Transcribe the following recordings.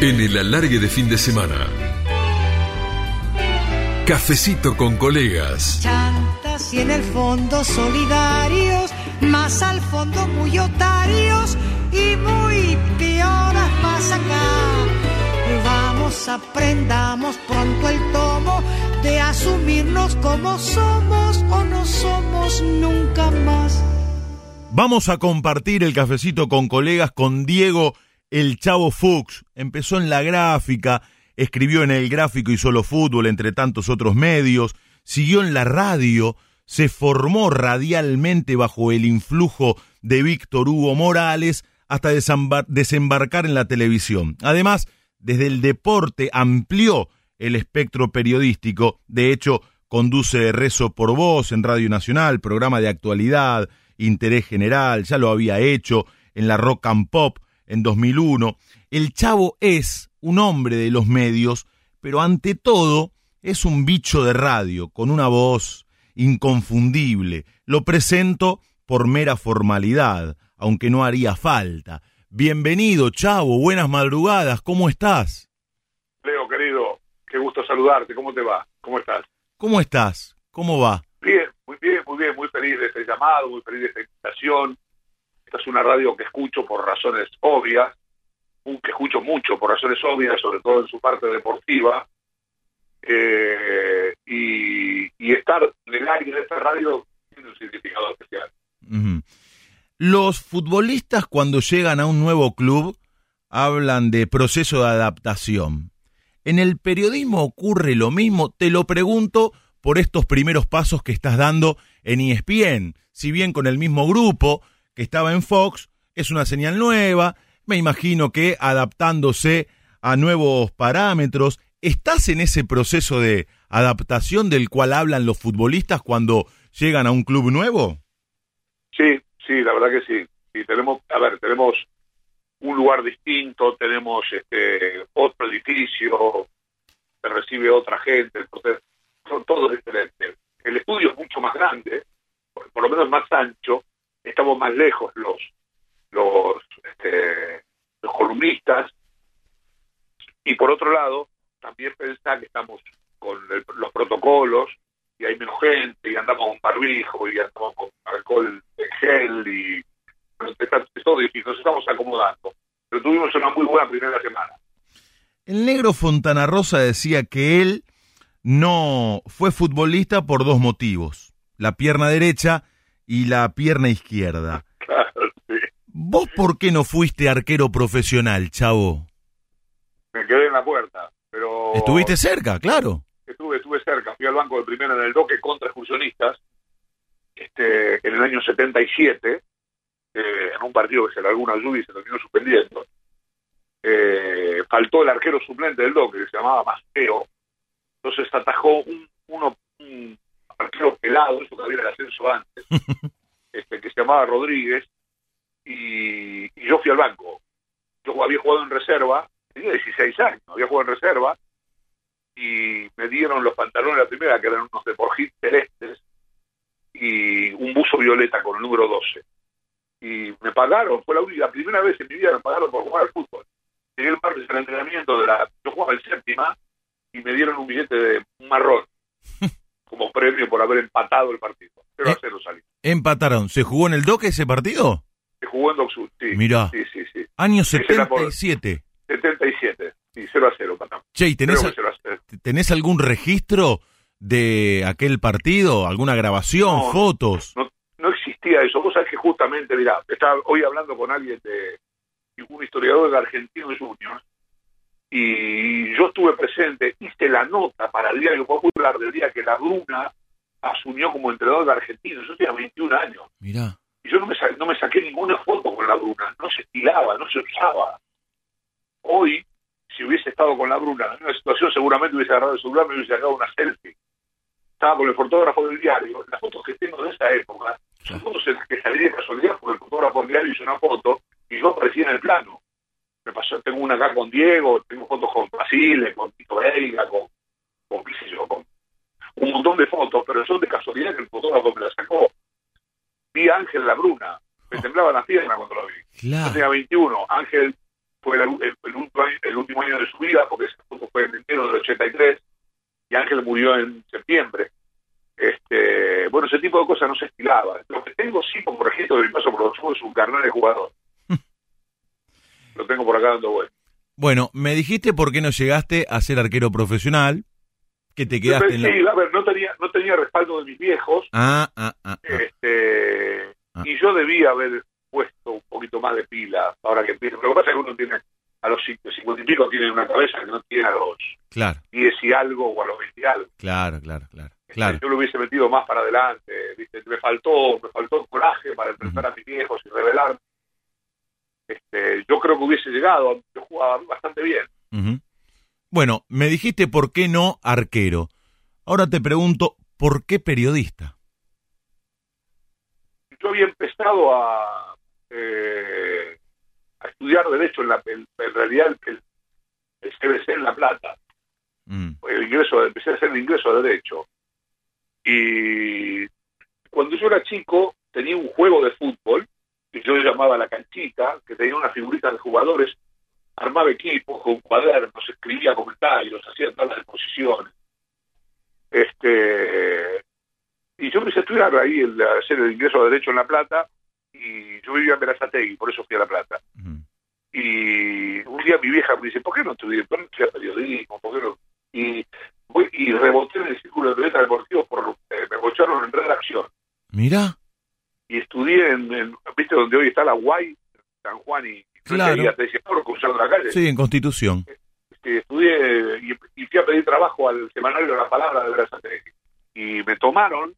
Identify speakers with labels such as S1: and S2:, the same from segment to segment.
S1: En el alargue de fin de semana. Cafecito con colegas.
S2: Chantas y en el fondo solidarios, más al fondo muy otarios y muy pioras más acá. Vamos, aprendamos pronto el tomo de asumirnos como somos o no somos nunca más.
S3: Vamos a compartir el cafecito con colegas con Diego El Chavo Fuchs. Empezó en la gráfica, escribió en el gráfico y solo fútbol, entre tantos otros medios, siguió en la radio, se formó radialmente bajo el influjo de Víctor Hugo Morales hasta desembarcar en la televisión. Además, desde el deporte amplió el espectro periodístico. De hecho, conduce Rezo por Voz en Radio Nacional, programa de actualidad, interés general, ya lo había hecho en la Rock and Pop en 2001. El chavo es un hombre de los medios, pero ante todo es un bicho de radio, con una voz inconfundible. Lo presento por mera formalidad, aunque no haría falta. Bienvenido, chavo, buenas madrugadas, ¿cómo estás?
S4: Leo, querido, qué gusto saludarte, ¿cómo te va? ¿Cómo estás?
S3: ¿Cómo estás? ¿Cómo va?
S4: Bien, muy bien, muy bien, muy feliz de este llamado, muy feliz de esta invitación. Esta es una radio que escucho por razones obvias, que escucho mucho por razones obvias, sobre todo en su parte deportiva. Eh, y, estar en el de esta radio tiene un significado especial.
S3: Los futbolistas cuando llegan a un nuevo club hablan de proceso de adaptación. ¿En el periodismo ocurre lo mismo? Te lo pregunto por estos primeros pasos que estás dando en ESPN. Si bien con el mismo grupo que estaba en Fox, es una señal nueva, me imagino que adaptándose a nuevos parámetros, ¿estás en ese proceso de adaptación del cual hablan los futbolistas cuando llegan a un club nuevo?
S4: Sí, sí, la verdad que sí. sí tenemos, a ver, tenemos un lugar distinto, tenemos este otro edificio, se recibe otra gente, entonces son todos diferentes. El estudio es mucho más grande, por, lo menos más ancho, estamos más lejos los los, este, los columnistas y por otro lado también pensar que estamos con los protocolos y hay menos gente y andamos con barbijo y andamos con alcohol en gel y todo difícil, nos estamos acomodando. Pero tuvimos una muy buena primera semana.
S3: El negro Fontana Rosa decía que él no fue futbolista por dos motivos, la pierna derecha y la pierna izquierda.
S4: Claro, sí.
S3: ¿Vos por qué no fuiste arquero profesional, chavo?
S4: Me quedé en la puerta, pero...
S3: Estuviste cerca, claro.
S4: Estuve, estuve cerca, fui al banco de primera en el doque contra excursionistas este, en el año 77, eh, en un partido que se largó una lluvia y se terminó suspendiendo. Eh, faltó el arquero suplente del doque, que se llamaba Masteo, entonces atajó un, uno, un arquero pelado, eso que había el ascenso antes, este, que se llamaba Rodríguez, y, yo fui al banco. Yo había jugado en reserva, tenía 16 años, había jugado en reserva, y me dieron los pantalones la primera, que eran unos de porjit celestes, y un buzo violeta con el número 12. Y me pagaron, fue la, única, primera vez en mi vida me pagaron por jugar al fútbol. Llegué el martes al entrenamiento de la, yo jugaba el séptima, y me dieron un billete de un marrón como premio por haber empatado el partido. Pero a eh, cero salí.
S3: ¿Empataron? ¿Se jugó en el Doque ese partido?
S4: Se jugó en Doxud, sí.
S3: Mirá.
S4: Sí, sí, sí.
S3: Año 77.
S4: 77, sí, 0 a 0 empatamos.
S3: Che, ¿y tenés, ¿tenés algún registro de aquel partido? ¿Alguna grabación, fotos?
S4: No, no, existía eso. Vos sabés que justamente, mirá, estaba hoy hablando con alguien de un historiador de Argentino Juniors y yo estuve presente, hice la nota para el Diario Popular del día que la Bruna asumió como entrenador de Argentina. Yo tenía 21 años.
S3: Mirá.
S4: Y yo no me, no me saqué ninguna foto con la Bruna. No se estilaba, no se usaba. Hoy, si hubiese estado con la Bruna en una situación, seguramente hubiese agarrado el celular y hubiese sacado una selfie. Estaba con el fotógrafo del diario. Las fotos que tengo de esa época son fotos en las que salí de casualidad porque el fotógrafo del diario hizo una foto y yo aparecía en el plano me pasó, tengo una acá con Diego, tengo fotos con Basile, con Tito Veiga, con, con, con un montón de fotos, pero son de casualidad que el fotógrafo me la sacó. Vi a Ángel La Bruna, me oh. temblaba la pierna cuando lo vi. Yo tenía 21, Ángel fue el, el, último año de su vida, porque ese foto fue en enero del 83, y Ángel murió en septiembre. Este, bueno, ese tipo de cosas no se estilaba. Lo que tengo sí como registro de mi paso por los es un carnet de jugador. Lo tengo por acá dando vueltas.
S3: Bueno, me dijiste por qué no llegaste a ser arquero profesional, que te quedaste en la...
S4: Sí, a ver, no tenía, no tenía respaldo de mis viejos,
S3: Ah, ah, ah, ah.
S4: este,
S3: Ah.
S4: y yo debía haber puesto un poquito más de pila ahora que empiezo. Lo que pasa es que uno tiene, a los cincu- cincuenta y pico tiene una cabeza que no tiene a los
S3: Claro,
S4: 10 y algo o a los 20 y algo.
S3: claro, claro, claro,
S4: Este,
S3: claro.
S4: Yo lo hubiese metido más para adelante, ¿viste? me faltó, me faltó coraje para enfrentar a mis viejos y revelar. Este, yo creo que hubiese llegado, yo jugaba bastante bien.
S3: Bueno, me dijiste por qué no arquero. Ahora te pregunto, ¿por qué periodista?
S4: Yo había empezado a, eh, a estudiar Derecho en, la, en, en realidad el, el CBC en La Plata.
S3: Mm,
S4: el ingreso, empecé a hacer el ingreso a Derecho. Y cuando yo era chico tenía un juego de fútbol que yo llamaba La Canchita, que tenía unas figuritas de jugadores, armaba equipos con cuadernos, escribía comentarios, hacía todas las exposiciones. Este, y yo empecé a estudiar ahí, el, a hacer el ingreso a Derecho en La Plata, y yo vivía en Verazategui, por eso fui a La Plata. Y un día mi vieja me dice, ¿por qué no estudié? ¿Por qué no estudié periodismo? ¿Por qué no? Y, voy, y reboté en el círculo de periodistas deportivos, por, eh, me bocharon en redacción.
S3: Mira,
S4: Y estudié en, en- ¿viste donde hoy está la Guay? San Juan y...
S3: Claro.
S4: y te decía, Pablo, cruzando la calle.
S3: sí, en Constitución.
S4: Este, estudié y, y fui a pedir trabajo al semanario La Palabra de Verazategui. Y me tomaron,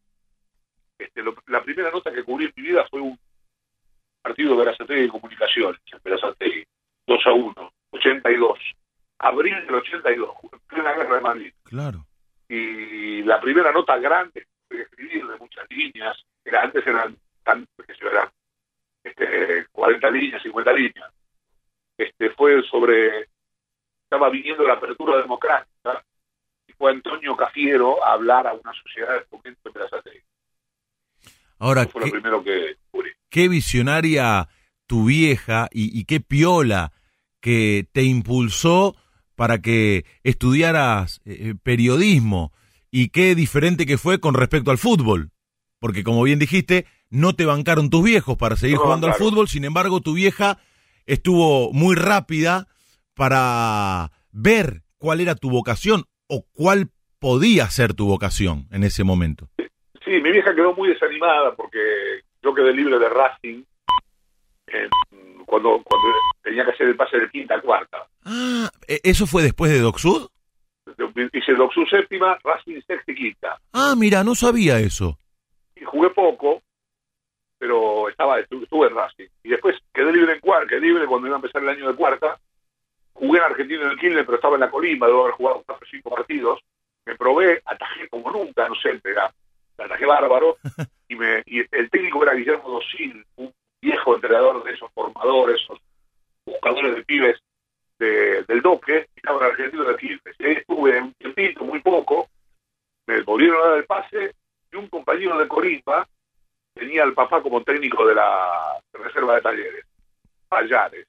S4: este, lo- la primera nota que cubrí en mi vida fue un partido de Verazategui de Comunicaciones, en Verazategui, 2 a 1, 82. Abril del 82, en plena guerra de Madrid.
S3: Claro.
S4: Y la primera nota grande que escribir de muchas líneas, era, antes eran tan, sé yo, eran este, 40 líneas, 50 líneas, este, fue sobre, estaba viniendo la apertura democrática, y fue Antonio Cafiero a hablar a una sociedad de fomento de Berazategui.
S3: Ahora,
S4: Eso fue lo
S3: ¿qué,
S4: primero que descubrí.
S3: qué visionaria tu vieja y, y qué piola que te impulsó para que estudiaras eh, periodismo y qué diferente que fue con respecto al fútbol. Porque como bien dijiste, no te bancaron tus viejos para seguir
S4: No,
S3: jugando al fútbol, sin embargo tu vieja estuvo muy rápida para ver cuál era tu vocación o cuál podía ser tu vocación en ese momento.
S4: Sí, mi vieja quedó muy desanimada porque yo quedé libre de Racing cuando, cuando tenía que hacer el pase de quinta a cuarta.
S3: Ah, ¿e- ¿eso fue después de Docsud?
S4: Hice Doxu séptima, Racing sexta y quinta.
S3: Ah, mira, no sabía eso.
S4: Y jugué poco, pero estaba estu- estuve en Racing. Y después quedé libre en cuarta, quedé libre cuando iba a empezar el año de cuarta. Jugué en Argentina en el Quilmes, pero estaba en la Colima, debo haber jugado cuatro o cinco partidos. Me probé, atajé como nunca, no sé, era, atajé bárbaro. Y, me, y el técnico era Guillermo Dosil, un viejo entrenador de esos formadores, esos buscadores de pibes de- del Doque, que estaba en Argentina en el Quilmes. Y ahí estuve un tiempito, muy poco, me volvieron a dar el pase y un compañero de Corimba tenía al papá como técnico de la reserva de talleres, Tallares.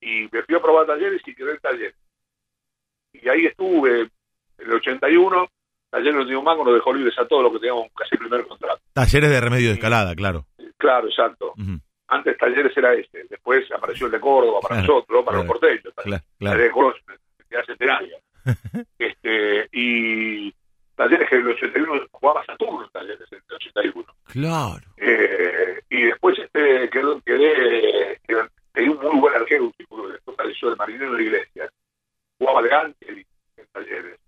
S4: Y me fui a probar talleres y quedé en talleres. Y ahí estuve en el 81, Talleres un mango, nos dejó libres a todos los que teníamos casi el primer contrato.
S3: Talleres de remedio de escalada, claro.
S4: Claro, exacto. Antes Talleres era este, después apareció el de Córdoba para
S3: Claro,
S4: nosotros, para
S3: claro.
S4: los porteños.
S3: cla-
S4: Talleres
S3: claro.
S4: de Córdoba, centenaria. este, y Talleres que en el 81 jugaba Saturno, Talleres en el 81.
S3: Claro.
S4: Eh, y después este quedó, quedé, quedé, tenía un muy buen arquero, un tipo que después falleció de Marinero de Iglesias. Jugaba de Ángel en talleres.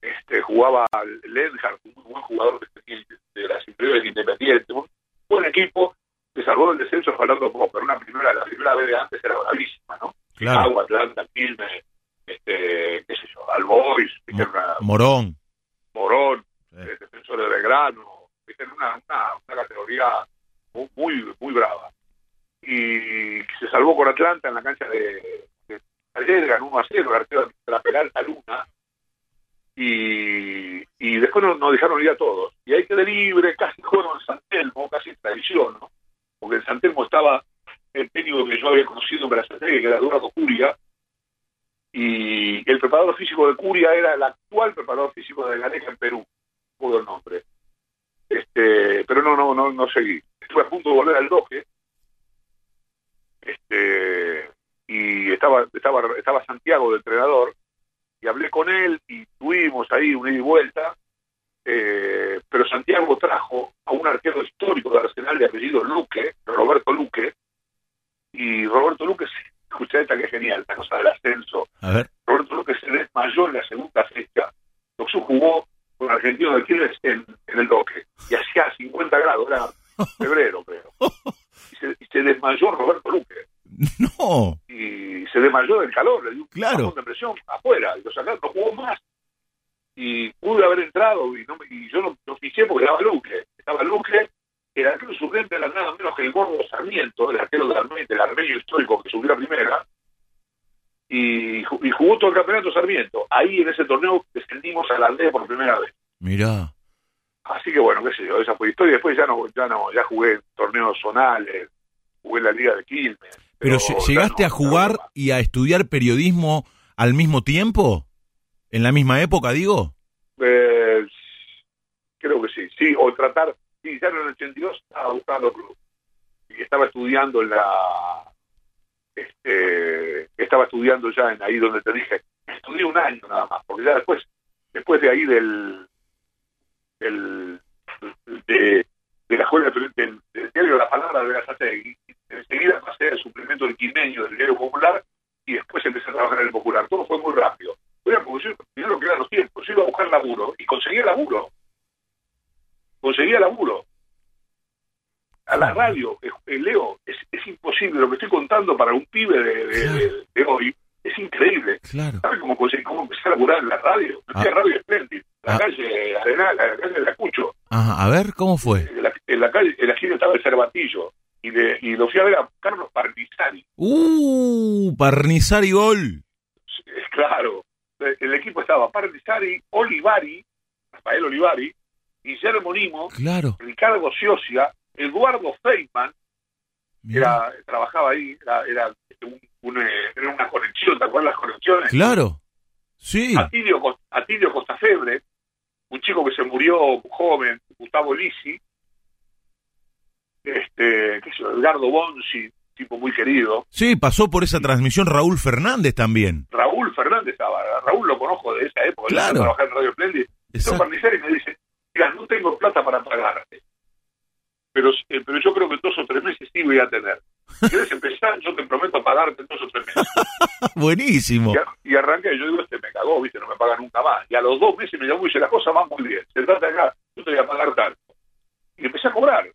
S4: Este, jugaba Lenhart, un muy buen jugador de, de las inferiores de Independiente. Un buen equipo que salvó el descenso Fernando poco, pero una primera, la primera vez de antes era bravísima, ¿no?
S3: Claro.
S4: Agua, Atlanta, Quilmes, este, qué sé yo, Albois,
S3: Morón.
S4: Morón,
S3: Sí.
S4: eh, defensor de Belgrano, en una, una, una categoría muy, muy, muy brava. Y se salvó con Atlanta en la cancha de, de Talleres, ganó 1 a 0, el arquero de la Peralta Luna. Y, y después nos, nos dejaron ir a todos. Y ahí quedé libre, casi juego en San Telmo, casi en tradición, ¿no? Porque en San Telmo estaba el técnico que yo había conocido en Brasil, que era Eduardo Curia, y el preparador físico de Curia era el actual preparador físico de Gareca en Perú, pudo el nombre. Este, pero no, no, no, no seguí. Estuve a punto de volver al doje, este, y estaba, estaba, estaba Santiago de entrenador, y hablé con él y tuvimos ahí una ida y vuelta, eh, pero Santiago trajo a un arquero histórico de Arsenal de apellido Luque, Roberto Luque, y Roberto Luque, escuché esta que es genial, esta cosa del ascenso.
S3: A ver.
S4: Roberto Luque se desmayó en la segunda fecha. Luxu jugó con Argentino de Quiles en, en el doque y hacía 50 grados, era febrero creo. Y se, y se desmayó Roberto Luque
S3: No.
S4: y se desmayó del calor, le dio un
S3: Claro.
S4: de presión afuera, y lo sacaron, no jugó más. Y pude haber entrado, y, no, me- y yo no, no porque estaba Luque. Estaba Luque, el arquero suplente era nada menos que el gordo Sarmiento, el arquero del armenio, del armenio histórico que subió a primera, y, ju- y jugó todo el campeonato Sarmiento. Ahí en ese torneo descendimos a la aldea por primera vez.
S3: Mirá.
S4: Así que bueno, qué sé yo, esa fue historia. Después ya no, ya no, ya jugué torneos zonales, jugué en la Liga de Quilmes.
S3: Pero lle- llegaste
S4: no,
S3: a jugar
S4: no,
S3: y a estudiar periodismo al mismo tiempo, en la misma época, digo.
S4: Eh, creo que sí, sí, o tratar, sí, ya en el 82 estaba buscando club y estaba estudiando en la, este, estaba estudiando ya en ahí donde te dije, estudié un año nada más, porque ya después, después de ahí del, del de, de la escuela del, del, del diario La Palabra de Gazategui, enseguida pasé al suplemento del Quimeño del diario Popular y después empecé a trabajar en el Popular, todo fue muy rápido. Era porque yo, que eran los tiempos, yo iba a buscar laburo y conseguía laburo. Conseguía laburo. A la radio, eh, eh, Leo, es, es imposible. Lo que estoy contando para un pibe de, de- de- de hoy es increíble.
S3: Claro.
S4: ¿Sabes cómo, cómo empecé a laburar en la radio?
S3: Ah.
S4: a Radio Splendid, la
S3: Ah.
S4: calle Arenal, la calle de Acucho.
S3: Ajá, a ver, ¿cómo fue?
S4: En la, en la calle, en la esquina estaba el Cervatillo. Y, le- y lo fui a ver a Carlos Parnizari.
S3: Uh, Parnizar y gol.
S4: Claro. El equipo estaba Parnizari, Olivari, Rafael Olivari, Guillermo Nimo,
S3: Claro.
S4: Ricardo Ciocia, Eduardo Feynman, era, trabajaba ahí, era, era, un- un, eh, era una conexión, ¿te acuerdas las conexiones?
S3: Claro. Sí.
S4: Atilio, Atilio Costafebre, un chico que se murió joven, Gustavo Lisi, este, qué sé yo, Edgardo Bonsi, tipo muy querido,
S3: Sí, pasó por esa transmisión Raúl Fernández también.
S4: Raúl Fernández estaba, Raúl lo conozco de esa época,
S3: Claro.
S4: yo trabajé en Radio Splendid. Entonces Parnizari me dice, mira, no tengo plata para pagarte, pero, eh, pero yo creo que en dos o tres meses sí voy a tener. Si quieres empezar, yo te prometo pagarte dos o tres meses.
S3: Buenísimo.
S4: Y, y arranqué, yo digo, este me cagó, viste, no me paga nunca más. Y a los dos meses me llamó y dice, la cosa va muy bien, se trata acá, yo te voy a pagar tanto. Y empecé a cobrar.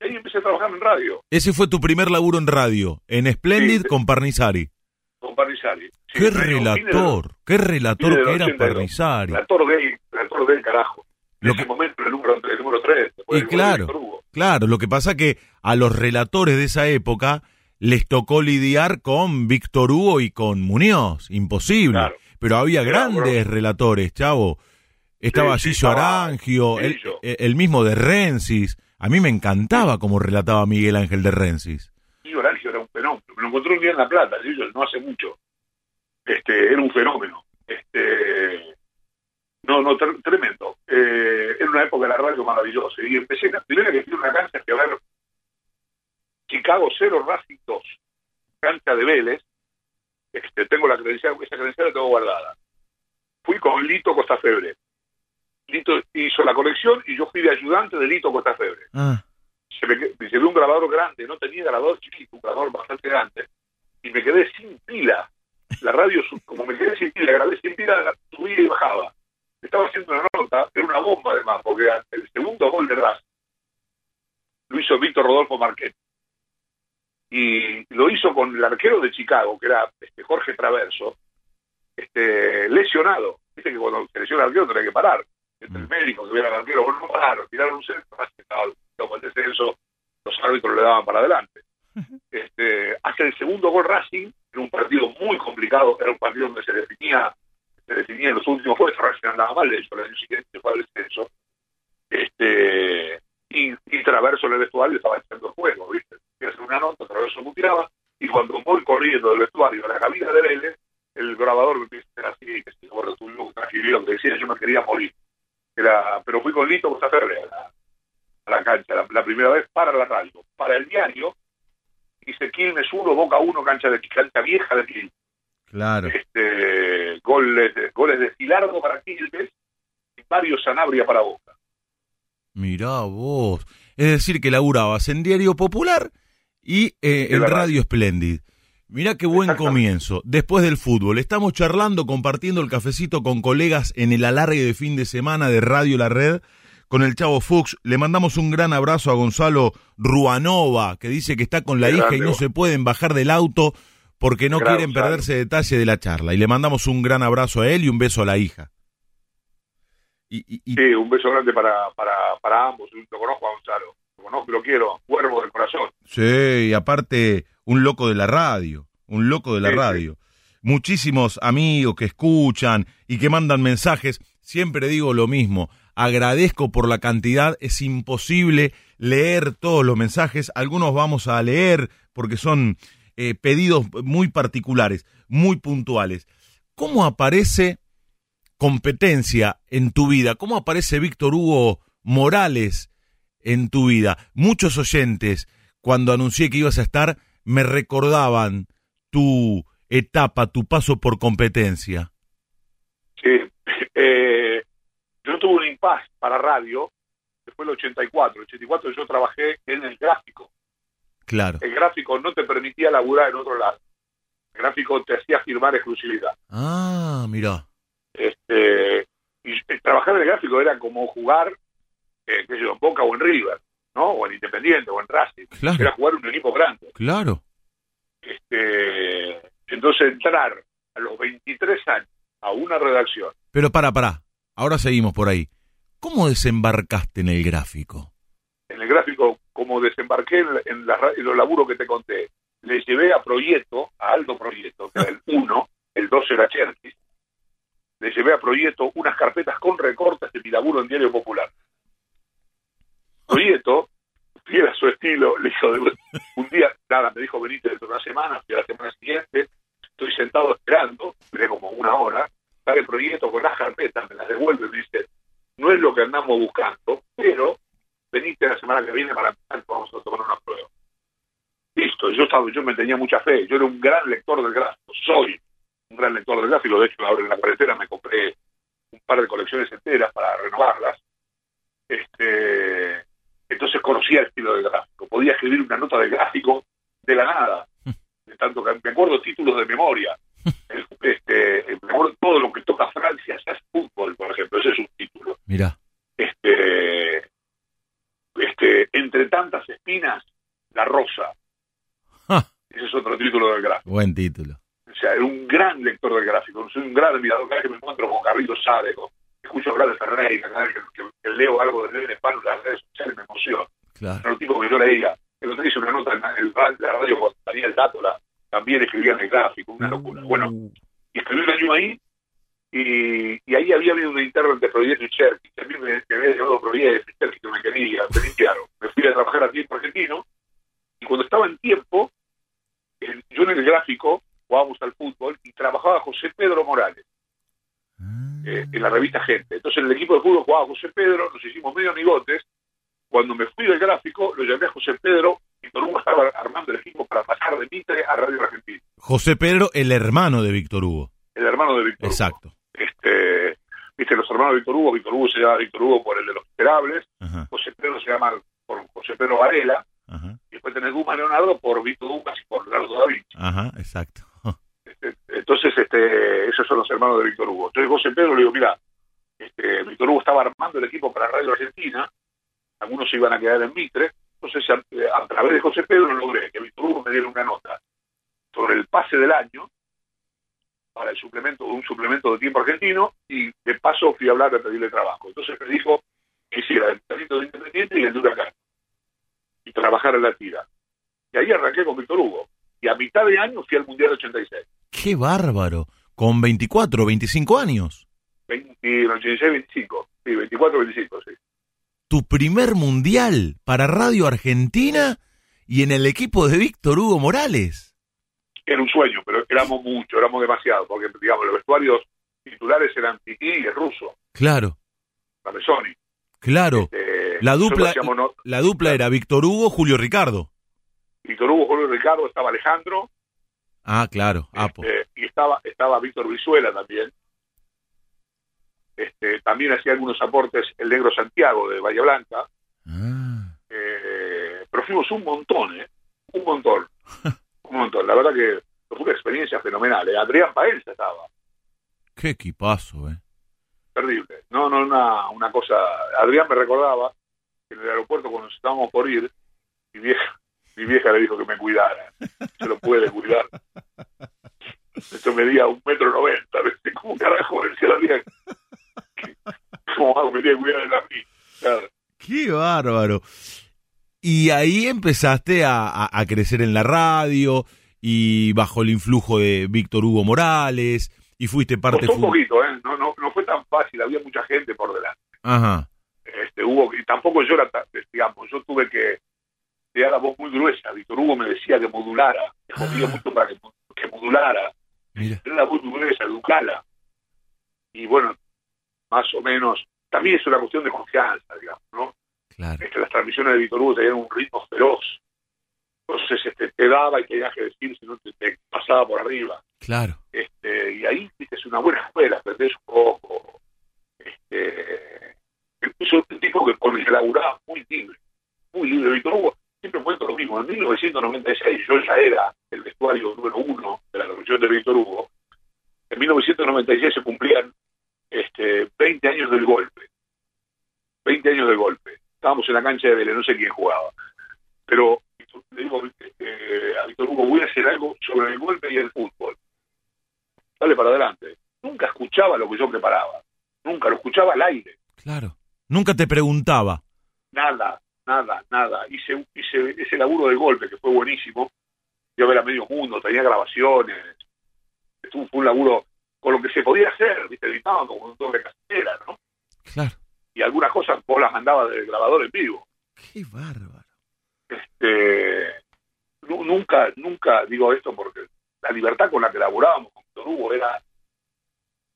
S4: Y ahí empecé a trabajar en radio,
S3: Ese fue tu primer laburo en radio, en Splendid
S4: Sí.
S3: con Parnizari.
S4: con Parnizari. Sí,
S3: Qué
S4: de
S3: relator, qué relator que era
S4: 82.
S3: Parnizari.
S4: Relator gay, relator del carajo.
S3: Lo
S4: ese
S3: que-
S4: momento, el número, el número 3.
S3: Y claro, claro, lo que pasa que a los relatores de esa época les tocó lidiar con Víctor Hugo y con Muñoz, imposible.
S4: Claro.
S3: Pero había grandes relatores, chavo. Estaba
S4: Sí,
S3: Gillo
S4: estaba
S3: Arangio, el,
S4: Gillo.
S3: el mismo de Rensis. A mí me encantaba cómo relataba Miguel Ángel de Rensis.
S4: Y Horacio era un fenómeno. Me lo encontré un día en La Plata, no hace mucho. Este, era un fenómeno. Este, no, no, tre- tremendo. Eh, era una época de la radio maravillosa. Y empecé, la primera que fui una cancha que a ver Chicago 0, Racing 2. Cancha de Vélez. Este, tengo la credencial, esa credencial la tengo guardada. Fui con Lito Costafebre. Lito hizo la colección y yo fui de ayudante de Lito Costafebre
S3: Ah,
S4: se me, me llevé un grabador grande, no tenía grabador chiquito, un grabador bastante grande, y me quedé sin pila. La radio, como me quedé sin pila, grabé sin pila, la subía y bajaba. Estaba haciendo una nota, era una bomba además, porque el segundo gol de Raz lo hizo Víctor Rodolfo Marquet. Y lo hizo con el arquero de Chicago, que era este, Jorge Traverso, este, lesionado. Viste que cuando se lesiona el arquero tenés que parar. Entre el médico que viera al arquero, bueno, no pararon, tiraron un centro, como el descenso, los árbitros le daban para adelante. Este, hace el segundo gol Racing, en un partido muy complicado, era un partido donde se definía, se definía en los últimos juegos, Racing andaba mal, de hecho, el año siguiente fue al descenso, este, y, y, Traverso el vestuario estaba echando juego, ¿viste? Y hacer una nota, Traverso puteaba, y cuando voy corriendo del vestuario a la cabina de Vélez, el grabador me empieza a decir así, que se bueno, tú un tranquilón que decía yo no quería morir. Era, pero fui con Lito Bostaferre a la, a la cancha, la, primera vez para la radio, para el diario, hice Quilmes 1, Boca 1, cancha de cancha vieja de Quilmes.
S3: Claro.
S4: Este, goles, goles de Gilardo para Quilmes y Mario Sanabria para Boca.
S3: Mirá vos. Es decir, que laburabas en Diario Popular y eh,
S4: En
S3: Radio Splendid. Mirá qué buen comienzo. Después del fútbol, estamos charlando, compartiendo el cafecito con colegas en el alargue de fin de semana de Radio La Red con el Chavo Fuchs. Le mandamos un gran abrazo a Gonzalo Ruanova, que dice que está con la
S4: Qué
S3: hija y no
S4: vos.
S3: se pueden bajar del auto porque no quieren perderse detalle de la charla. Y le mandamos un gran abrazo a él y un beso a la hija. Y, y- y-
S4: Sí, un beso grande para, para, para ambos. Lo conozco a Gonzalo. Lo conozco lo quiero. Cuervo del corazón.
S3: Sí, y aparte, un loco de la radio, un loco de la
S4: Sí, sí.
S3: radio. Muchísimos amigos que escuchan y que mandan mensajes. Siempre digo lo mismo, agradezco por la cantidad, es imposible leer todos los mensajes. Algunos vamos a leer porque son eh, pedidos muy particulares, muy puntuales. ¿Cómo aparece competencia en tu vida? ¿Cómo aparece Víctor Hugo Morales en tu vida? Muchos oyentes, cuando anuncié que ibas a estar, me recordaban tu etapa, tu paso por competencia.
S4: Sí. Eh, yo tuve un impasse para radio. Después del 84. El 84 yo trabajé en el gráfico.
S3: Claro.
S4: El gráfico no te permitía laburar en otro lado. El gráfico te hacía firmar exclusividad.
S3: Ah, mira.
S4: Este, y eh, trabajar en el gráfico era como jugar, eh, qué sé yo, en Boca o en River, ¿no? O en Independiente o en Racing.
S3: Claro.
S4: Era jugar un equipo grande.
S3: Claro.
S4: Este, entonces entrar a los 23 años a una redacción.
S3: Pero para, para. Ahora seguimos por ahí. ¿Cómo desembarcaste en el gráfico?
S4: Como desembarqué en, en la ra- en los laburos que te conté, le llevé a Proyecto, a Aldo Proyecto, que era el 1, el 2 era Cherkis, le llevé a Proyecto unas carpetas con recortes de mi laburo en Diario Popular. Proyecto, fiel a su estilo, le dijo, de- un día, nada, me dijo, venite dentro de una semana, fui a la semana siguiente, estoy sentado esperando, esperé como una hora, sale el proyecto con las carpetas, me las devuelve y me dice, no es lo que andamos buscando, pero venite la semana que viene para empezar, vamos a tomar una prueba. Listo, yo estaba, yo me tenía mucha fe, yo era un gran lector del gráfico, soy un gran lector del gráfico, de hecho ahora en la carretera me compré un par de colecciones enteras para renovarlas. Este, entonces conocía el estilo del gráfico, podía escribir una nota de gráfico de la nada, de tanto que me acuerdo títulos de memoria, El- este, me acuerdo todo lo que toca Francia, ya es fútbol, por ejemplo, ese es un título
S3: Mira.
S4: este, este, entre tantas espinas, la rosa.
S3: Ja,
S4: Ese es otro título del gráfico.
S3: Buen título.
S4: O sea, era un gran lector del gráfico. Soy un gran admirador. Cada vez que me encuentro con Carlitos Sade, con- escucho hablar de Ferreira, cada vez que, que- que leo algo de León Hispano en las redes sociales me emociono.
S3: Claro.
S4: Era un tipo que yo leía. El otro hice una nota en la, en la- la radio con Daniel Dátola, también escribía en el gráfico, una locura. Bueno,
S3: Uh,
S4: y escribí un año ahí y, y ahí había habido una interna entre Proyecto y Cherky que a mí me, me había llevado Proyecto y Cherky que me quería, me limpiaron. Me fui a trabajar a tiempo argentino y cuando estaba en tiempo, el- yo en el gráfico jugábamos al fútbol y trabajaba José Pedro Morales eh, en la revista Gente. Entonces en el equipo de fútbol jugaba José Pedro, nos hicimos medio amigotes. Cuando me fui del gráfico, lo llamé a José Pedro y Víctor Hugo estaba armando el equipo para pasar de Mitre a Radio Argentina,
S3: José Pedro, el hermano de Víctor Hugo.
S4: el hermano de Víctor Hugo.
S3: Exacto.
S4: este, viste, los hermanos de Víctor Hugo, Víctor Hugo se llama Víctor Hugo por el de los esperables,
S3: Ajá,
S4: José Pedro se llama por José Pedro Varela,
S3: ajá,
S4: y después tenés Dumas Leonardo por Víctor Dumas y por Leonardo da Vinci.
S3: ajá, exacto.
S4: Este, entonces, este, esos son los hermanos de Víctor Hugo. Entonces José Pedro le digo, mira, este, Víctor Hugo estaba armando el equipo para Radio Argentina, algunos se iban a quedar en Mitre, entonces a, a través de José Pedro logré que Víctor Hugo me diera una nota sobre el pase del año para el suplemento, un suplemento de tiempo argentino, y de pedirle trabajo. Entonces me dijo que hiciera el perrito de Independiente y el de Huracán, y trabajar en la tira. Y ahí arranqué con Víctor Hugo. Y a mitad de año fui al Mundial 86.
S3: ¡Qué bárbaro! Con 24, 25 años.
S4: 20, 86, 25. Sí, 24, 25, sí.
S3: Tu primer mundial para Radio Argentina y en el equipo de Víctor Hugo Morales.
S4: Era un sueño, pero éramos mucho, éramos demasiado, porque, digamos, los vestuarios titulares eran Titi y el ruso,
S3: Claro, claro.
S4: Eh,
S3: La dupla,
S4: no-
S3: la dupla era Víctor Hugo, Julio Ricardo.
S4: Víctor Hugo, Julio Ricardo, estaba Alejandro,
S3: Ah, claro, Apo.
S4: este, y estaba, estaba Víctor Brizuela también. Este, también hacía algunos aportes el negro Santiago de Bahía Blanca.
S3: Ah,
S4: Eh, pero fuimos un montón, ¿eh? Un montón. un montón. La verdad que fue una experiencia fenomenal. ¿eh? Adrián Paenza estaba.
S3: qué equipazo, ¿eh?
S4: Terrible. No, no, una, una cosa. Adrián me recordaba que en el aeropuerto cuando nos estábamos por ir, mi vieja, mi vieja le dijo que me cuidara. Se lo puede cuidar. Esto medía un metro noventa. ¿Cómo carajo decía la vieja? ¿Cómo hago? Me tiene que cuidar la mí.
S3: Qué bárbaro. Y ahí empezaste a, a- a crecer en la radio y bajo el influjo de Víctor Hugo Morales y fuiste parte
S4: Costó un poquito, ¿eh? No, no, no fue tan fácil. Había mucha gente por delante.
S3: Ajá,
S4: este, hubo y tampoco yo era digamos yo tuve que dar la voz muy gruesa Víctor Hugo me decía que modulara me jodía
S3: Ah.
S4: mucho para que, que modulara
S3: mira,
S4: era la voz muy gruesa educala y bueno más o menos también es una cuestión de confianza digamos no
S3: claro,
S4: este, las transmisiones de Víctor Hugo tenían un ritmo feroz entonces este, te daba y tenías que decir si no te, te pasaba por arriba
S3: claro.
S4: este, y ahí es una buena escuela, aprendés un poco. Este, es un tipo que con el laburaba muy libre, muy libre. Víctor Hugo siempre cuento lo mismo. En 1996 yo ya era el vestuario número uno de la revolución de Víctor Hugo. En 1996 se cumplían este, 20 años del golpe. 20 años del golpe. Estábamos en la cancha de Vélez, no sé quién jugaba. Pero le digo eh, a Víctor Hugo, voy a hacer algo sobre el golpe y el fútbol dale para adelante. Nunca escuchaba lo que yo preparaba. Nunca lo escuchaba al aire.
S3: Claro. Nunca te preguntaba.
S4: Nada, nada, nada. Hice, hice ese laburo de golpe que fue buenísimo. Yo ver a medio mundo, tenía grabaciones. Estuvo, fue un laburo con lo que se podía hacer, ¿viste? Editaban como un doble casera, ¿no?
S3: Claro.
S4: Y algunas cosas vos las mandabas del grabador en vivo.
S3: Qué bárbaro.
S4: Este, nu- nunca, nunca digo esto porque la libertad con la que laburábamos con Víctor Hugo era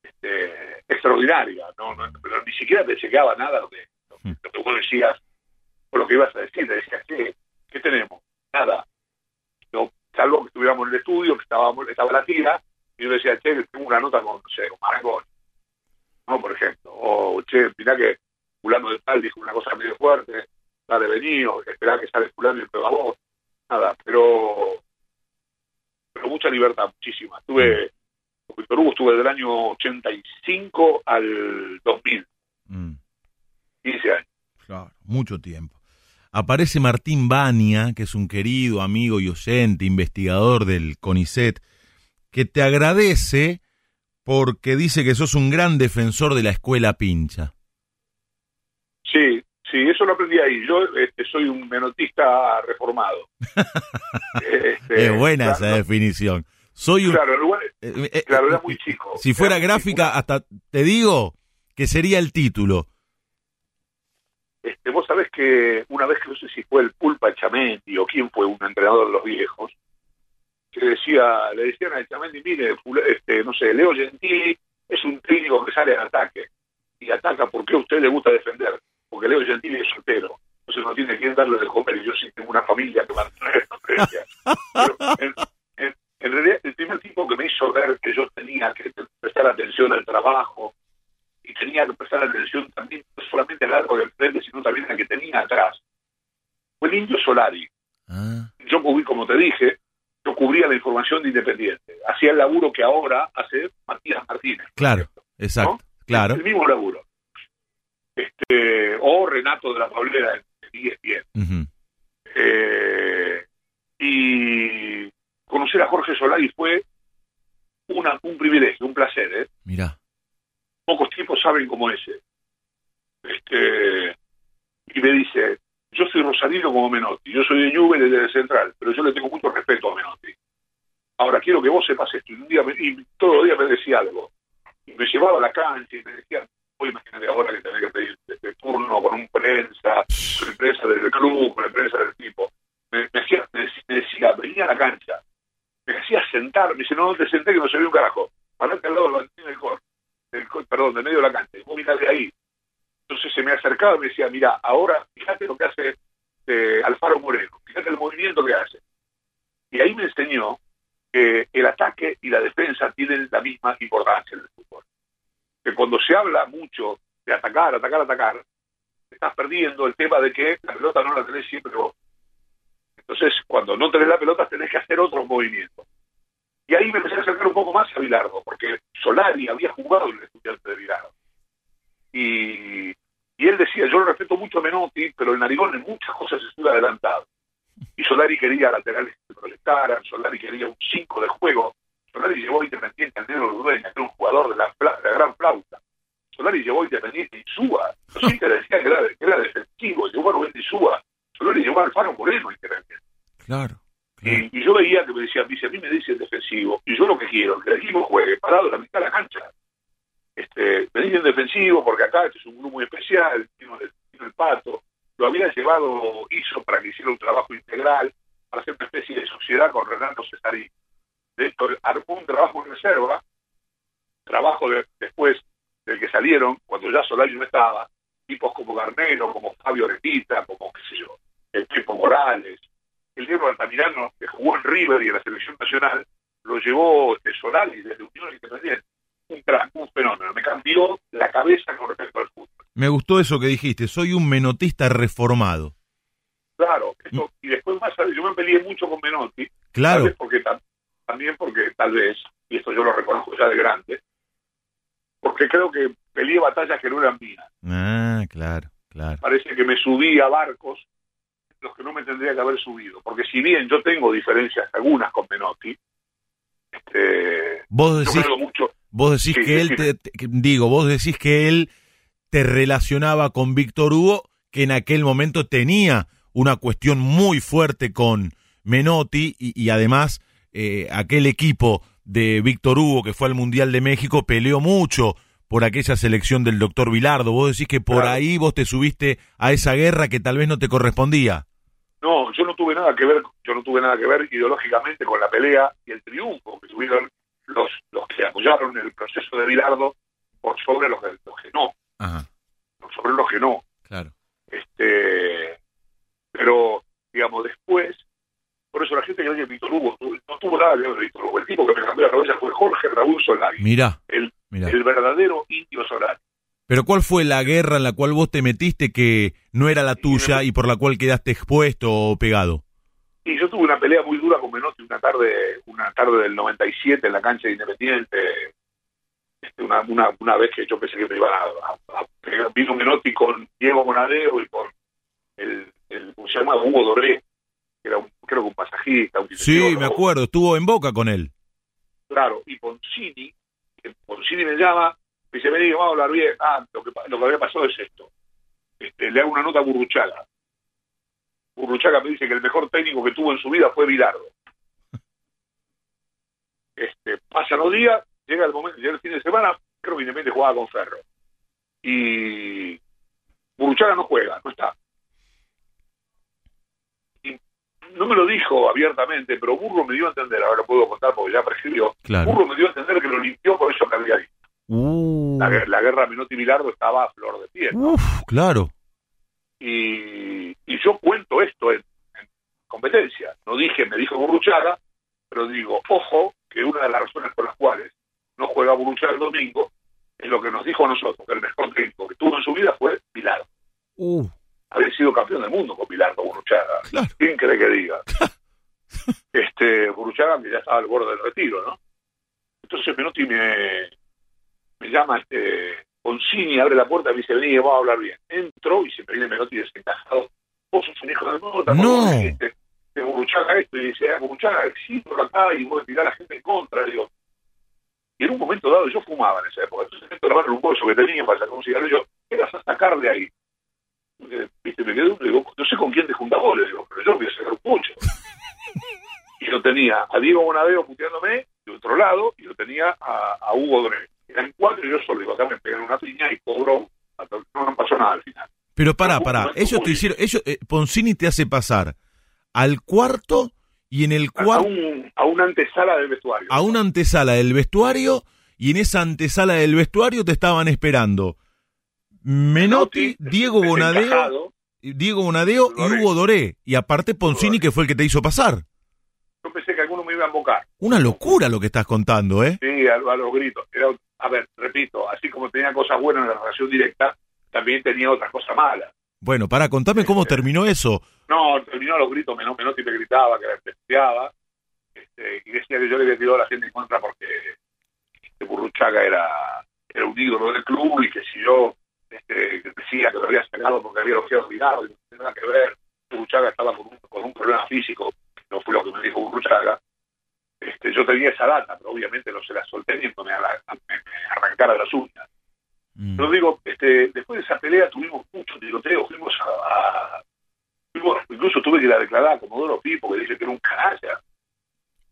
S4: este, extraordinaria, ¿no? No, pero ni siquiera te chequeaba nada lo que, lo, que- lo que vos decías o lo que ibas a decir, te decías, ¿qué, qué tenemos? Nada. Salvo que estuviéramos en el estudio, que estábamos, estaba la tira, y yo decía, che, tengo una nota con, no sé, con Marangón, ¿no? Por ejemplo, o che, mirá que fulano de tal dijo una cosa medio fuerte, dale venido, esperá que sale fulano y pega vos, nada, pero pero mucha libertad, muchísima. Estuve, con Víctor Hugo estuve del año 85 al 2000,
S3: Mm,
S4: 15 años.
S3: claro, mucho tiempo. Aparece Martín Bania, que es un querido amigo y oyente, investigador del CONICET, que te agradece porque dice que sos un gran defensor de la escuela pincha.
S4: Eso lo aprendí ahí. Yo este, soy un menotista reformado. Este,
S3: es buena esa definición. Soy un...
S4: Claro, lugar-
S3: eh, eh,
S4: claro, era
S3: eh,
S4: muy chico.
S3: Si fuera gráfica, hasta te digo que sería el título.
S4: Este, vos sabés que una vez que no sé si fue el Pulpa Chamendi o quién fue un entrenador de los viejos, que decía, le decían a Chamendi, mire, este, no sé, Leo Gentili es un técnico que sale al ataque y ataca porque a usted le gusta defender, porque Leo Gentili es soltero, entonces no tiene quien darle de comer y yo sí tengo una familia que mantener en, en- en realidad el primer tipo que me hizo ver que yo tenía que prestar atención al trabajo y tenía que prestar atención también no solamente al largo del frente, sino también al que tenía atrás. Fue el Indio Solari.
S3: Ah,
S4: Yo cubrí, como te dije, yo cubría la información de Independiente. Hacía el laburo que ahora hace Matías Martínez.
S3: claro, exacto, claro.
S4: El mismo laburo. Este, o Renato de la Paulera en ESPN.
S3: Ujú.
S4: Eh, y conocer a Jorge Solari fue una, un privilegio, un placer, ¿eh?
S3: Mirá,
S4: pocos tipos saben cómo ese. Este, y me dice, yo soy rosarino como Menotti, yo soy de Juve desde el Central, pero yo le tengo mucho respeto a Menotti. Ahora quiero que vos sepas esto. Y, un día me- y todos los días me decía algo. Y me llevaba a la cancha y me decía, imagínate ahora que tenés que pedir este turno con un prensa, con el prensa del club, con el prensa del tipo. Me, me hacía- me decía, venía a la cancha, me hacía sentar, me dice, no, te senté que no se ve un carajo, parate al lado del banquillo del cor donde medio de la cancha, y vos mirá de ahí. Entonces se me acercaba y me decía, mira, ahora fíjate lo que hace eh, Alfaro Moreno, fíjate el movimiento que hace. Y ahí me enseñó que el ataque y la defensa tienen la misma importancia en el fútbol. Que cuando se habla mucho de atacar, atacar, atacar, estás perdiendo el tema de que la pelota no la tenés siempre vos. Entonces, cuando no tenés la pelota, tenés que hacer otros movimientos. Y ahí me empecé a acercar un poco más a Bilardo, porque Solari había jugado en el estudiante de Bilardo. Y, él decía, yo lo respeto mucho a Menotti, pero el Narigón en muchas cosas estuvo adelantado. Y Solari quería laterales que proyectaran, Solari quería un 5 de juego. Solari llevó Independiente al Negro Dueña, que era un jugador de la, la gran flauta. Solari llevó Independiente y Suba. Los hinchas decían que era, que era defensivo, llevó a Rubén Suba. Solari llevó a Alfaro Moreno a Independiente.
S3: Claro. claro.
S4: Y, y yo veía que me decían, dice, a mí me dicen defensivo, y yo lo que quiero, que el equipo juegue parado en la mitad de la cancha. Este, me dicen defensivo porque acá este es un grupo muy especial, tiene el, tiene el pato, lo había llevado hizo para que hiciera un trabajo integral, para hacer una especie de sociedad con Renato Cesarín. De hecho, un trabajo en reserva, trabajo de- después del que salieron, cuando ya Solari no estaba, tipos como Garnero, como Fabio Repita, como qué sé yo, el Pepo Morales, el Diego Altamirano, que jugó en River y en la selección nacional, lo llevó este, Solari desde Unión Independiente. Un crack, un fenómeno. Me cambió la cabeza con respecto al fútbol.
S3: Me gustó eso que dijiste, soy un menotista reformado.
S4: Claro, esto- y después más yo me peleé mucho con Menotti,
S3: Claro,
S4: porque también porque tal vez, y esto yo lo reconozco ya de grande, porque creo que peleé batallas que no eran mías.
S3: ah, claro, claro.
S4: Parece que me subí a barcos los que no me tendría que haber subido, porque si bien yo tengo diferencias algunas con Menotti, este,
S3: Vos decís,
S4: creo mucho,
S3: vos decís
S4: Sí,
S3: que él, te, digo, vos decís que él te relacionaba con Víctor Hugo, que en aquel momento tenía una cuestión muy fuerte con Menotti y, y además eh, aquel equipo de Víctor Hugo que fue al Mundial de México peleó mucho por aquella selección del doctor Vilardo. Vos decís que por
S4: Claro.
S3: ahí vos te subiste a esa guerra que tal vez no te correspondía.
S4: No, yo no tuve nada que ver, yo no tuve nada que ver ideológicamente con la pelea y el triunfo que tuvieron los, los que apoyaron el proceso de Bilardo por sobre los, que- los que no,
S3: Ajá,
S4: por sobre los que no.
S3: claro.
S4: Este, pero, digamos, después, por eso la gente que oye Víctor Hugo no tuvo nada que ver con Víctor Hugo. El tipo que me cambió la cabeza fue Jorge Raúl Solari,
S3: Mirá,
S4: el,
S3: mirá.
S4: el verdadero indio Solari.
S3: Pero ¿cuál fue la guerra en la cual vos te metiste que no era la tuya y por la cual quedaste expuesto o pegado?
S4: Y yo tuve una pelea muy dura con Menotti una tarde, una tarde del 97 en la cancha de Independiente. Este, una, una, una vez que yo pensé que me iban a, a- a pegar. Vino Menotti con Diego Monadeo y con el, el ¿cómo se llama? Hugo Doré, que era un, creo que un pasajista. Un
S3: Sí, me acuerdo, estuvo en boca con él.
S4: Claro, y Poncini, Poncini me llama, me dice, vení, vamos a hablar bien. Ah, lo que, lo que había pasado es esto. Este, le hago una nota a Burruchaga. Burruchaga me dice que el mejor técnico que tuvo en su vida fue Bilardo. Este, pasan los días, llega el momento, llega el fin de semana, creo que Independiente jugaba con Ferro. Y Burruchaga no juega, no está. Y no me lo dijo abiertamente, pero Burro me dio a entender, ahora lo puedo contar porque ya prescribió,
S3: Claro.
S4: Burro me dio a entender que lo limpió por eso que había dicho.
S3: Uh,
S4: La, la guerra Menotti-Bilardo estaba a flor de piel.
S3: uf, claro.
S4: Y, y yo cuento esto en, en competencia. No dije, me dijo Burruchaga, pero digo, ojo, que una de las razones por las cuales no juega Burruchaga el domingo es lo que nos dijo a nosotros, que el mejor técnico que tuvo en su vida fue Bilardo.
S3: Uh,
S4: Había sido campeón del mundo con Bilardo Burruchaga.
S3: claro.
S4: ¿Quién cree que diga? este Burruchaga que ya estaba al borde del retiro, ¿no? Entonces Menotti me, me llama este Poncini, abre la puerta y me dice, vení, vamos a hablar bien. Entro y se me viene Menotti desencajado. Vos sos un hijo de puta,
S3: No.
S4: De Burruchaga esto, y dice, ah, Burruchaga, sí, por acá, y voy a tirar a la gente en contra, digo. Y en un momento dado yo fumaba en esa época, entonces meto la mano en un bolso que tenía para sacar un cigarrillo, ¿qué vas a sacar de ahí? Porque, Viste, me quedé, digo, no sé con quién te juntás vos, le digo, pero yo voy a sacar un pucho. y lo tenía a Diego Bonadeo puteándome de otro lado, y lo tenía a, a Hugo Doré. Eran cuatro y yo solo, digo, acá me pegan una piña y cobró, no, no pasó nada al final.
S3: Pero pará, pará. Ellos te hicieron, ellos, eh, Poncini te hace pasar al cuarto y en el
S4: a
S3: cuarto
S4: un, a una antesala del vestuario.
S3: a una antesala del vestuario y en esa antesala del vestuario te estaban esperando Menotti, Diego Bonadeo. Diego Bonadeo y. Hugo Doré. Y aparte Poncini,
S4: Doré.
S3: que fue el que te hizo pasar.
S4: Yo pensé que alguno me iba a embocar.
S3: Una locura lo que estás contando, ¿eh?
S4: Sí, a, a los gritos. Era, a ver, repito, así como tenía cosas buenas en la relación directa, también tenía otras cosas malas.
S3: Bueno, para contame cómo terminó eso.
S4: No, terminó a los gritos, Menotti Menotti me gritaba, que la despreciaba, este, y decía que yo le había tirado a la gente en contra porque este Burruchaga era, era un ídolo del club y que si yo este, que decía que lo había sacado porque había los ojos mirados y no tenía nada que ver, Burruchaga estaba con un, con un problema físico, no fue lo que me dijo Burruchaga, este, yo tenía esa data, pero obviamente no se la solté ni que me, me- me arrancara las uñas.
S3: Mm.
S4: Pero digo, este, después de esa pelea tuvimos mucho tiroteo, fuimos a, a- fuimos- incluso tuve que ir a declarar a Comodoro Pi porque dice que era un canalla.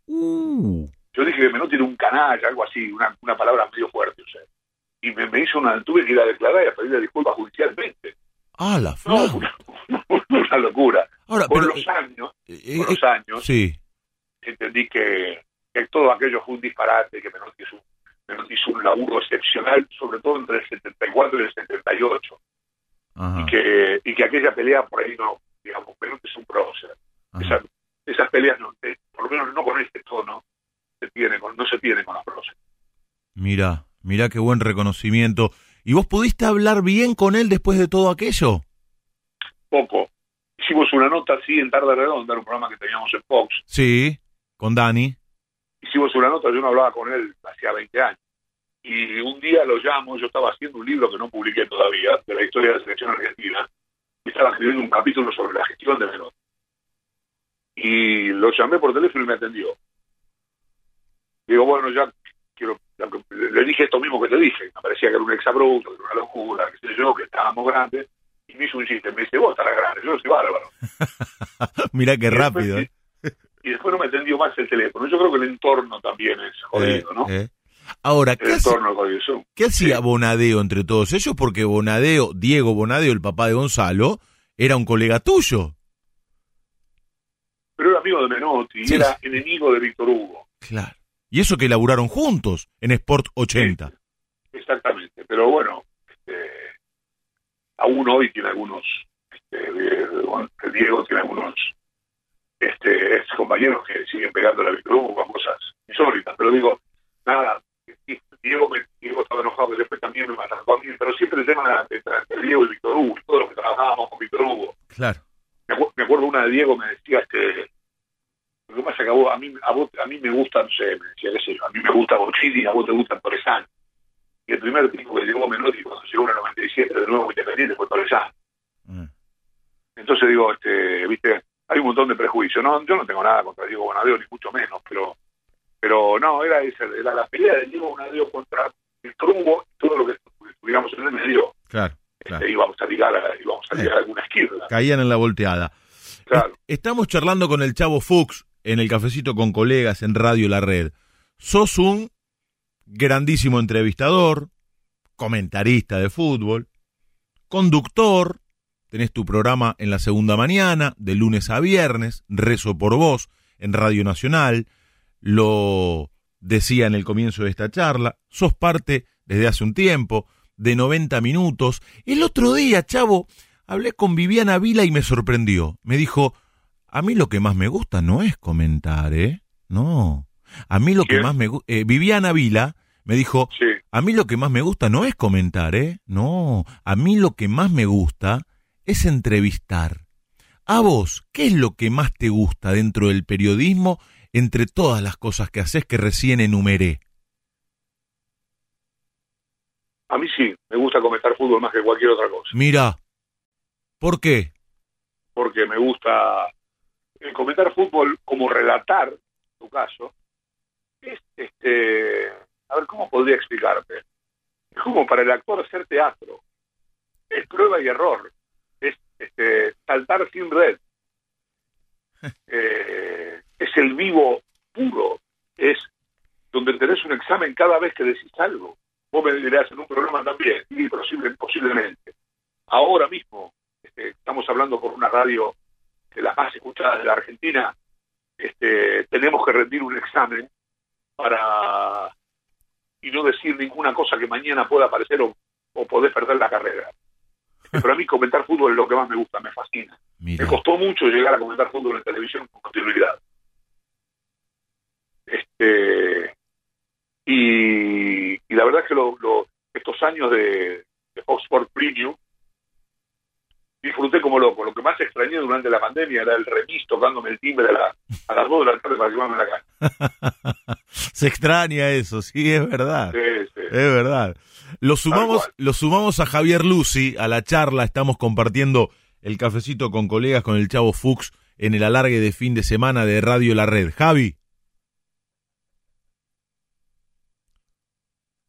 S3: Uh,
S4: Yo dije que Menotti era un canalla, algo así, una, una palabra medio fuerte, o sea. Y me, me hizo una, tuve que ir a declarar y a pedirle disculpas judicialmente.
S3: ah, la
S4: No, una, una locura.
S3: Ahora,
S4: Con
S3: pero,
S4: los años,
S3: eh,
S4: con
S3: eh,
S4: los años,
S3: sí.
S4: entendí que, que todo aquello fue un disparate, que Menotti hizo, Menotti hizo un laburo excepcional, sobre todo entre el 74 y el 78.
S3: Ajá,
S4: y que, y que aquella pelea por ahí no, digamos, Menotti es un prócer. Esa- esas peleas, no, eh, por lo menos no con este tono, se tiene con, no se tiene con los próceres.
S3: Mira, mira qué buen reconocimiento. ¿Y vos pudiste hablar bien con él después de todo aquello?
S4: Poco. Hicimos una nota así en Tarde Redonda, era un programa que teníamos en Fox.
S3: Sí, con Dani.
S4: Hicimos una nota, yo no hablaba con él hacía 20 años. Y un día lo llamo, yo estaba haciendo un libro que no publiqué todavía, de la historia de la selección argentina, y estaba escribiendo un capítulo sobre la gestión de Menotti. Y lo llamé por teléfono y me atendió. Digo, bueno, ya le dije esto mismo que te dije, me parecía que era un exabrupto, que era una locura, que sé yo, que estábamos grandes, y me hizo un chiste, me dice, vos estarás grande, yo soy bárbaro.
S3: mira qué
S4: Y después-
S3: rápido. ¿eh?
S4: Y después no me atendió más el teléfono. Yo creo que el entorno también es jodido,
S3: Eh,
S4: ¿no?
S3: eh. Ahora, ¿qué, hace- qué hacía
S4: Sí.
S3: Bonadeo entre todos ellos? Porque Bonadeo, Diego Bonadeo, el papá de Gonzalo, era un colega tuyo.
S4: Pero era amigo de Menotti y era enemigo de Víctor Hugo.
S3: Claro. Y eso que laburaron juntos en Sport 80.
S4: Exactamente. Pero bueno, este, aún hoy tiene algunos, este, de- bueno, Diego tiene algunos este, ex compañeros que siguen pegándole a Hugo con cosas insólitas. Pero digo, nada, Diego, me- Diego estaba enojado que después también me atacó a mí, pero siempre el tema de, de Diego y Víctor Hugo, y todos los que trabajábamos con Víctor Hugo.
S3: Claro.
S4: me acuerdo una de Diego me decía este lo que pasa es que a, vos, a mí a, vos- a mí me gusta no sé me decía qué sé yo a mí me gusta Bochini y a vos te gusta Torresán. Y el primer tipo que llegó Menotti cuando llegó en el 97 de nuevo Independiente fue Torresán.
S3: Eh.
S4: entonces digo este viste hay un montón de prejuicios no yo no tengo nada contra Diego Bonadeo ni mucho menos pero pero no era esa era la pelea de Diego Bonadeo contra el Trumbo todo lo que estuviéramos en el medio.
S3: Claro, claro.
S4: este, íbamos a ligar a, íbamos a ligar a alguna izquierda
S3: Caían en la volteada.
S4: claro.
S3: Estamos charlando con el Chavo Fuchs en el cafecito con colegas en Radio La Red. Sos un grandísimo entrevistador, comentarista de fútbol, conductor, tenés tu programa en la segunda mañana, de lunes a viernes, Rezo por Vos, en Radio Nacional, lo decía en el comienzo de esta charla, sos parte desde hace un tiempo de 90 minutos. El otro día, Chavo, hablé con Viviana Vila y me sorprendió. Me dijo, a mí lo que más me gusta no es comentar, ¿eh? No. A mí lo que más me gusta... Viviana Vila me dijo,
S4: sí
S3: a mí lo que más me gusta no es comentar, ¿eh? No. A mí lo que más me gusta es entrevistar. A vos, ¿qué es lo que más te gusta dentro del periodismo entre todas las cosas que haces que recién enumeré?
S4: A mí sí, me gusta comentar fútbol más que cualquier otra cosa,
S3: Mira, ¿por qué?
S4: porque me gusta el comentar fútbol como relatar, en tu caso, es, este, a ver, ¿cómo podría explicarte? Es como para el actor hacer teatro, es prueba y error, es este, saltar sin red, Eh, es el vivo puro, es donde tenés un examen cada vez que decís algo. Vos me dirás en un programa también, y posible, posiblemente. Ahora mismo, este, estamos hablando por una radio de las más escuchadas de la Argentina, este, tenemos que rendir un examen para y no decir ninguna cosa que mañana pueda aparecer o, o podés perder la carrera. Pero a mí comentar fútbol es lo que más me gusta, me fascina.
S3: Mira.
S4: Me costó mucho llegar a comentar fútbol en televisión con continuidad. Este, y, y la verdad es que lo- lo- estos años de, de Sports Premium disfruté como loco. Lo que más extrañé durante la pandemia era el remis tocándome el timbre a, la- a las 2 de la tarde para llevarme a la casa.
S3: Se extraña eso, sí, es verdad.
S4: Sí, sí.
S3: Es verdad. Lo sumamos, lo sumamos a Javier Lucy, a la charla, estamos compartiendo el cafecito con colegas con el Chavo Fuchs en el alargue de fin de semana de Radio La Red. Javi.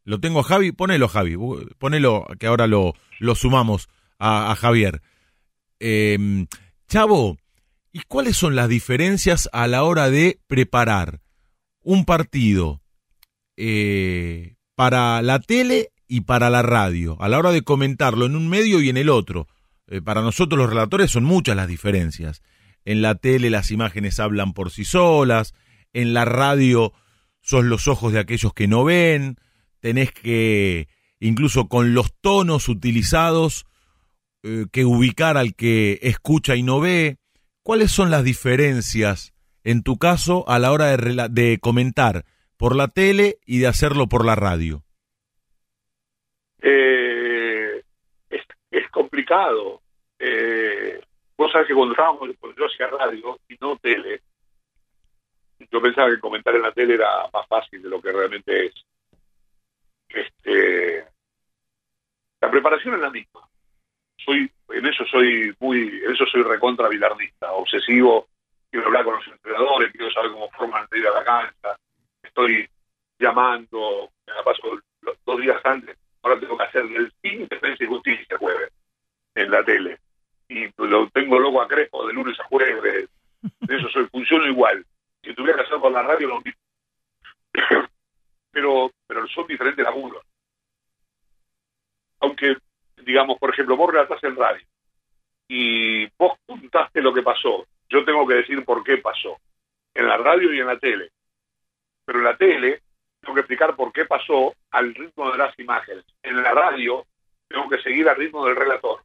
S3: Lo tengo a Javi, ponelo Javi, ponelo que ahora lo, lo sumamos a, a Javier. Eh, Chavo, ¿y cuáles son las diferencias a la hora de preparar un partido eh, para la tele y para la radio, a la hora de comentarlo en un medio y en el otro. Eh, para nosotros los relatores son muchas las diferencias. En la tele las imágenes hablan por sí solas, en la radio sos los ojos de aquellos que no ven, tenés que, incluso con los tonos utilizados, eh, que ubicar al que escucha y no ve. ¿Cuáles son las diferencias, en tu caso, a la hora de, comentar por la tele y de hacerlo por la radio?
S4: Eh, es, es complicado. Eh, vos sabés que cuando estábamos, cuando yo hacía radio y no tele, yo pensaba que comentar en la tele era más fácil de lo que realmente es. Este, la preparación es la misma. Soy, en eso soy muy, en eso soy recontra bilardista, obsesivo, quiero hablar con los entrenadores, quiero saber cómo forman de ir a la cancha, estoy llamando, me la paso los dos días antes, ahora tengo que hacer el fin Defensa y Justicia jueves en la tele. Y lo tengo loco a Crespo de lunes a jueves, de eso soy, funciono igual. Si tuviera que hacer por la radio, lo mismo. pero, pero son diferentes laburos. Aunque, digamos, por ejemplo, vos relatás en radio y vos contaste lo que pasó, yo tengo que decir por qué pasó, en la radio y en la tele. Pero en la tele tengo que explicar por qué pasó al ritmo de las imágenes. En la radio tengo que seguir al ritmo del relator.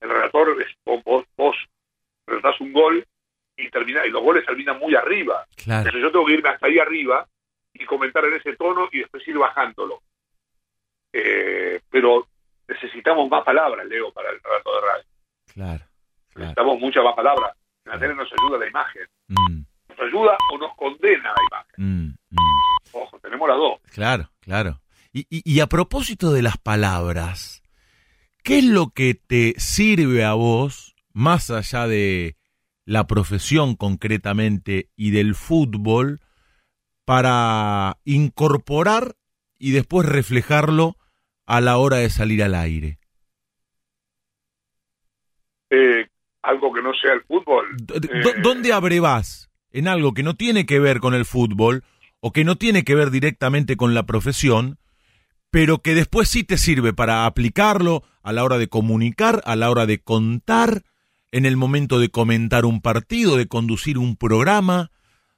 S4: El relator es vos, vos, relatás un gol y termina, y los goles terminan muy arriba.
S3: Claro.
S4: Entonces yo tengo que irme hasta ahí arriba y comentar en ese tono y después ir bajándolo. Eh, pero necesitamos más palabras, Leo, para el relato de radio.
S3: Claro. claro.
S4: Necesitamos muchas más palabras. En la tele nos ayuda la imagen.
S3: Mm,
S4: Nos ayuda o nos condena la imagen.
S3: mm, mm.
S4: Ojo, tenemos las dos.
S3: Claro, claro. Y, y- y a propósito de las palabras, ¿qué es lo que te sirve a vos, más allá de la profesión concretamente y del fútbol, para incorporar y después reflejarlo a la hora de salir al aire?
S4: Eh, algo que no sea el fútbol. Eh,
S3: ¿Dónde abrevás en algo que no tiene que ver con el fútbol o que no tiene que ver directamente con la profesión, pero que después sí te sirve para aplicarlo a la hora de comunicar, a la hora de contar, en el momento de comentar un partido, de conducir un programa?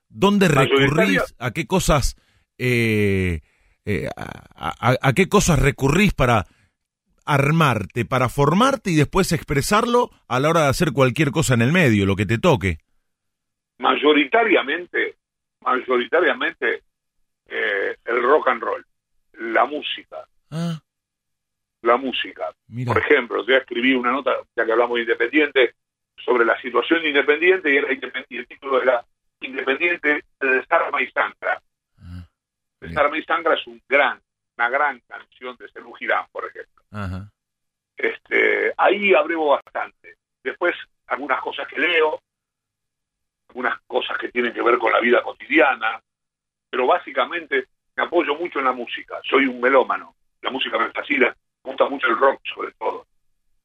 S3: ¿Dónde recurrís? ¿A qué cosas eh, eh, a, a- a qué cosas recurrís para armarte, para formarte y después expresarlo a la hora de hacer cualquier cosa en el medio, lo que te toque?
S4: mayoritariamente, mayoritariamente eh, el rock and roll, la música,
S3: Ah,
S4: la música.
S3: mira.
S4: Por ejemplo, yo escribí una nota, ya que hablamos de Independiente, sobre la situación de Independiente y, era Independ- y el título era Independiente de Desarma y Sangra.
S3: Ah,
S4: Desarma y Sangra es un gran, una gran canción de Serú Girán, por ejemplo.
S3: ajá.
S4: Este, ahí abrevo bastante. Después, algunas cosas que leo, algunas cosas que tienen que ver con la vida cotidiana, pero básicamente me apoyo mucho en la música. Soy un melómano. La música me fascina, me gusta mucho el rock sobre todo.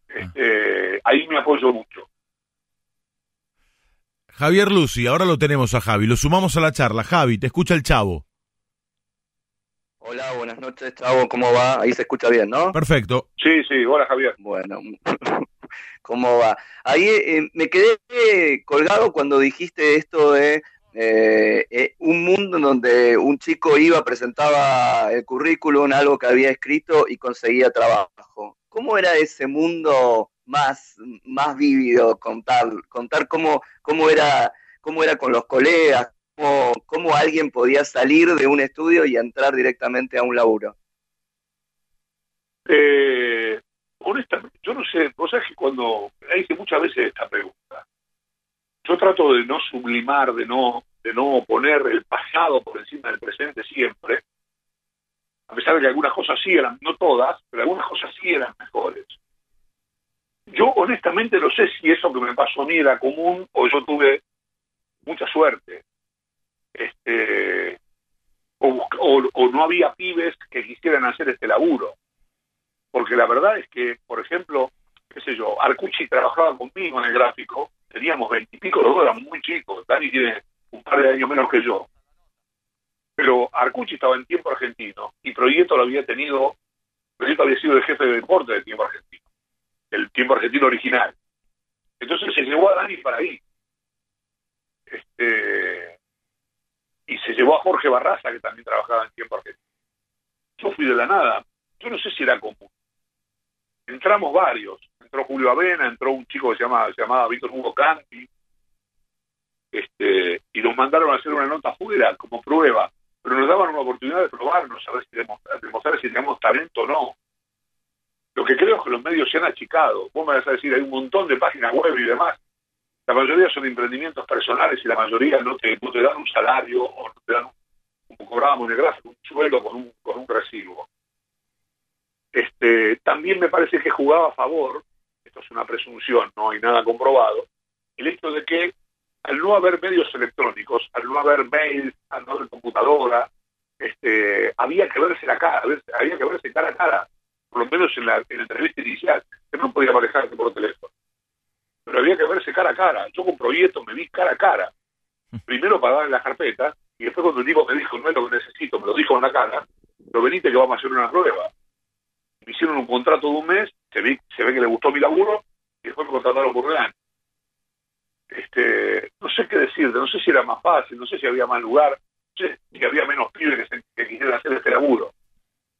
S4: Este, ahí me apoyo mucho.
S3: Javier Lucy, ahora lo tenemos a Javi, lo sumamos a la charla. Javi, te escucha el chavo.
S5: Hola, buenas noches, Chavo, ¿cómo va? Ahí se escucha bien, ¿no?
S3: Perfecto.
S4: Sí, sí, hola Javier.
S5: Bueno, ¿cómo va? Ahí eh, me quedé colgado cuando dijiste esto de eh, eh, un mundo en donde un chico iba, presentaba el currículum, algo que había escrito y conseguía trabajo. ¿Cómo era ese mundo más, más vívido? Contar, contar cómo, cómo, era, cómo era con los colegas, cómo, alguien podía salir de un estudio y entrar directamente a un laburo.
S4: Eh, honestamente, yo no sé, vos sabés que cuando, hice muchas veces esta pregunta, yo trato de no sublimar, de no, de no poner el pasado por encima del presente siempre, a pesar de que algunas cosas sí eran, no todas, pero algunas cosas sí eran mejores. Yo honestamente no sé si eso que me pasó a mí era común o yo tuve mucha suerte. Este, o, no había pibes que quisieran hacer este laburo. Porque la verdad es que, por ejemplo, qué sé yo, Arcucci trabajaba conmigo en el gráfico, teníamos veintipico, los dos eran muy chicos, Dani tiene un par de años menos que yo. Pero Arcucci estaba en tiempo argentino y Proyecto lo había tenido, Proyecto había sido el jefe de deporte del tiempo argentino, el tiempo argentino original. Entonces se llevó a Dani para ahí. Este, y se llevó a Jorge Barraza, que también trabajaba en tiempo argentino. Yo fui de la nada. Yo no sé si era común entramos varios. Entró Julio Avena, entró un chico que se, llama, se llamaba Víctor Hugo Canti, este, y nos mandaron a hacer una nota fuera como prueba, pero nos daban una oportunidad de probarnos, a ver si demostrar, demostrar si tenemos talento o no. Lo que creo es que los medios se han achicado. Vos me vas a decir, hay un montón de páginas web y demás. La mayoría son emprendimientos personales y la mayoría no te, no te dan un salario o no te dan, como cobrábamos en el gráfico, un sueldo con un, con un. Este, también me parece que jugaba a favor, esto es una presunción, no hay nada comprobado, el hecho de que al no haber medios electrónicos, al no haber mail, al no haber computadora, este, había que verse la cara, había que verse cara a cara, por lo menos en la, en la entrevista inicial, que no podía manejarse por teléfono. Pero había que verse cara a cara. Yo con proyectos me vi cara a cara. Primero para darle la carpeta, y después cuando el tipo me dijo, no es lo que necesito, me lo dijo en la cara, pero venite que vamos a hacer una prueba hicieron un contrato de un mes, se ve, se ve que le gustó mi laburo, y después me contrataron por año. Este, no sé qué decirte, no sé si era más fácil, no sé si había más lugar, no sé si había menos pibes que, quisieran hacer este laburo.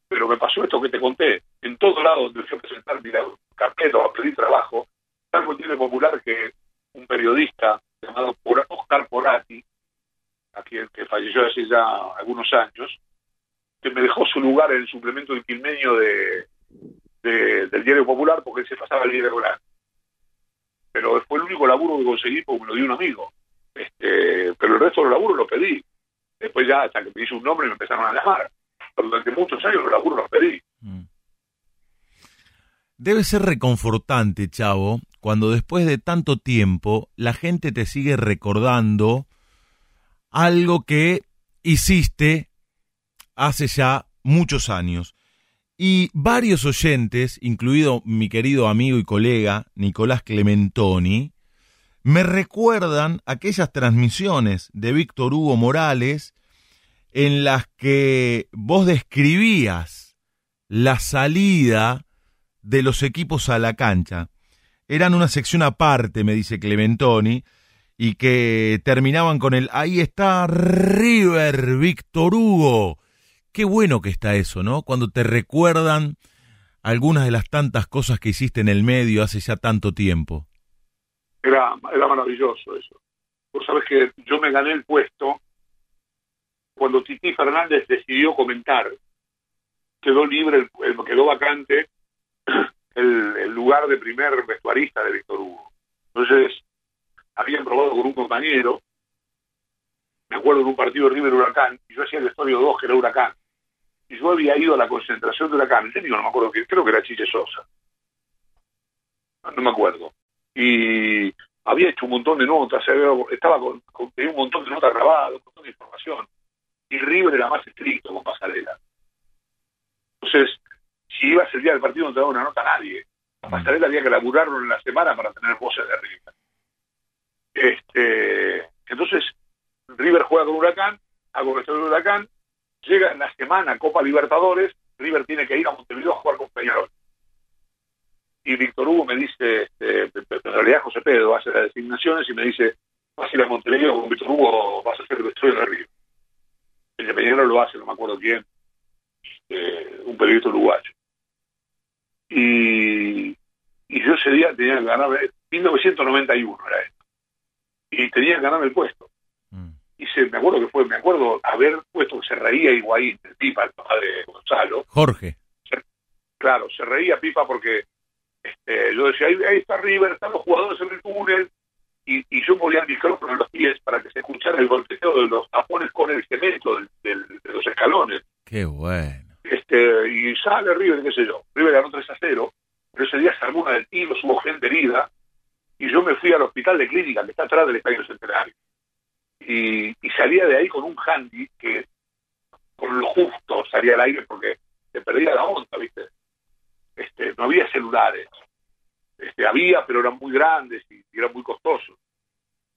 S4: Pero me pasó esto que te conté. En todo lado donde fui a presentar mi carpeta o a pedir trabajo, algo tiene popular que un periodista llamado Oscar Porati, a quien que falleció hace ya algunos años, que me dejó su lugar en el suplemento de Quilmeño de, del Diario Popular porque él se pasaba el Diario Popular. Pero fue el único laburo que conseguí porque me lo dio un amigo. Este, pero el resto de los laburos los pedí. Después ya hasta que me hizo un nombre me empezaron a llamar. Pero durante muchos años los laburos los pedí. Mm.
S3: Debe ser reconfortante, Chavo, cuando después de tanto tiempo la gente te sigue recordando algo que hiciste hace ya muchos años. Y varios oyentes, incluido mi querido amigo y colega Nicolás Clementoni, me recuerdan aquellas transmisiones de Víctor Hugo Morales en las que vos describías la salida de los equipos a la cancha. Eran una sección aparte, me dice Clementoni, y que terminaban con el ahí está River, Víctor Hugo, Qué bueno que está eso, ¿no? Cuando te recuerdan algunas de las tantas cosas que hiciste en el medio hace ya tanto tiempo.
S4: Era, era maravilloso eso. Vos sabés que yo me gané el puesto cuando Titi Fernández decidió comentar. Quedó libre, el, quedó vacante el, lugar de primer vestuarista de Víctor Hugo. Entonces, habían probado con un compañero, me acuerdo de un partido de River Huracán, y yo hacía el vestuario 2, que era Huracán y yo había ido a la concentración de Huracán, el técnico no me acuerdo, creo que era Chiche Sosa, no me acuerdo, y había hecho un montón de notas, estaba con, tenía un montón de notas grabadas, un montón de información, y River era más estricto con Pasarela. Entonces, si iba a ser día del partido no te daba una nota a nadie. A mm. Pasarela había que laburarlo en la semana para tener voces de River. Este, entonces, River juega con Huracán, hago el de Huracán, llega en la semana Copa Libertadores, River tiene que ir a Montevideo a jugar con Peñarol. Y Víctor Hugo me dice, este, en realidad José Pedro hace las designaciones y me dice, vas a ir a Montevideo con Víctor Hugo, vas a hacer el vestuario de River. El Independiente lo hace, no me acuerdo quién, eh, un periodista uruguayo. Y, y yo ese día tenía que ganar, 1991 era esto, y tenía que ganar el puesto.
S3: Mm.
S4: Y se, me acuerdo que fue, me acuerdo haber puesto que se reía Higuaín, el Pipa, el papá de Gonzalo.
S3: Jorge.
S4: Claro, se reía Pipa porque este, yo decía, ahí, ahí está River, están los jugadores en el túnel, y, y yo ponía el micrófono en los pies para que se escuchara el golpeteo de los tapones con el cemento del- del- de los escalones.
S3: Qué bueno.
S4: Este y sale River, qué sé yo. River ganó 3 a 0, pero ese día se armó una de tiros, hubo gente herida, y yo me fui al hospital de clínica que está atrás del Estadio Centenario. Y, y salía de ahí con un handy que con lo justo salía al aire porque se perdía la onda, ¿viste? Este, no había celulares. Este, había, pero eran muy grandes y, y eran muy costosos.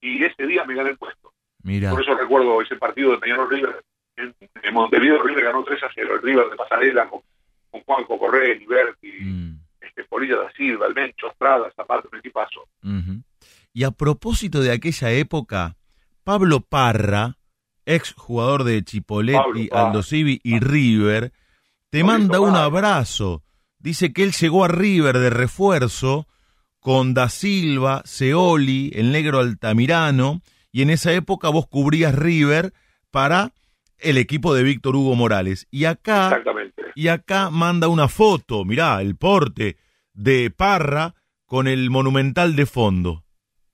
S4: Y ese día me gané el puesto.
S3: Mira.
S4: Por eso recuerdo ese partido de Peñarol River. En, Montevideo River ganó 3 a 0. El River de Pasarela con, con Juanjo Correa, Liberti,
S3: Mm,
S4: este, Polilla da Silva, el Mencho, Estrada, Zapata, un equipazo.
S3: Y a propósito de aquella época, Pablo Parra, ex jugador de Chipoletti. Aldo Civi y River, te manda un abrazo. Dice que él llegó a River de refuerzo con Da Silva, Seoli, el negro Altamirano, y en esa época vos cubrías River para el equipo de Víctor Hugo Morales. Y acá
S4: Exactamente.
S3: y acá manda una foto, mirá, el porte de Parra con el monumental de fondo.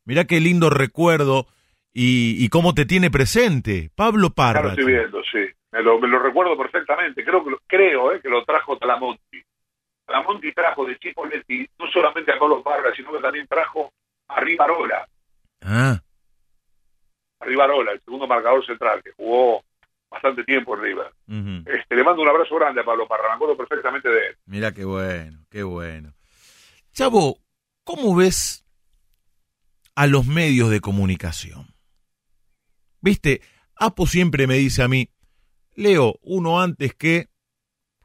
S3: Mirá qué lindo recuerdo y, y cómo te tiene presente. Pablo Parra.
S4: estoy viendo, sí. Me lo, me lo recuerdo perfectamente. Creo que lo, creo eh, que lo trajo Talamonti. Talamonti trajo de Chipoletti no solamente a Carlos Parra, sino que también trajo a Rivarola.
S3: Ah,
S4: A Rivarola, el segundo marcador central, que jugó bastante tiempo en River. Este, le mando un abrazo grande a Pablo Parra, me acuerdo perfectamente de él.
S3: mirá qué bueno, qué bueno. Chavo, ¿cómo ves a los medios de comunicación? Viste, Apo siempre me dice a mí, Leo, uno antes que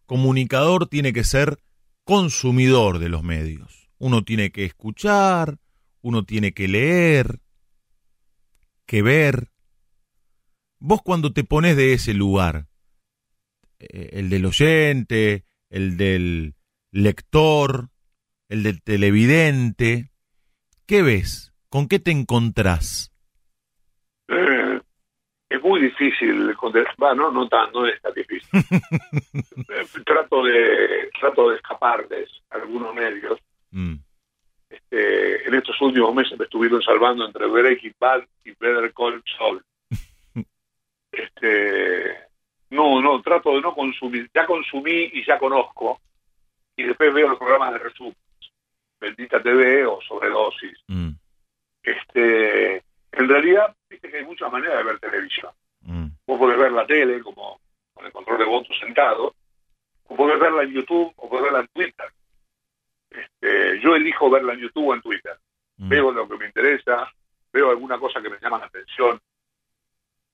S3: comunicador tiene que ser consumidor de los medios. Uno tiene que escuchar, uno tiene que leer, que ver. Vos cuando te pones de ese lugar, eh, el del oyente, el del lector, el del televidente, ¿qué ves? ¿Con qué te encontrás?
S4: Eh, es muy difícil contestar, va, no, tan, no es tan difícil. Eh, trato de trato de escapar de algunos medios.
S3: Mm,
S4: Este, en estos últimos meses me estuvieron salvando entre Breaking Bad y Better Call Saul. Este, no, no, trato de no consumir. Ya consumí y ya conozco. Y después veo los programas de resumen. Bendita TV o Sobredosis.
S3: mm,
S4: Este, en realidad, viste que hay muchas maneras de ver televisión.
S3: mm,
S4: Vos podés ver la tele como con el control de votos sentado, o podés verla en YouTube o podés verla en Twitter. Este, yo elijo verla en YouTube o en Twitter.
S3: mm.
S4: Veo lo que me interesa, veo alguna cosa que me llama la atención.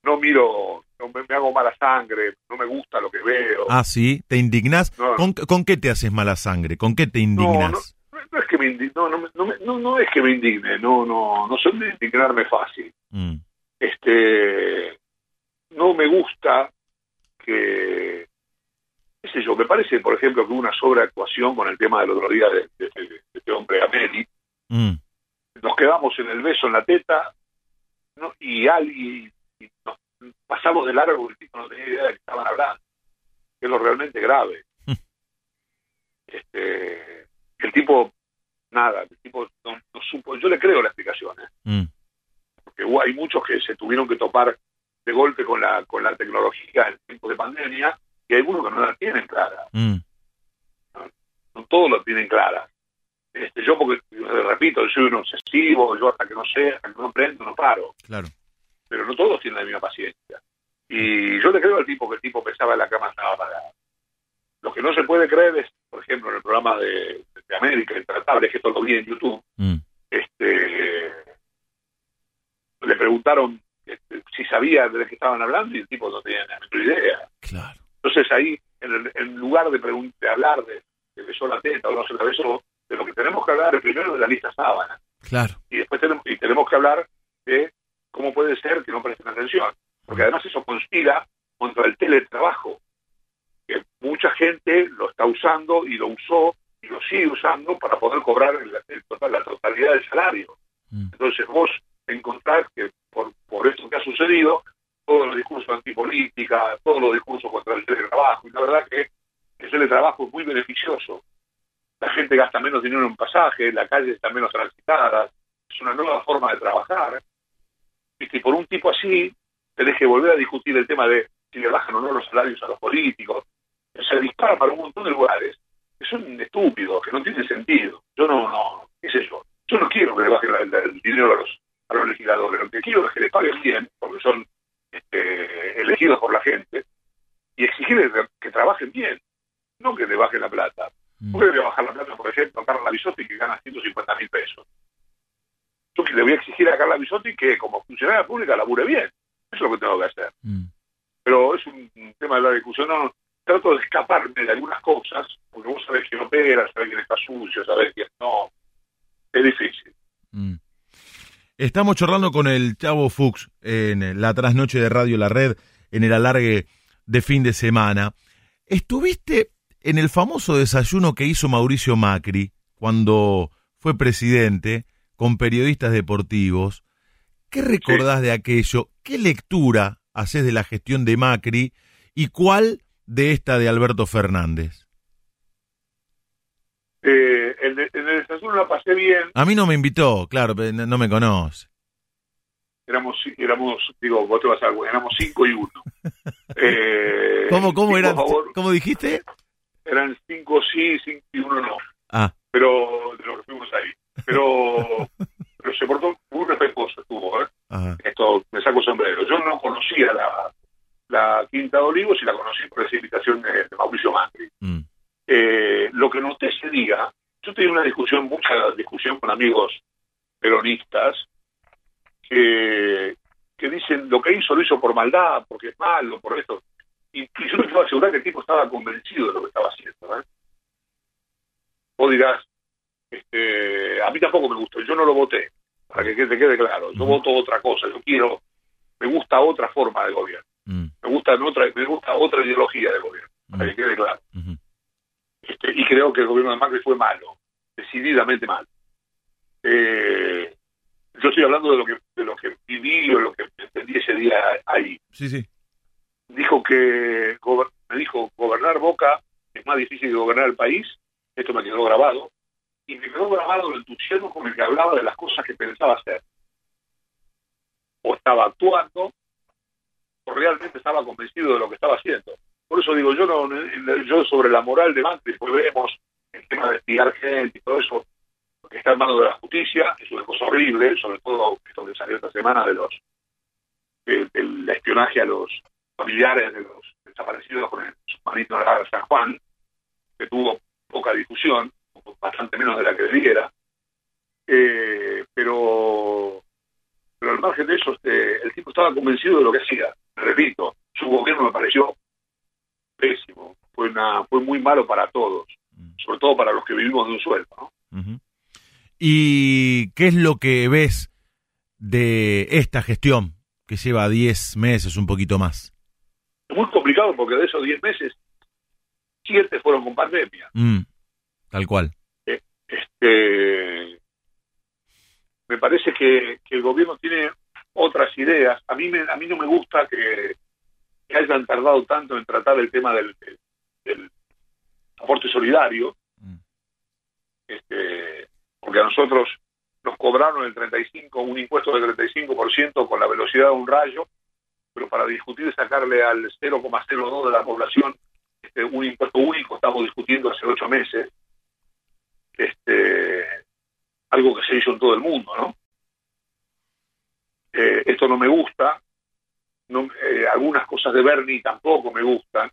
S4: No miro, no me, me hago mala sangre, no me gusta lo que veo.
S3: Ah, sí, ¿te indignás?
S4: No.
S3: ¿Con, con qué te haces mala sangre? ¿Con qué te indignás?
S4: no, no es que me indi- no, no, no, no, no es que me indigne, no, no, no soy de indignarme fácil.
S3: Mm,
S4: este no me gusta que qué sé yo me parece por ejemplo que hubo una sobreactuación con el tema del otro día de, de- de- de este hombre Ameli
S3: mm,
S4: nos quedamos en el beso en la teta ¿no? y alguien y nos pasamos de largo tipo no tenía idea de que estaban hablando que es lo realmente grave este el tipo nada el tipo no, no supo yo le creo la explicación ¿eh?
S3: mm,
S4: porque hay muchos que se tuvieron que topar de golpe con la con la tecnología en tiempo de pandemia y hay algunos que no la tienen clara,
S3: mm,
S4: no todos lo tienen clara. Este, yo porque, repito, yo soy un obsesivo, yo hasta que no sé, hasta que no aprendo, no paro,
S3: claro.
S4: Pero no todos tienen la misma paciencia. Y yo le creo al tipo que el tipo pensaba en la cama estaba parada. Lo que no se puede creer es, por ejemplo, en el programa de, de América, Intratable, que esto lo vi en YouTube,
S3: Mm,
S4: este le preguntaron este, si sabía de qué estaban hablando y el tipo no tenía ni idea.
S3: claro.
S4: Entonces ahí, en, el- en lugar de, de hablar de que besó la teta o no se la besó, de lo que tenemos que hablar es primero de la lista sábana
S3: Claro.
S4: y después tenemos, y tenemos que hablar de cómo no presten atención, porque además eso conspira contra el teletrabajo, que mucha gente lo está usando y lo usó y lo sigue usando para poder cobrar la totalidad del salario. Mm. Entonces vos encontrás que por, por esto que ha sucedido, todos los discursos antipolítica, todos los discursos contra el teletrabajo, y la verdad que el teletrabajo es muy beneficioso. La gente gasta menos dinero en pasaje, la calle está menos transitada, es una nueva forma de trabajar. Y que por un tipo así, tenés que volver a discutir el tema de si le bajan o no los salarios a los políticos. Se dispara para un montón de lugares que son estúpidos, que no tienen sentido. Yo no, no, qué sé yo. Yo no quiero que le bajen el, dinero a los, a los legisladores. Lo que quiero es que les paguen bien, porque son este, elegidos por la gente, y exigirles que trabajen bien, no que le bajen la plata. Mm. ¿Por qué le bajar la plata, por ejemplo, a Carla Bisotti que gana 150 mil pesos? Yo le voy a exigir a Carla Bisotti que como funcionaria pública labure bien. Eso es lo que tengo que hacer. Mm. Pero es un, tema de la discusión. No, trato de escaparme de algunas cosas, porque vos sabés quién opera, sabés quién está sucio, sabés quién no. Es difícil. Mm.
S3: Estamos charlando con el Chavo Fuchs en la trasnoche de Radio La Red, en el alargue de fin de semana. Estuviste en el famoso desayuno que hizo Mauricio Macri cuando fue presidente con periodistas deportivos. ¿Qué recordás de aquello? ¿Qué lectura haces de la gestión de Macri y cuál de esta de Alberto Fernández?
S4: Eh, en, el desayuno la pasé bien.
S3: A mí no me invitó, claro, no me conoce.
S4: Éramos, éramos, digo, vos te vas a éramos cinco y uno.
S3: eh, ¿Cómo, cómo eran? ¿Cómo dijiste?
S4: Eran cinco sí, cinco y uno no.
S3: Ah.
S4: Pero de lo que fuimos ahí. Pero, pero se portó muy respetuoso, estuvo, ¿eh? Esto, me saco sombrero. Yo no conocía la, la Quinta de Olivos y la conocí por esa invitación de, Mauricio Macri. Mm. Eh, lo que noté ese día, yo tenía una discusión, mucha discusión con amigos peronistas, que, que dicen lo que hizo lo hizo por maldad, porque es malo, por esto. Y, yo me puedo asegurar que el tipo estaba convencido de lo que estaba haciendo. ¿eh? Vos dirás, este, a mí tampoco me gustó, yo no lo voté, para que te quede claro. Yo voto otra cosa, yo quiero, me gusta otra forma de gobierno. Mm. Me gusta otra, me gusta otra ideología de gobierno, para que quede claro. Este, y creo que el gobierno de Macri fue malo, decididamente malo. Eh, yo estoy hablando de lo que de lo que viví o lo que entendí ese día ahí.
S3: Sí, sí.
S4: Dijo que me dijo gobernar Boca es más difícil que gobernar el país. Esto me quedó grabado y me quedó grabado el entusiasmo con el que hablaba de las cosas que pensaba hacer. O estaba actuando o realmente estaba convencido de lo que estaba haciendo. Por eso digo, yo no, yo sobre la moral de Macri, pues vemos el tema de espiar gente y todo eso, que está en manos de la justicia, es una cosa horrible, sobre todo esto que salió esta semana de los el, espionaje a los familiares de los desaparecidos con el submarino de San Juan, que tuvo poca discusión, bastante menos de la que debiera, eh, pero pero al margen de eso, este, el tipo estaba convencido de lo que hacía. Repito, su gobierno me pareció pésimo, fue, una, fue muy malo para todos, mm. sobre todo para los que vivimos de un sueldo. ¿no?
S3: ¿Y qué es lo que ves de esta gestión que lleva 10 meses, un poquito más?
S4: Muy complicado porque de esos 10 meses, 7 fueron con pandemia.
S3: Mm, tal cual.
S4: Eh, este, me parece que, el gobierno tiene otras ideas. A mí, me, a mí no me gusta que, que hayan tardado tanto en tratar el tema del, aporte solidario, mm. este, porque a nosotros nos cobraron el 35, un impuesto del 35% con la velocidad de un rayo, pero para discutir sacarle al 0,02 de la población este, un impuesto único, estamos discutiendo hace ocho meses, este, algo que se hizo en todo el mundo, ¿no? Eh, esto no me gusta, eh, algunas cosas de Bernie tampoco me gustan.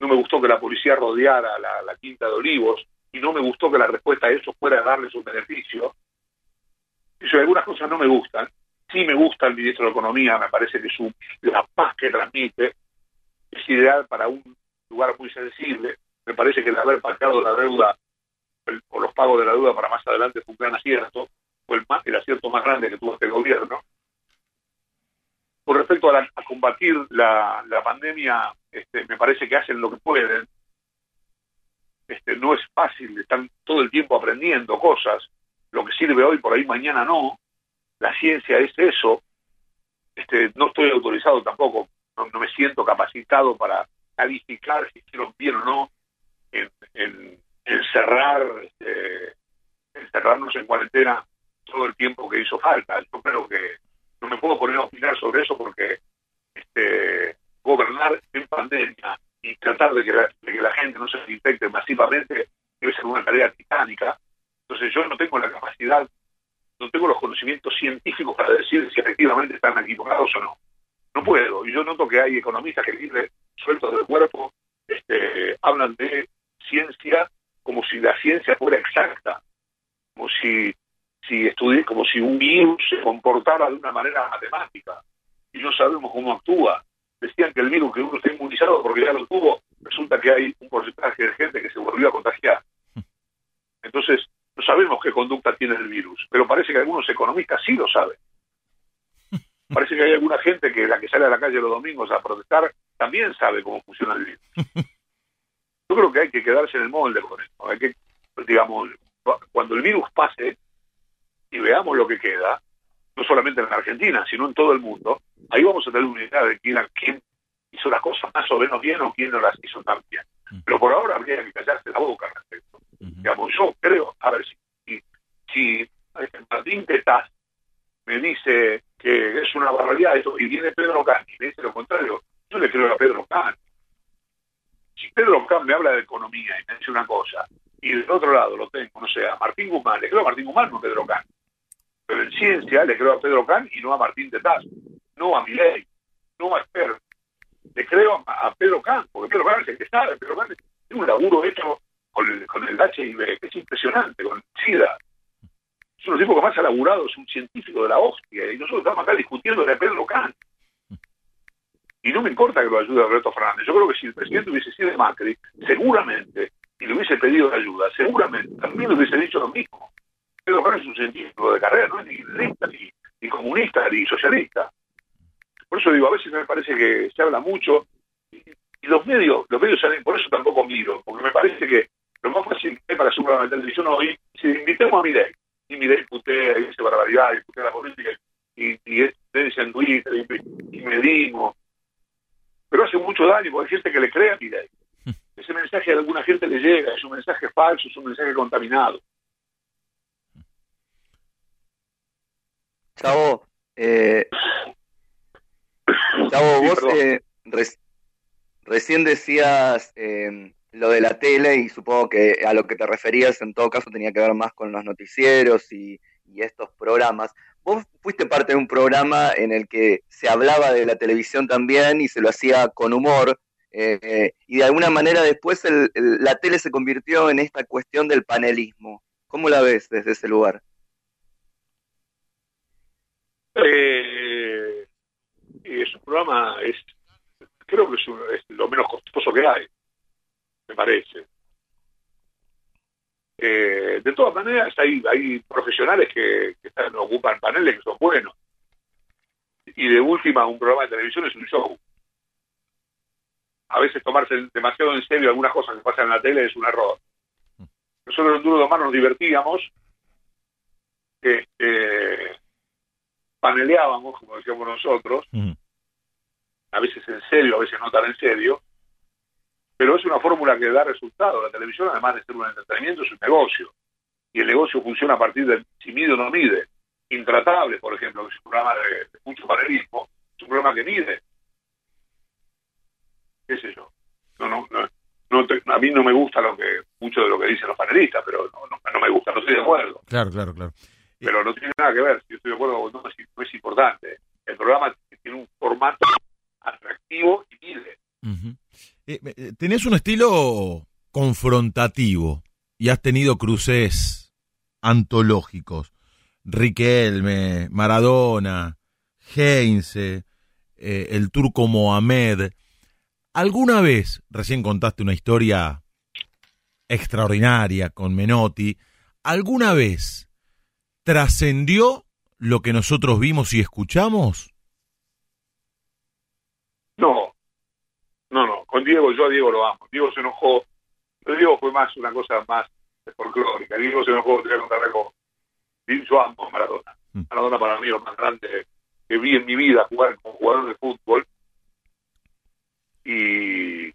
S4: No me gustó que la policía rodeara la, Quinta de Olivos y no me gustó que la respuesta a eso fuera darles un beneficio. Eso, algunas cosas no me gustan. Sí me gusta el ministro de Economía, me parece que su, la paz que transmite es ideal para un lugar muy sensible. Me parece que el haber pactado la deuda o los pagos de la deuda para más adelante fue un gran acierto, fue el, el acierto más grande que tuvo este gobierno con respecto a, combatir la, pandemia, este, me parece que hacen lo que pueden. Este, no es fácil, están todo el tiempo aprendiendo cosas. Lo que sirve hoy, por ahí mañana no. La ciencia es eso. Este, no estoy autorizado tampoco, no, me siento capacitado para calificar si hicieron bien o no en, encerrar, este, encerrarnos en cuarentena todo el tiempo que hizo falta. Yo creo que no me puedo poner a opinar sobre eso porque este, gobernar en pandemia y tratar de que, la, gente no se infecte masivamente debe ser una tarea titánica. Entonces yo no tengo la capacidad, no tengo los conocimientos científicos para decir si efectivamente están equivocados o no. No puedo. Y yo noto que hay economistas que libre sueltos del cuerpo este, hablan de ciencia como si la ciencia fuera exacta, como si si estudié como si un virus se comportara de una manera matemática y no sabemos cómo actúa. Decían que el virus que uno está inmunizado porque ya lo tuvo, resulta que hay un porcentaje de gente que se volvió a contagiar. Entonces, no sabemos qué conducta tiene el virus, pero parece que algunos economistas sí lo saben. Parece que hay alguna gente que la que sale a la calle los domingos a protestar también sabe cómo funciona el virus. Yo creo que hay que quedarse en el molde con esto. Hay que, digamos, cuando el virus pase, y veamos lo que queda, no solamente en Argentina, sino en todo el mundo, ahí vamos a tener una idea de quién, quién hizo las cosas más o menos bien o quién no las hizo tan bien. Pero por ahora habría que callarse la boca al respecto. Digamos, yo creo, a ver, si, si, Martín Tetaz me dice que es una barbaridad eso, y viene Pedro Can y me dice lo contrario, yo le creo a Pedro Can. Si Pedro Can me habla de economía y me dice una cosa, y del otro lado lo tengo, no sé, a Martín Guzmán, le creo a Martín Guzmán, no a Pedro Can. Pero en ciencia le creo a Pedro Can y no a Martín de Taz, no a Milei, no a Esper. Le creo a, Pedro Can, porque Pedro Can es el que sabe, Pedro Can tiene un laburo hecho con el, con el HIV, que es impresionante, con el SIDA. Es uno de los tipos que más ha laburado, es un científico de la hostia, y nosotros estamos acá discutiendo de Pedro Can. Y no me importa que lo ayude Alberto Fernández. Yo creo que si el presidente hubiese sido de Macri, seguramente, y le hubiese pedido ayuda, seguramente también le hubiese dicho lo mismo. Pedro Can es un científico de carrera, no es ni lista, ni, comunista, ni socialista. Por eso digo, a veces me parece que se habla mucho y, los medios, los medios salen, por eso tampoco miro, porque me parece que lo más fácil que hay para hacer una televisión hoy, si invitemos a Mirei, y Mirei putea, y dice barbaridad, y putea la política, y, y Twitter, y, y medimos, pero hace mucho daño porque hay gente que le cree a Mirei. Ese mensaje a alguna gente le llega, es un mensaje falso, es un mensaje contaminado.
S5: Chavo, eh, Chavo, vos eh, recién decías eh, lo de la tele y supongo que a lo que te referías en todo caso tenía que ver más con los noticieros y, estos programas. Vos fuiste parte de un programa en el que se hablaba de la televisión también y se lo hacía con humor. y de alguna manera después la tele se convirtió en esta cuestión del panelismo. ¿Cómo la ves desde ese lugar?
S4: Eh, es un programa, es, creo que es, lo menos costoso que hay, me parece. Eh, de todas maneras, hay, hay profesionales que, están, ocupan paneles que son buenos. Y de última, un programa de televisión es un show. A veces tomarse demasiado en serio algunas cosas que pasan en la tele es un error. Nosotros en Duro de Mar nos divertíamos. Este, paneleábamos, como decíamos nosotros, a veces en serio, a veces no tan en serio, pero es una fórmula que da resultado. La televisión, además de ser un entretenimiento, es un negocio. Y el negocio funciona a partir de si mide o no mide. Intratable, por ejemplo, que es un programa de, mucho panelismo, es un programa que mide. ¿Qué sé yo? No, no, no, a mí no me gusta lo que mucho de lo que dicen los panelistas, pero no, no me gusta, no estoy de acuerdo.
S3: Claro, claro, claro.
S4: Pero no tiene nada que ver, si yo estoy de acuerdo con no, es importante. El programa tiene un formato atractivo y
S3: eh, tenés un estilo confrontativo y has tenido cruces antológicos. Riquelme, Maradona, Heinze, eh, el turco Mohamed. ¿Alguna vez, recién contaste una historia extraordinaria con Menotti, alguna vez trascendió lo que nosotros vimos y escuchamos?
S4: No. Con Diego, yo a Diego lo amo. Diego se enojó. Pero Diego fue más una cosa más folclórica. Diego se enojó, te voy a contar algo. Yo amo a Maradona.
S3: Mm.
S4: Maradona para mí es lo más grande que vi en mi vida jugar como jugador de fútbol. Y, y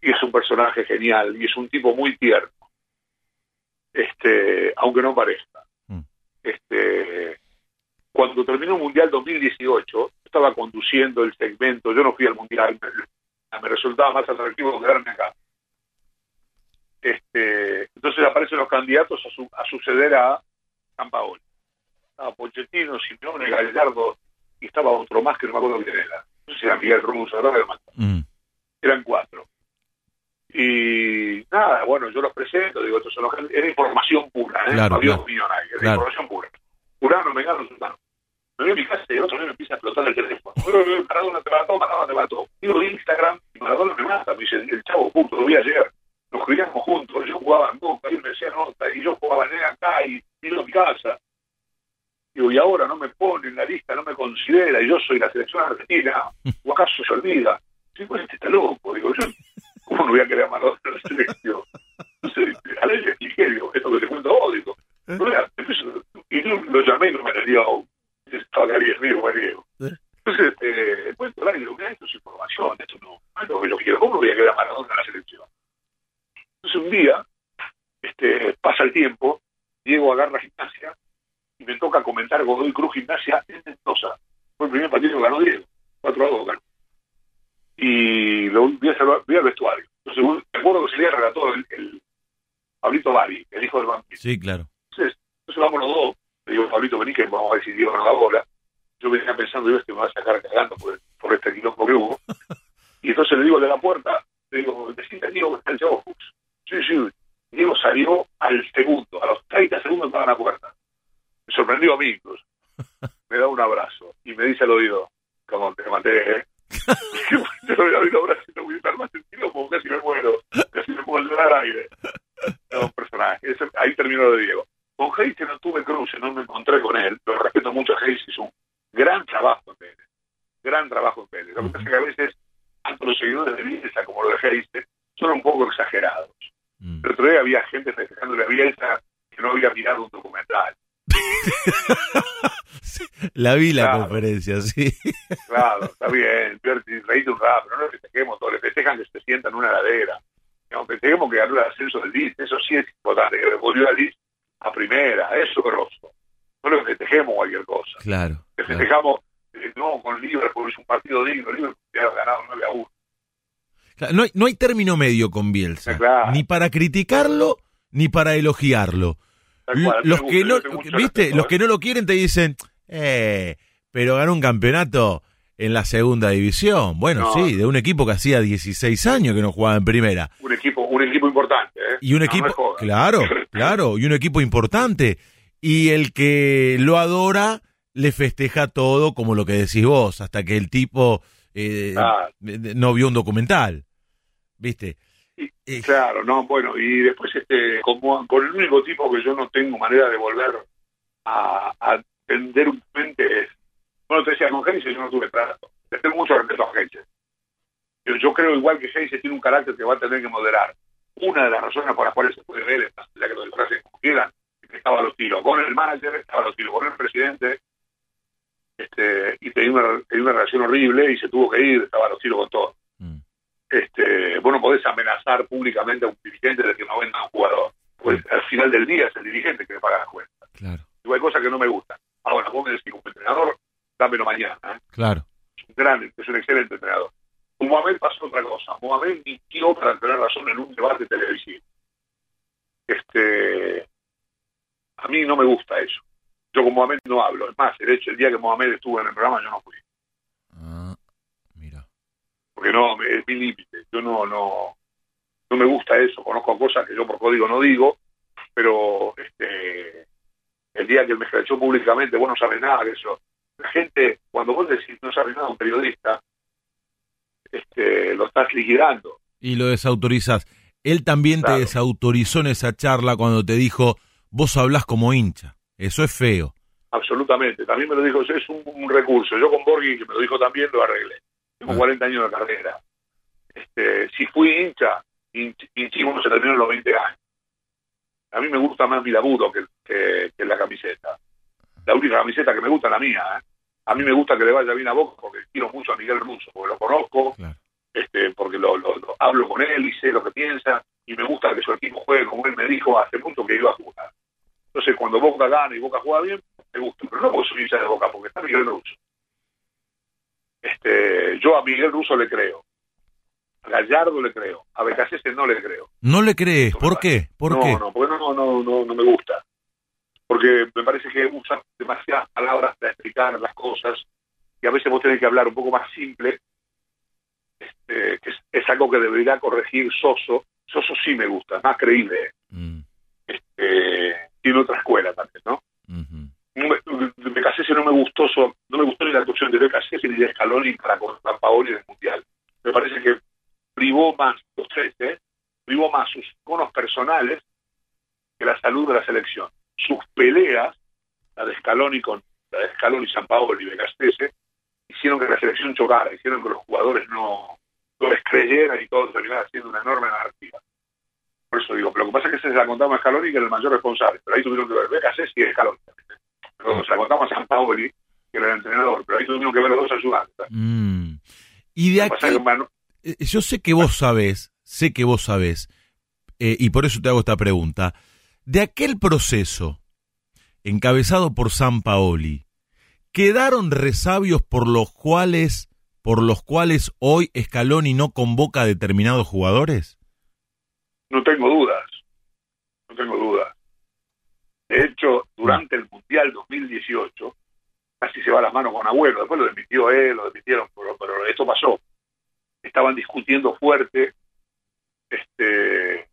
S4: es un personaje genial y es un tipo muy tierno. Este, aunque no parezca.
S3: Mm.
S4: Este, cuando terminó el Mundial 2018, estaba conduciendo el segmento, yo no fui al Mundial, me, me resultaba más atractivo quedarme acá. Este, entonces aparecen los candidatos a, su, a suceder a San Paolo. Estaba Pochettino, Simeone, Gallardo, y estaba otro más que no me acuerdo quién era. No sé si era Miguel Russo, ahora.
S3: Mm.
S4: Eran cuatro. Y nada, bueno, yo los presento, digo, estos son los era información pura, ¿eh?
S3: Claro,
S4: no había
S3: claro.
S4: opinión ahí, era
S3: Claro.
S4: información pura. Urano, Mengano, Sultano. Me voy a mi casa y el otro día me empieza a explotar el teléfono. Eh, Maradona te mató, Maradona te mató. Digo Instagram y Maradona me mata. Me dice, el chavo puto, lo vi ayer. Nos criamos juntos, yo jugaba en Boca, y él me decía nota, y yo jugaba en acá, y vino a mi casa. Digo, y ahora no me pone en la lista, no me considera, y yo soy la selección argentina, o acaso se olvida. Digo, este está loco, digo, yo, ¿cómo no voy a querer a Maradona en la selección? Entonces, a él le expliqué, digo, esto que te cuento vos, digo, no empiezo- y yo lo llamé y no me le dio, digo, bueno, digo. Entonces, eh, cuento al aire, digo, mira, esto es información, esto no, no es lo que quiero, ¿cómo voy a querer a Maradona en la selección? Entonces un día, este, pasa el tiempo, Diego agarra gimnasia y me toca comentar Godoy Cruz Gimnasia en Mendoza. Fue el primer partido que ganó Diego, 4 a 2 ganó. Y lo vi, a al vestuario. Entonces, me acuerdo que se le relató el, el Pablito Bari, el hijo del vampiro.
S3: Sí, claro.
S4: Entonces, entonces vamos los dos. Le digo, Pablito, vení que vamos a nos da bola. Yo venía pensando, yo este me va a sacar cagando por, por este quilombo que hubo. Y entonces le digo al de la puerta, le digo, decime Diego que está el chavo Fuchs. Sí, sí. Diego salió al segundo, a los 30 segundos estaba en la puerta. Me sorprendió a mí incluso. Me da un abrazo y me dice al oído, como te maté, ¿eh? yo le doy un abrazo y no voy a estar más sentido porque casi me muero, casi me puedo al aire. No, un personaje. Ahí terminó lo de Diego. Con Hayes no tuve cruce, no me encontré con él, pero respeto mucho a Hayes, hizo un gran trabajo en Vélez. Gran trabajo en Vélez. Lo que pasa es que a veces, tanto los seguidores de Bielsa como los de Hayes son un poco exagerados.
S3: Mm.
S4: El otro día había gente festejándole a Bielsa que no había mirado un documental.
S3: La vi la
S4: Claro.
S3: conferencia, sí.
S4: Claro, está bien, reíte un rato, pero no le festejemos todo, le festejan que se sientan en una heladera. No, festejemos que ganó el ascenso del DIS, eso sí es importante, que volvió al DIS a primera, eso es grosso. No le festejemos cualquier cosa.
S3: Claro. Claro.
S4: festejamos, eh, no, con Liverpool, es un partido digno, Liverpool ya ha ganado 9 a 1.
S3: Claro, No hay, no hay término medio con Bielsa.
S4: Claro.
S3: Ni para criticarlo, ni para elogiarlo. Los que no, viste, los que no lo quieren te dicen, eh, pero ganó un campeonato en la segunda división. Bueno,
S4: No.
S3: sí, de un equipo que hacía 16 años que no jugaba en primera.
S4: Un equipo, un equipo importante, ¿eh?
S3: Y un
S4: No,
S3: equipo,
S4: no
S3: claro, claro, y un equipo importante. Y el que lo adora le festeja todo como lo que decís vos, hasta que el tipo eh,
S4: Ah.
S3: no vio un documental. ¿Viste?
S4: Y-
S3: Eh,
S4: Claro, no, bueno, y después este, como, con el único tipo que yo no tengo manera de volver a, a entender un puente es, bueno, te decía, con Geise yo no tuve trato, le tengo mucho respeto a Geise. Yo, yo creo igual que Geise tiene un carácter que va a tener que moderar. Una de las razones por las cuales se puede ver, allá que lo disfraces como quieran, es que estaba a los tiros con el manager, estaba a los tiros con el presidente, este, y tenía una, tenía una relación horrible y se tuvo que ir, estaba a los tiros con todo
S3: mm,
S4: este, vos no podés amenazar públicamente a un dirigente de que no venda a un jugador. Pues al final del día es el dirigente que le paga la cuenta.
S3: claro,
S4: Y hay cosas que no me gustan. Ahora, vos me decís como entrenador, dámelo mañana. ¿eh?
S3: claro.
S4: Es un gran, es un excelente entrenador. Con Mohamed pasó otra cosa. Mohamed mintió para tener razón en un debate televisivo. Este, a mí no me gusta eso. Yo con Mohamed no hablo. Es más, el hecho, el día que Mohamed estuvo en el programa, yo no fui.
S3: Ah, mira.
S4: porque no es mi límite yo no no no me gusta eso conozco cosas que yo por código no digo pero este el día que me escrachó públicamente vos no sabes nada de eso gente cuando vos decís no sabes nada de un periodista este lo estás liquidando
S3: Y lo desautorizás. Él también
S4: Claro.
S3: te desautorizó en esa charla cuando te dijo, vos hablás como hincha. Eso es feo.
S4: absolutamente también me lo dijo es un, un recurso yo con Borghi que me lo dijo también lo arreglé Tengo
S3: Ah.
S4: 40 años de carrera. Este, si fui hincha, hinch- hinchismo se terminó en los 20 años. A mí me gusta más mi laburo que, que, que la camiseta. La única camiseta que me gusta es la mía. ¿eh? A mí me gusta que le vaya bien a Boca porque quiero mucho a Miguel Russo, porque lo conozco,
S3: Claro.
S4: este, porque lo, lo- lo- hablo con él y sé lo que piensa, y me gusta que su equipo juegue como él me dijo hace mucho que iba a jugar. Entonces, cuando Boca gana y Boca juega bien, me gusta, pero no porque soy hincha de Boca, porque está Miguel Russo. Este, yo a Miguel Russo le creo, a Gallardo le creo, a Becasese no le creo.
S3: ¿No le crees? ¿Por qué? ¿Por
S4: no,
S3: qué?
S4: no, porque no, no, no, no me gusta. Porque me parece que usan demasiadas palabras para explicar las cosas y a veces vos tenés que hablar un poco más simple, este, que es, es algo que debería corregir Soso. Soso sí me gusta, es más creíble.
S3: Mm,
S4: Este, tiene otra escuela también, ¿no? me, de Becasese no me gustó so- no me gustó ni la actuación de Becasese ni de Scaloni para con San Paoli en el Mundial. Me parece que privó más, los tres, ¿eh? privó más sus bonos personales que la salud de la selección. Sus peleas, la de Scaloni con la de Scaloni, San Paoli y Becasese, hicieron que la selección chocara, hicieron que los jugadores no, no les creyeran y todo terminara siendo una enorme narrativa. Por eso digo, pero lo que pasa es que se la contamos a Scaloni, que era el mayor responsable, pero ahí tuvieron que ver Becasese y Scaloni. Pero se la contamos a San Paoli, que era el entrenador, pero ahí tuvieron que ver los dos ayudantes.
S3: Mm. Y de aquí, eh, yo sé que vos sabés, sé que vos sabés, eh, y por eso te hago esta pregunta, de aquel proceso encabezado por San Paoli, ¿quedaron resabios por los cuales, por los cuales hoy Scaloni no convoca a determinados jugadores?
S4: no tengo dudas, no tengo dudas. De hecho, durante el Mundial 2018, casi se va las manos con Agüero, después lo demitió él, lo demitieron, pero, pero esto pasó. Estaban discutiendo fuerte, este,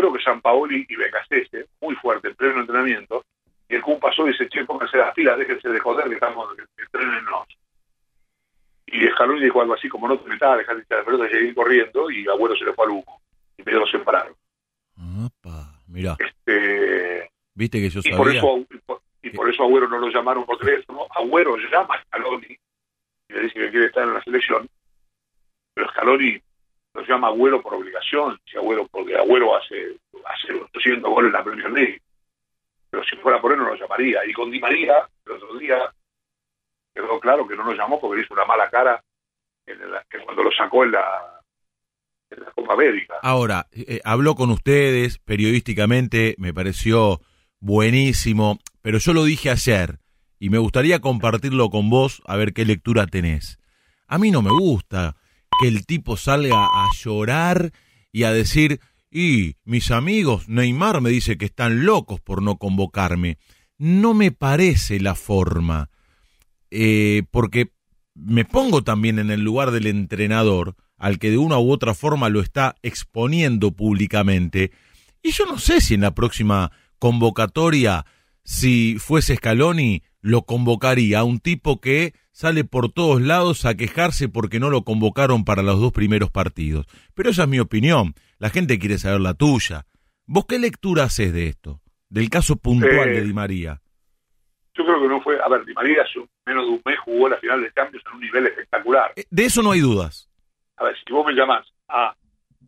S4: creo que San Paoli y Becasese, muy fuerte, en pleno entrenamiento, y el Kun pasó y dice, che, pónganse las pilas, déjense de joder, que estamos, que, que entrenennos. Y Scaloni dijo algo así como no te metas, dejar de la pelota y seguir corriendo, y Agüero se le fue al humo, y medio lo separaron.
S3: Opa, mirá,
S4: Este,
S3: viste que yo
S4: y por eso y por, y por eso Agüero no lo llamaron por teléfono. Agüero llama a Scaloni y le dice que quiere estar en la selección, pero Scaloni lo llama Agüero por obligación, si Agüero, porque Agüero hace, hace 800 goles en la Premier League. Pero si fuera por él no lo llamaría. Y con Di María, el otro día, quedó claro que no lo llamó porque le hizo una mala cara en que cuando lo sacó en la, en la Copa América.
S3: Ahora, eh, habló con ustedes periodísticamente, me pareció buenísimo, pero yo lo dije ayer y me gustaría compartirlo con vos a ver qué lectura tenés. A mí no me gusta que el tipo salga a llorar y a decir, y mis amigos, Neymar me dice que están locos por no convocarme. No me parece la forma, eh, porque me pongo también en el lugar del entrenador, al que de una u otra forma lo está exponiendo públicamente. Y yo no sé si en la próxima convocatoria, si fuese Scaloni, lo convocaría a un tipo que sale por todos lados a quejarse porque no lo convocaron para los dos primeros partidos. Pero esa es mi opinión. La gente quiere saber la tuya. ¿Vos qué lectura haces de esto? Del caso puntual
S4: Eh,
S3: de Di María.
S4: Yo creo que no fue. A ver, Di María hace menos de un mes jugó la final de Champions en un nivel espectacular.
S3: Eh, De eso no hay dudas.
S4: A ver, si vos me llamás a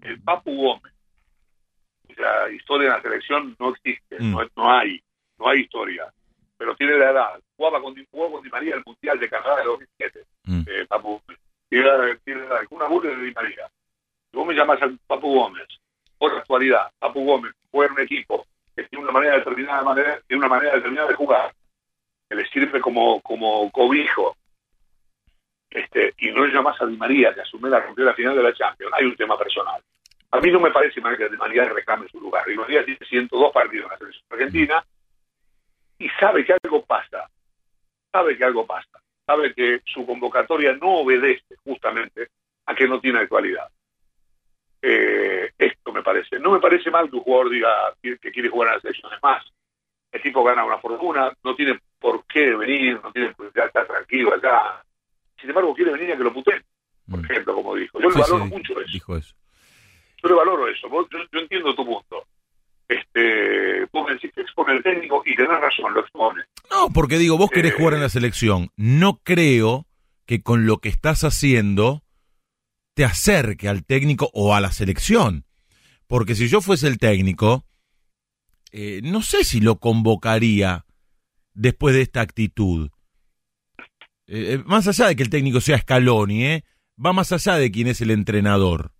S4: el Papu Gómez, la historia en la selección no existe,
S3: Mm.
S4: no, no hay, no hay historia. Pero tiene la edad. Jugaba con, Di- jugó con Di María el Mundial de Canadá de 2007,
S3: Mm.
S4: eh, Papu. Tiene, la- la- una burla de Di María. Si vos me llamás al Papu Gómez, por actualidad, Papu Gómez juega en un equipo que tiene una manera determinada, manera, tiene una manera determinada de jugar, que le sirve como, como cobijo, este, y no le llamás a Di María, que asume la la final de la Champions, hay un tema personal. A mí no me parece mal que Di María reclame su lugar. Di María tiene 102 partidos en la selección argentina y sabe que algo pasa. Sabe que algo pasa. Sabe que su convocatoria no obedece justamente a que no tiene actualidad. Eh, esto me parece. No me parece mal que un jugador diga que quiere jugar en la selección. Es más, el tipo gana una fortuna, no tiene por qué venir, no tiene por qué estar tranquilo acá. Sin embargo, quiere venir a que lo puteen, por
S3: Mm.
S4: ejemplo, como dijo. Yo le valoro
S3: sí,
S4: mucho eso.
S3: Dijo eso.
S4: Yo le valoro eso. Yo, yo entiendo tu punto. Este, vos me decís que expone el técnico y tenés razón, lo expone.
S3: No, porque digo, vos querés
S4: Eh.
S3: jugar en la selección. No creo que con lo que estás haciendo te acerque al técnico o a la selección. Porque si yo fuese el técnico, eh, no sé si lo convocaría después de esta actitud. Eh, más allá de que el técnico sea Scaloni, ¿eh? va más allá de quién es el entrenador.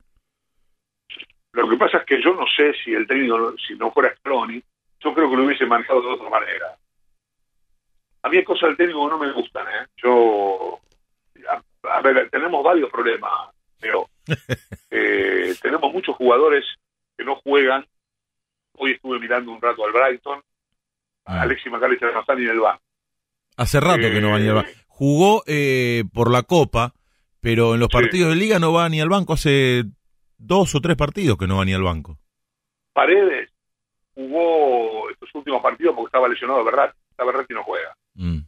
S4: Lo que pasa es que yo no sé si el técnico, si no fuera Scaloni, yo creo que lo hubiese manejado de otra manera. A mí hay cosas del técnico que no me gustan, ¿eh? Yo, a, a ver, tenemos varios problemas, pero eh, tenemos muchos jugadores que no juegan. Hoy estuve mirando un rato al Brighton, a
S3: Ah.
S4: Alexis McAllister no está ni en el banco.
S3: Hace rato que no va ni al banco.
S4: Eh.
S3: Jugó eh, por la Copa, pero en los
S4: Sí.
S3: partidos de Liga no va ni al banco. Hace dos o tres partidos que no va ni al banco.
S4: Paredes jugó estos últimos partidos porque estaba lesionado Berratti. Está Berratti y no juega.
S3: Mm.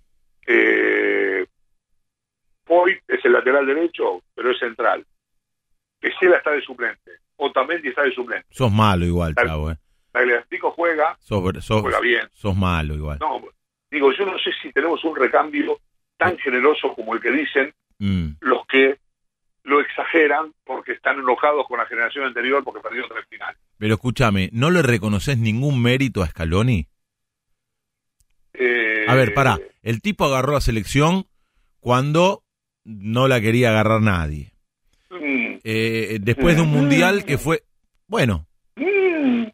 S4: Eh, Foyt es el lateral derecho, pero es central. Pesela está de suplente. Otamendi está de suplente.
S3: Sos malo igual, chavo. Eh.
S4: Tagliafico juega,
S3: Sos, sos,
S4: juega bien.
S3: sos malo igual.
S4: No, digo, yo no sé si tenemos un recambio tan generoso como el que dicen
S3: Mm.
S4: los que lo exageran porque están enojados con la generación anterior porque perdió tres finales.
S3: Pero escúchame, ¿no le reconoces ningún mérito a Scaloni?
S4: Eh,
S3: A ver, pará. El tipo agarró la selección cuando no la quería agarrar nadie.
S4: mm,
S3: Eh, después de un mundial que fue. Bueno,
S4: mm,
S3: Bueno.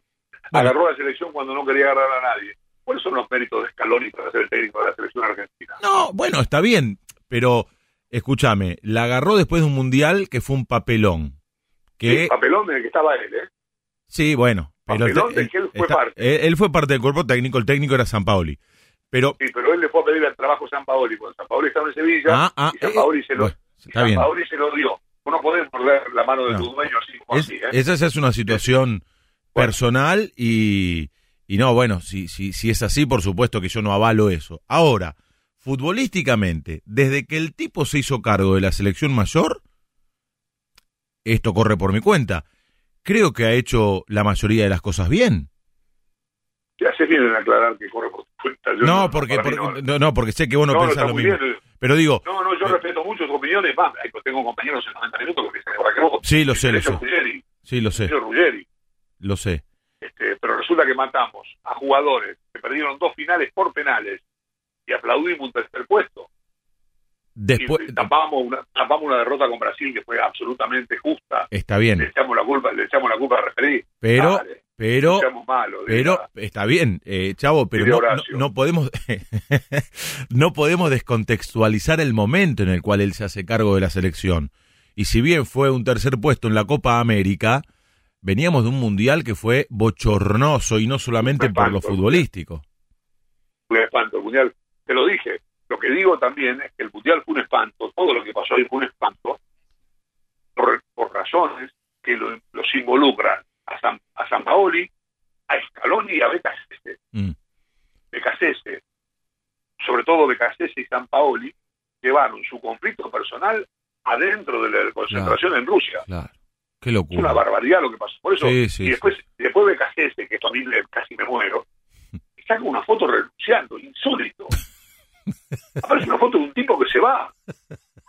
S4: agarró la selección cuando no quería agarrar a nadie. ¿Cuáles son los méritos de Scaloni para ser el técnico de la selección argentina?
S3: no, bueno, está bien. Pero escúchame, la agarró después de un mundial que fue un papelón. Que
S4: El papelón en el que estaba él, ¿eh?
S3: Sí, bueno. Pero el
S4: Papelón del que él fue
S3: está-
S4: parte.
S3: él- fue parte del cuerpo técnico, el técnico era San Paoli. Pero,
S4: Sí, pero él le fue a pedir el trabajo a San Paoli, porque San Paoli estaba en Sevilla
S3: ah, ah,
S4: y San
S3: eh,
S4: Paoli se lo,
S3: bueno, está
S4: San
S3: bien.
S4: Paoli se lo dio. Vos no podés morder la mano de
S3: No.
S4: tu dueño así como
S3: Es-
S4: así, ¿eh?
S3: esa es una situación
S4: Bueno.
S3: personal y, y no, bueno, si, si, si es así, por supuesto que yo no avalo eso. Ahora, futbolísticamente, desde que el tipo se hizo cargo de la selección mayor, esto corre por mi cuenta, creo que ha hecho la mayoría de las cosas bien.
S4: Te haces bien en aclarar que corre por tu cuenta. Yo
S3: No, porque,
S4: mí
S3: porque-
S4: no.
S3: no, no, porque sé que vos no,
S4: No, no,
S3: pensás lo mismo.
S4: bien.
S3: Pero digo,
S4: No, no, yo
S3: Eh.
S4: respeto mucho tus opiniones, más, tengo compañeros en 90 minutos que piensan que vos.
S3: Sí, lo sé, lo sé.
S4: Ruggeri,
S3: sí, lo sé,
S4: Ruggeri.
S3: lo sé.
S4: Este, pero resulta que matamos a jugadores que perdieron dos finales por penales y aplaudimos un tercer puesto.
S3: Después,
S4: y tapamos una, tapamos una derrota con Brasil que fue absolutamente justa.
S3: está
S4: Le
S3: bien,
S4: echamos la culpa, le echamos la culpa a referir.
S3: pero,
S4: Dale,
S3: pero, Pero está bien, eh, Chavo, pero no, no, podemos no podemos descontextualizar el momento en el cual él se hace cargo de la selección. Y si bien fue un tercer puesto en la Copa América, veníamos de un mundial que fue bochornoso y no solamente
S4: Un
S3: por lo
S4: espanto.
S3: futbolístico.
S4: un espanto. El mundial, te lo dije. Lo que digo también es que el mundial fue un espanto. Todo lo que pasó ahí fue un espanto. Por, por razones que lo- los involucran a San, a San Paoli, a Scaloni y a Becasese.
S3: Mm,
S4: Becasese, sobre todo Becasese y San Paoli, llevaron su conflicto personal adentro de la concentración en Rusia.
S3: claro. Qué
S4: Es una
S3: locura.
S4: barbaridad lo que pasó. Por eso,
S3: Sí, sí,
S4: y después, y después Becasese, que esto a mí casi me muero, saca una foto renunciando, insólito. Aparece una foto de un tipo que se va.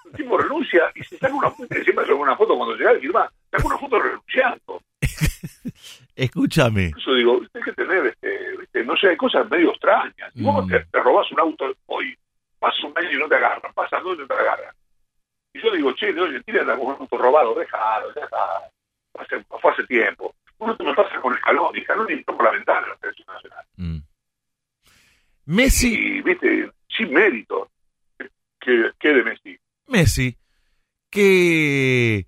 S4: Un tipo renuncia y se saca una foto, siempre saca una foto cuando llega y firma, saca una foto renunciando.
S3: Escúchame.
S4: Eso digo, hay que tener, este, viste, no sé, hay cosas medio extrañas. Si vos
S3: Mm.
S4: te, te robás un auto hoy, pasa un año y no te agarran, pasa dos y no te agarran. Y yo digo, che, oye, tírate con un auto robado, déjalo, ya está. Hace- fue hace tiempo. Uno te lo pasa con Escalón, y Escalón entró por la ventana de la selección nacional.
S3: Mm. Messi,
S4: Y, viste, sin mérito. ¿Qué, qué de Messi?
S3: Messi, ¿qué,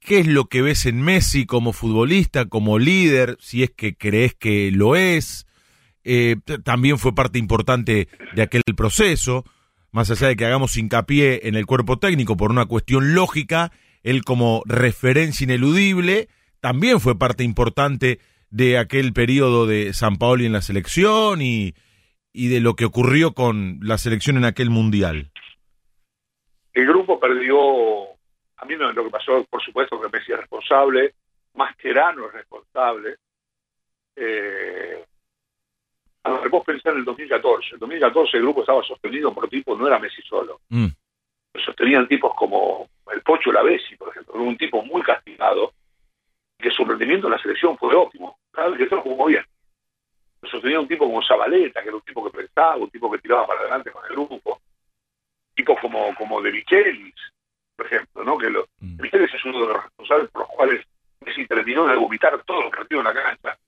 S3: ¿qué es lo que ves en Messi como futbolista, como líder, si es que crees que lo es? Eh, también fue parte importante de aquel proceso, más allá de que hagamos hincapié en el cuerpo técnico por una cuestión lógica, él como referencia ineludible, también fue parte importante de aquel periodo de San Paoli en la selección y, y de lo que ocurrió con la selección en aquel mundial.
S4: El grupo perdió, a mí lo que pasó, por supuesto que Messi es responsable, Mascherano es responsable. Eh, a ver, vos pensás en el 2014, el 2014 el grupo estaba sostenido por tipo, no era Messi solo.
S3: Mm.
S4: lo sostenían tipos como el Pocho Lavesi, por ejemplo, un tipo muy castigado, que su rendimiento en la selección fue óptimo, cada vez que jugó bien. Sostenía un tipo como Zabaleta, que era un tipo que pensaba, un tipo que tiraba para adelante con el grupo, tipos como, como De Michelis, por ejemplo, ¿no? Que lo,
S3: Mm.
S4: De Michelis es uno de los responsables por los cuales Messi terminó de vomitar todos los partidos en la cancha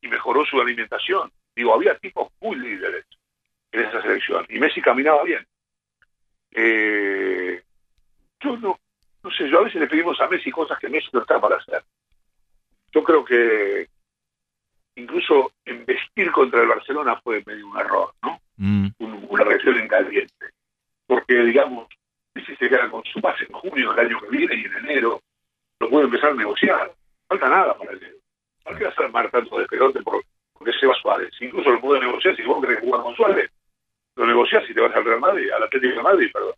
S4: y mejoró su alimentación. Digo, había tipos muy líderes en esa selección y Messi caminaba bien. Eh, yo no, no sé, yo a veces le pedimos a Messi cosas que Messi no está para hacer. Yo creo que incluso investir contra el Barcelona fue medio un error, ¿no?
S3: Mm,
S4: Un- una reacción en caliente. Porque, digamos, Messi se queda con su pase en junio del año que viene y en enero lo puede empezar a negociar. Falta nada para enero. ¿Para qué vas a armar tanto de pelote por, porque se va Suárez? Incluso lo puede negociar si vos querés jugar con Suárez. Lo negociás si te vas al Real Madrid, al Atlético de Madrid, perdón.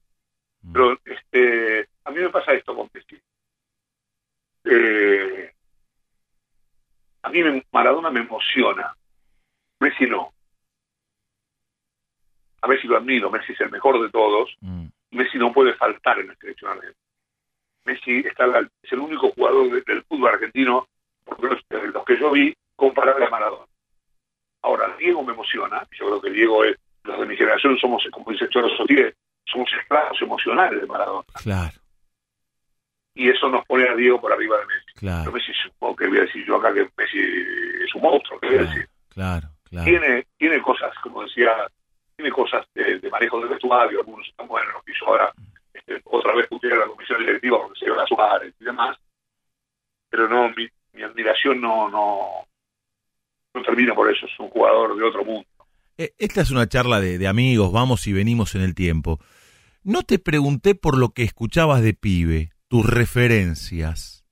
S3: mm.
S4: Pero este, a mí me pasa esto con Messi. Eh, a mí me- Maradona me emociona. Messi no. A Messi lo admiro, Messi es el mejor de todos.
S3: Mm.
S4: Messi no puede faltar en la selección argentina. Messi está al- es el único jugador de- del fútbol argentino, por lo menos de los que yo vi, comparable a Maradona. Ahora, Diego me emociona. Yo creo que Diego es, los de mi generación somos, como dice Choro Sotier, somos esclavos emocionales de Maradona.
S3: Claro,
S4: Y eso nos pone a Diego por arriba de Messi. Pero
S3: claro,
S4: Messi, supongo que voy a decir yo acá que Messi es un monstruo, que voy a decir.
S3: claro, claro.
S4: Tiene, tiene cosas, como decía, tiene cosas de, de manejo del vestuario, algunos están buenos, hizo ahora, este, otra vez pusiera la comisión directiva porque se iban a Suárez y demás, pero no, mi, mi admiración no, no, no termina por eso, es un jugador de otro mundo.
S3: Eh, Esta es una charla de, de amigos, vamos y venimos en el tiempo. No te pregunté por lo que escuchabas de pibe, tus referencias.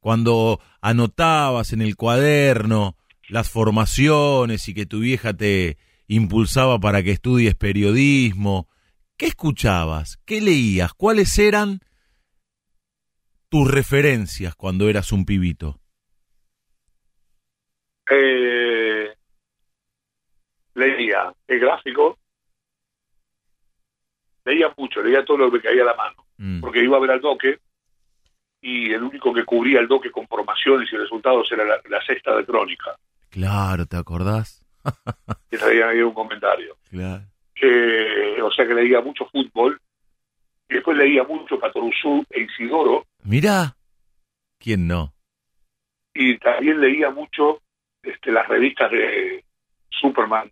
S3: Cuando anotabas en el cuaderno las formaciones y que tu vieja te impulsaba para que estudies periodismo, ¿qué escuchabas? ¿Qué leías? ¿Cuáles eran tus referencias cuando eras un pibito?
S4: Eh, leía el gráfico, leía mucho, leía todo lo que caía a la mano.
S3: Mm,
S4: porque iba a ver al doque y el único que cubría el doque con formaciones y resultados era la, la sexta de crónica,
S3: Claro, ¿te acordás?
S4: que traían ahí un comentario.
S3: Claro.
S4: Eh, o sea que leía mucho fútbol y después leía mucho Patoruzú e Isidoro
S3: Mirá, ¿quién no?
S4: y también leía mucho este, las revistas de Superman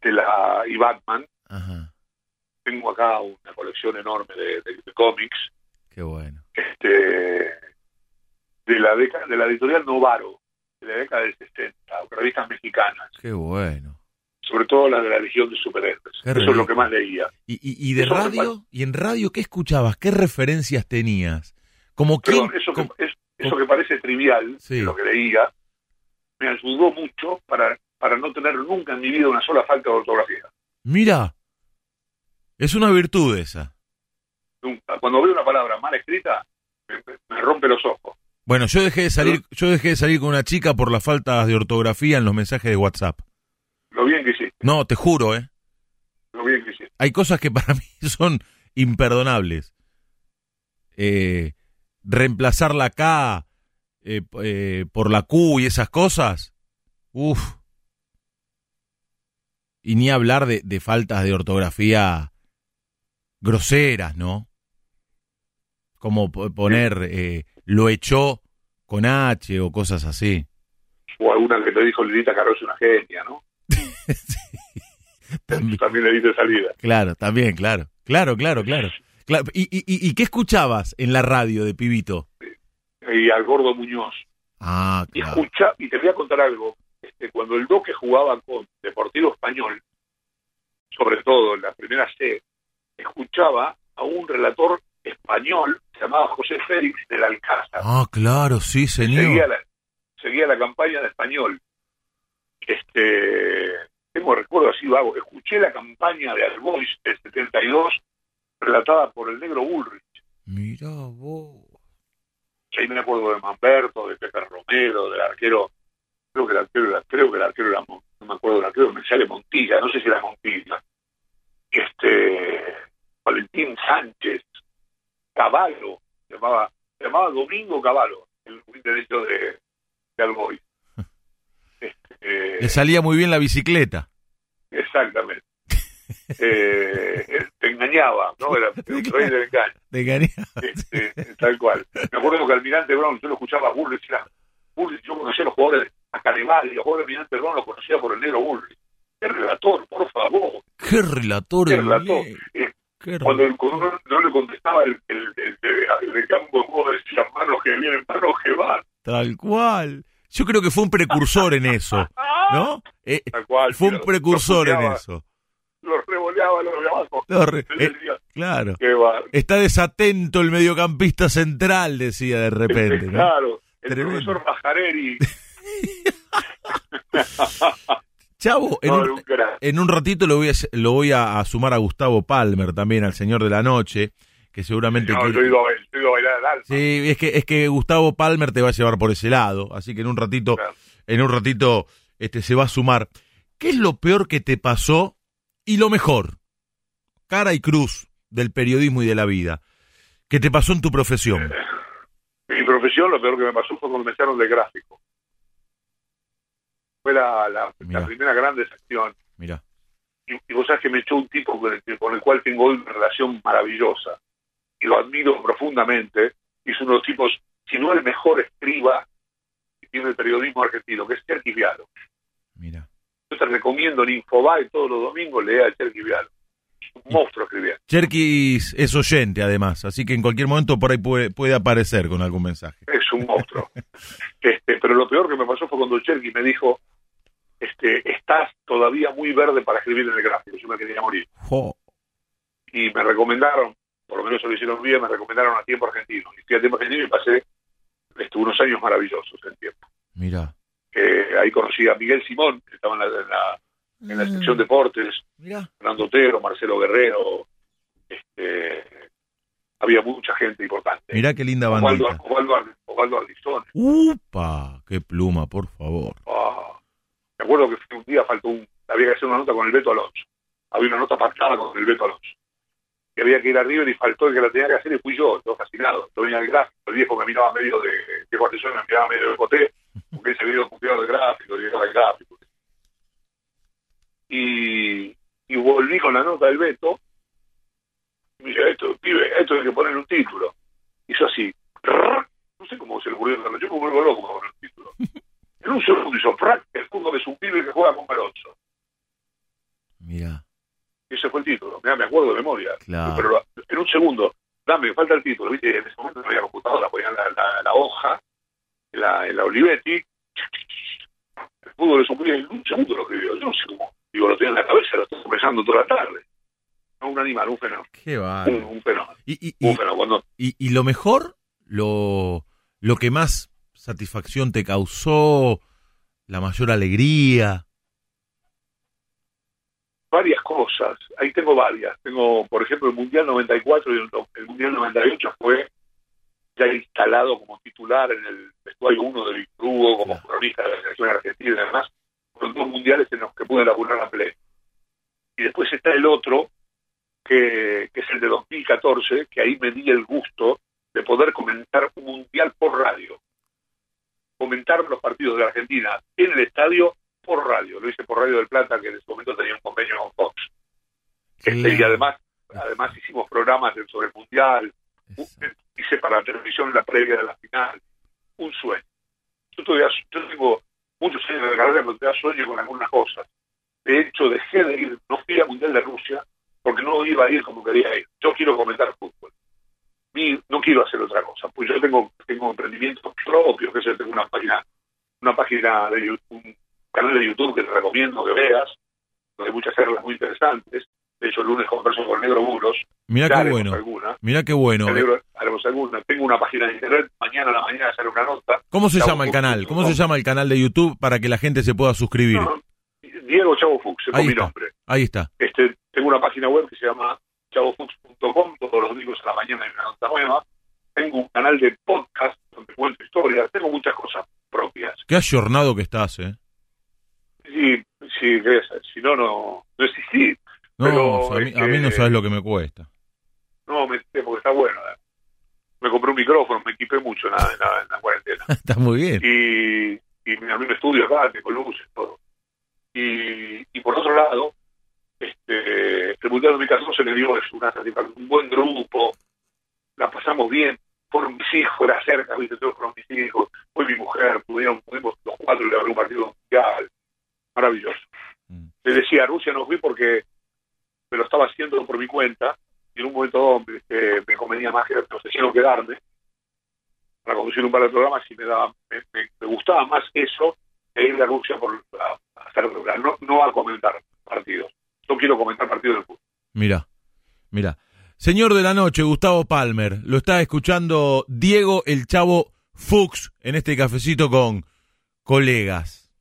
S4: de la y Batman.
S3: Ajá,
S4: Tengo acá una colección enorme de, de- de cómics
S3: qué bueno.
S4: este, de la década, de la editorial Novaro, de la década del 60, revistas mexicanas,
S3: Qué bueno.
S4: sobre todo las de la Legión de Superhéroes.
S3: Qué
S4: Eso es lo que más leía.
S3: ¿Y, y, y de
S4: Eso
S3: radio? ¿Y en radio qué escuchabas? ¿Qué referencias tenías? Como quién?
S4: Perdón, eso que,
S3: como-
S4: es- eso que parece trivial,
S3: Sí.
S4: lo que leía, me ayudó mucho para, para no tener nunca en mi vida una sola falta de ortografía.
S3: Mira, es una virtud esa.
S4: Nunca. Cuando veo una palabra mal escrita, me, rompe los ojos.
S3: Bueno, yo dejé de salir, yo dejé de salir con una chica por las faltas de ortografía en los mensajes de WhatsApp.
S4: Lo bien que hiciste,
S3: No, te juro, ¿eh?
S4: lo bien que hiciste.
S3: Hay cosas que para mí son imperdonables. Eh, reemplazar la K eh, eh, por la Q y esas cosas. Uf. Y ni hablar de, de faltas de ortografía groseras, ¿no? Como po- poner eh, lo echó con H o cosas así.
S4: O alguna que te dijo Lilita Carlos es una genia, ¿no?
S3: También.
S4: También le diste salida.
S3: Claro, también, claro. Claro, claro, claro. Claro, ¿Y, y, y- y qué escuchabas en la radio de Pibito?
S4: Y al gordo Muñoz.
S3: Ah,
S4: Y
S3: claro.
S4: escucha, y te voy a contar algo. Este, cuando el Doque jugaba con Deportivo Español, sobre todo en la primera C, escuchaba a un relator español llamado José Félix del Alcázar.
S3: Ah, claro, sí,
S4: seguía,
S3: señor.
S4: la, seguía la campaña de español. Este, tengo recuerdo así vago. Escuché la campaña de Albois del 72, relatada por el negro Ulrich.
S3: Mira vos.
S4: ahí me acuerdo de Mamberto, de Pepe Romero, del arquero, creo que el arquero era, creo que el arquero era, no me acuerdo del arquero, me sale Montilla, no sé si era Montilla. Este, Valentín Sánchez, Caballo, se llamaba, se llamaba Domingo Caballo, el derecho de, de Alboy. Este,
S3: Le salía muy bien la bicicleta.
S4: Exactamente. eh, te engañaba, ¿no? Era el rey del engaño.
S3: Te engañaba.
S4: Este, tal cual. Me acuerdo que Almirante Brown, yo lo escuchaba a Bullrich, era, yo conocía a los jugadores, a Caneval, y los jugadores de Almirante Brown los conocía por el negro Bullrich. Qué relator, por favor.
S3: Qué relator
S4: Qué
S3: el
S4: relator. Eh,
S3: Qué
S4: cuando el, cuando no le contestaba el, el, el, el- el campo de juego decía manos que vienen, manos que van.
S3: Tal cual. Yo creo que fue un precursor en eso, ¿no? Eh,
S4: Tal cual.
S3: fue un precursor en eso.
S4: Los revoleaba los de abajo.
S3: No, re- eh, claro. Está desatento el mediocampista central, decía de repente, ¿no?
S4: Claro, el
S3: Tremendo.
S4: profesor Bajareri.
S3: Chavo, en
S4: no,
S3: un, en un ratito lo voy, a, lo voy a, a sumar a Gustavo Palmer también, al señor de la noche, que seguramente...
S4: No,
S3: quiere-
S4: yo he ido a, yo he ido a bailar al alma.
S3: Sí, es que, es que Gustavo Palmer te va a llevar por ese lado, así que en un ratito,
S4: Claro.
S3: en un ratito este, se va a sumar. ¿Qué es lo peor que te pasó y lo mejor? Cara y cruz del periodismo y de la vida. ¿Qué te pasó en tu profesión?
S4: Mi profesión, lo peor que me pasó fue cuando me echaron de gráfico. Fue la, la, primera gran decepción.
S3: Mira,
S4: Y, y vos sabés que me echó un tipo con el, con el cual tengo hoy una relación maravillosa. Y lo admiro profundamente. Y es uno de los tipos, si no el mejor escriba que tiene el periodismo argentino, que es Cherky Vialo.
S3: mira.
S4: Yo te recomiendo en Infobae todos los domingos lea a Cherky Vialo. Un monstruo escribiendo.
S3: Cherkis es oyente además, así que en cualquier momento por ahí puede, puede aparecer con algún mensaje.
S4: es un monstruo. este, pero lo peor que me pasó fue cuando Cherky me dijo, este, estás todavía muy verde para escribir en el gráfico, yo me quería morir.
S3: Jo,
S4: Y me recomendaron, por lo menos eso lo hicieron bien, me recomendaron a Tiempo Argentino. Y fui a Tiempo Argentino y pasé este, unos años maravillosos en Tiempo.
S3: mira.
S4: Eh, ahí conocí a Miguel Simón, que estaba en la, en la, en la sección deportes,
S3: Mira.
S4: Fernando Otero, Marcelo Guerrero, este, había mucha gente importante.
S3: Mira qué linda
S4: Osvaldo,
S3: bandita.
S4: Osvaldo, Osvaldo Ardizón.
S3: Upa, qué pluma, por favor.
S4: Ah, me acuerdo que un día faltó un, había que hacer una nota con el Beto Alonso. Había una nota pactada con el Beto Alonso. Y había que ir a River y faltó el que la tenía que hacer y fui yo, todo fascinado. Yo venía al gráfico, el viejo me miraba medio de, de guarnición, me miraba medio de coté, porque él se había ido copiado del gráfico, y al gráfico. Y, y volví con la nota del Beto, y dice, esto, pibe, esto hay que poner un título. Hizo así, rrr, no sé cómo se le ocurrió, yo me vuelvo loco con el título. En un segundo hizo el fútbol es un pibe que juega con Perocho.
S3: Mira,
S4: Y ese fue el título. Mirá, me acuerdo de memoria.
S3: Claro.
S4: Pero en un segundo, dame, me falta el título. ¿viste? En ese momento no había computadora, ponían la, la, la hoja, en la, en la Olivetti. El fútbol es un pibe, en un segundo lo escribió. Yo no sé cómo. Digo, lo tenía en la cabeza, lo estoy pensando toda la tarde. No, un animal, un fenómeno.
S3: qué
S4: Un,
S3: bárbaro.
S4: un fenómeno.
S3: Y, y,
S4: Un fenómeno. Cuando,
S3: y, y lo mejor, lo, lo que más satisfacción te causó, la mayor alegría.
S4: varias cosas. Ahí tengo varias. Tengo, por ejemplo, el Mundial 94 y el, el Mundial 98 fue ya instalado como titular en el vestuario 1 de Víctor Hugo, como cronista de la selección argentina y demás. Fueron dos mundiales en los que pude laburar a pleno. Y después está el otro, que, que es el de 2014, que ahí me di el gusto de poder comentar un mundial por radio. Comentar los partidos de Argentina en el estadio por radio. Lo hice por Radio del Plata, que en ese momento tenía un convenio con Fox. Este, y además, además hicimos programas sobre el mundial. Hice para la televisión la previa de la final. Un sueño. Yo, todavía, yo tengo muchos años de carrera, pero todavía sueño con algunas cosas. De hecho, dejé de ir, no fui al Mundial de Rusia, porque no iba a ir como quería ir. Yo quiero comentar fútbol. Y no quiero hacer otra cosa. Pues yo tengo, tengo emprendimientos propios, que es, tengo una página, una página de YouTube, un canal de YouTube que te recomiendo que veas, donde hay muchas charlas muy interesantes. De hecho, el lunes converso con Negro Buros.
S3: Mira
S4: Ya
S3: qué bueno.
S4: alguna.
S3: Mira qué bueno.
S4: Negro- haremos alguna. Tengo una página de internet. Mañana a la mañana sale una nota.
S3: ¿Cómo se
S4: Chavo
S3: llama el canal? ¿Cómo se llama el canal de YouTube para que la gente se pueda suscribir?
S4: No, Diego Chavo Fuchs, es mi
S3: está.
S4: nombre.
S3: Ahí está.
S4: Este, tengo una página web que se llama chavofux.com, todos los domingos a la mañana hay una nota nueva. Tengo un canal de podcast donde cuento historias, tengo muchas cosas propias.
S3: Qué ayornado que estás, ¿eh?
S4: Sí, sí, si no, no, no existí.
S3: No,
S4: Pero,
S3: a, mí, a mí no
S4: este,
S3: sabes lo que me cuesta.
S4: meter porque está bueno. ¿eh? Me compré un micrófono, me equipé mucho en la, en la, en la cuarentena.
S3: Está muy bien.
S4: y, y me armé un estudio acá, tengo luces, todo. Y, y por otro lado, este, el Mundial 2014 me dio es una satisfacción, un buen grupo, la pasamos bien, por mis hijos, era cerca, viste, todo por mis hijos, fue mi mujer, pudieron, pudimos los cuatro le un partido mundial, maravilloso.
S3: Mm.
S4: Le decía, a Rusia no fui porque me lo estaba haciendo por mi cuenta, y en un momento este, me convenía más que no sé si no quedarme para conducir un par de programas y me daba me, me- me gustaba más eso que ir a Rusia por a, a hacer no, no a comentar partidos no quiero comentar partidos de fútbol
S3: Mira, mira. Señor de la noche, Gustavo Palmer, lo está escuchando Diego el Chavo Fuchs en este cafecito con colegas.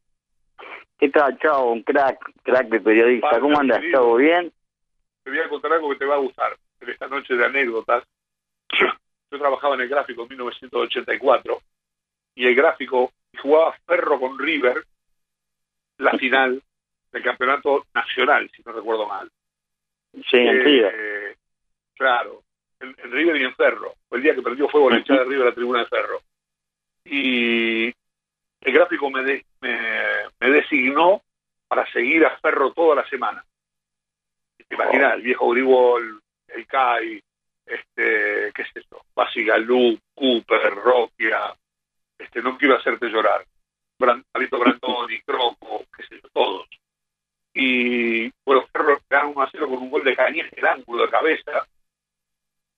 S6: ¿Qué tal, Chavo? Un crack, crack de periodista. ¿Cómo andas. Chavo? ¿Bien?
S4: Voy a contar algo que te va a gustar en esta noche de anécdotas yo trabajaba en el gráfico en 1984 y el gráfico jugaba Ferro con River la final del campeonato nacional si no recuerdo mal
S6: Sí, en
S4: Eh,
S6: River.
S4: Claro, en, en River y en Ferro. Fue el día que perdió fuego la de River a la tribuna de Ferro. Y el gráfico me, de- me, me designó para seguir a Ferro toda la semana. Te imaginas, el viejo Gribol, el CAI, este, ¿qué es eso? Basigalú, Cooper, Roquia, este, no quiero hacerte llorar. Bran, Alito Brandoni, Croco, qué sé yo, todos y bueno, Ferro gana 1 a 0 con un gol de Cañete, el ángulo de cabeza,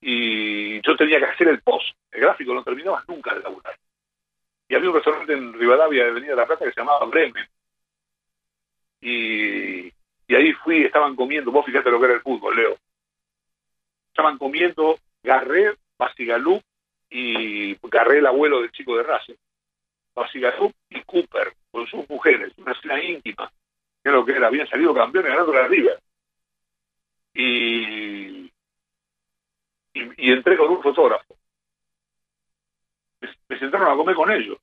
S4: y yo tenía que hacer el post. El gráfico no terminaba nunca de laburar. Y había un restaurante en Rivadavia de Avenida de la Plata que se llamaba Bremen. Y, y ahí fui, estaban comiendo, vos fíjate lo que era el fútbol, Leo. Estaban comiendo Garré, Basigalú y Garré, el abuelo del chico de Racing. Basigalú y Cooper, con sus mujeres, una cena íntima que es lo que era, habían salido campeones ganando la River. Y, y, y entré con un fotógrafo. Me, me sentaron a comer con ellos.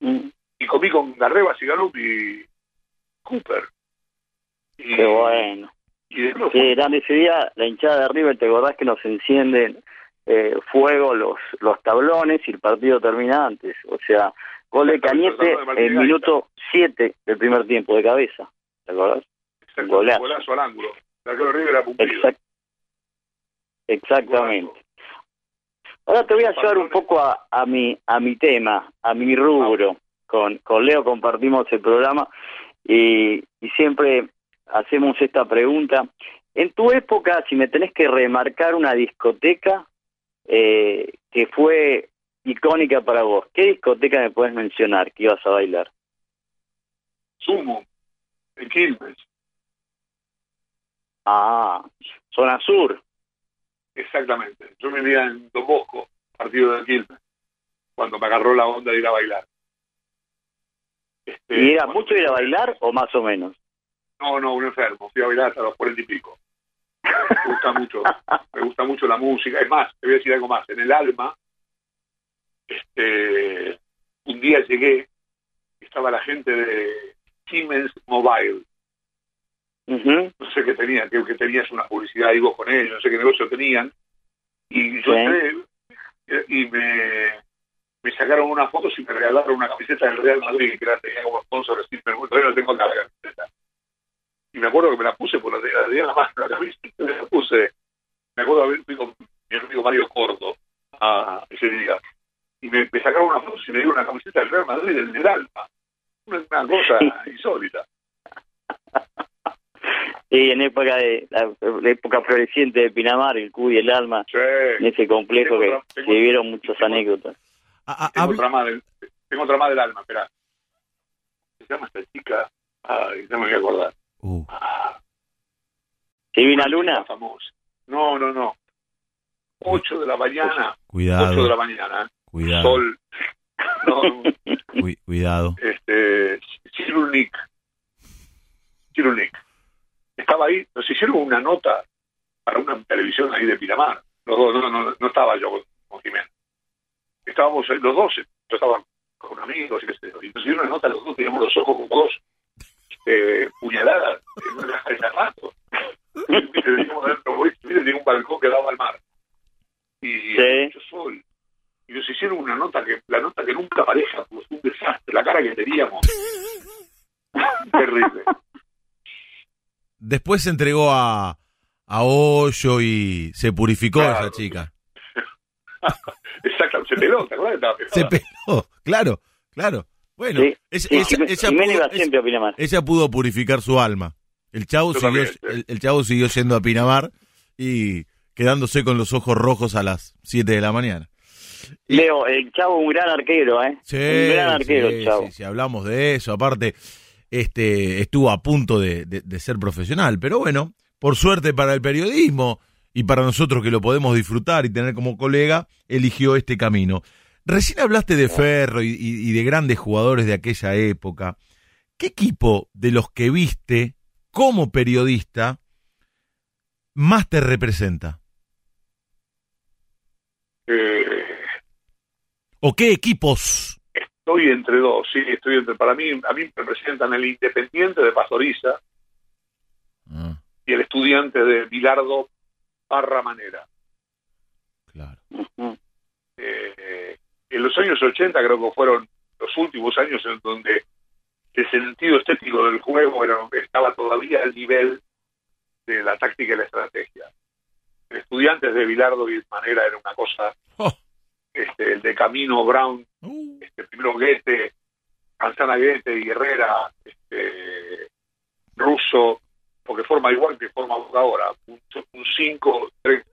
S6: Mm,
S4: Y comí con Garreba, Cigalup y Cooper. Y,
S6: Qué bueno.
S4: y
S6: Qué grande ese día, la hinchada de River, ¿te acordás que nos encienden eh, fuego los, los tablones y el partido termina antes? O sea, gol de Cañete en minuto 7 del primer tiempo de cabeza. ¿Te acordás?
S4: exacto,
S6: golazo.
S4: golazo al ángulo. La que River era.
S6: Exact- Exactamente. Ahora te voy a llevar un poco a, a mi a mi tema, a mi rubro. Con, con Leo compartimos el programa y, y siempre hacemos esta pregunta. En tu época, si me tenés que remarcar una discoteca eh, que fue icónica para vos, ¿qué discoteca me puedes mencionar que ibas a bailar?
S4: Sumo, en Quilmes.
S6: Ah, zona sur.
S4: Exactamente. Yo vivía en Don Bosco, partido de Quilmes, cuando me agarró la onda de ir a bailar. Este,
S6: ¿Y era
S4: cuando-
S6: mucho ir a bailar o más o menos?
S4: No, no, un enfermo. Fui a bailar hasta los cuarenta y pico. Me gusta mucho, me gusta mucho la música. Es más, te voy a decir algo más. En el alma, este, un día llegué, estaba la gente de Siemens Mobile. No sé qué tenía, creo que tenías una publicidad ahí vos con ellos, no sé qué negocio tenían. Y yo entré y me, me sacaron unas fotos y me regalaron una camiseta del Real Madrid, que la tenía como sponsor de Siemens, todavía no tengo acá la camiseta. Y me acuerdo que me la puse por la tenía en la mano, la camiseta, me la puse. Me acuerdo haber fui con mi amigo Mario Cordo a ese día. Y me, me sacaron una foto y me dieron una camiseta del Real Madrid, del, del Alma. Una, una cosa insólita.
S6: Sí, en época de la, la época floreciente de Pinamar, el Cuy y el Alma,
S4: Sí.
S6: en ese complejo
S4: Tengo
S6: que
S4: otra- tengo-
S6: se vivieron muchas
S4: tengo-
S6: anécdotas.
S3: A- a-
S4: Tengo
S3: habl-
S4: otra, más del, tengo otra más del alma, espera. Se llama esta chica. Ay, no me voy a acordar.
S3: Uh,
S6: Divina
S4: una
S6: Luna,
S4: famosa. No, no, no. 8 de la mañana. 8 de
S3: cuidado,
S4: la mañana.
S3: cuidado,
S4: Sol. No,
S3: cu- cuidado.
S4: este. Cirulik. Estaba ahí. Nos hicieron una nota para una televisión ahí de Pinamar. Los dos, no, no, no estaba yo con, con Jiménez. Estábamos los dos. Yo estaba con amigos y qué sé yo. Y nos hicieron una nota, los dos teníamos los ojos como dos eh, puñalada en, una, rato. y le digo, tenía un balcón que daba al mar. Y mucho sol. Y nos hicieron una nota que, la nota que nunca pareja, pues un desastre, la cara que teníamos. Terrible.
S3: Después se entregó a, a Hoyo y se purificó esa chica.
S4: Exacto, se peló, ¿te acuerdas?
S3: Se peló, claro, claro. Bueno,
S6: Sí,
S3: ella
S6: Jimena
S3: pudo,
S6: siempre a Pinamar.
S3: ella pudo purificar su alma. El chavo, siguió, el, el chavo siguió yendo a Pinamar y quedándose con los ojos rojos a las 7 de la mañana. Y-
S6: Leo, el chavo un gran arquero, ¿eh?
S3: Sí,
S6: un gran arquero,
S3: sí,
S6: chavo.
S3: sí, sí, hablamos de eso. Aparte, este, estuvo a punto de, de- de ser profesional. Pero bueno, por suerte para el periodismo y para nosotros que lo podemos disfrutar y tener como colega, eligió este camino. Recién hablaste de Ferro y, y- y de grandes jugadores de aquella época. ¿Qué equipo de los que viste como periodista más te representa?
S4: Eh,
S3: ¿O qué equipos?
S4: estoy entre dos, sí, estoy entre. Para mí, a mí me representan el Independiente de Pastoriza
S3: Ah,
S4: y el estudiante de Bilardo Parra Manera.
S3: claro.
S4: Eh, en los años 80 creo que fueron los últimos años en donde el sentido estético del juego era, estaba todavía al nivel de la táctica y la estrategia. Estudiantes de Bilardo y Manera era una cosa,
S3: Oh.
S4: este, el de Camino Brown,
S3: Uh,
S4: este, primero Goethe, Canzana Goethe y Herrera, este, Russo, porque forma igual que forma ahora, un 5, tres,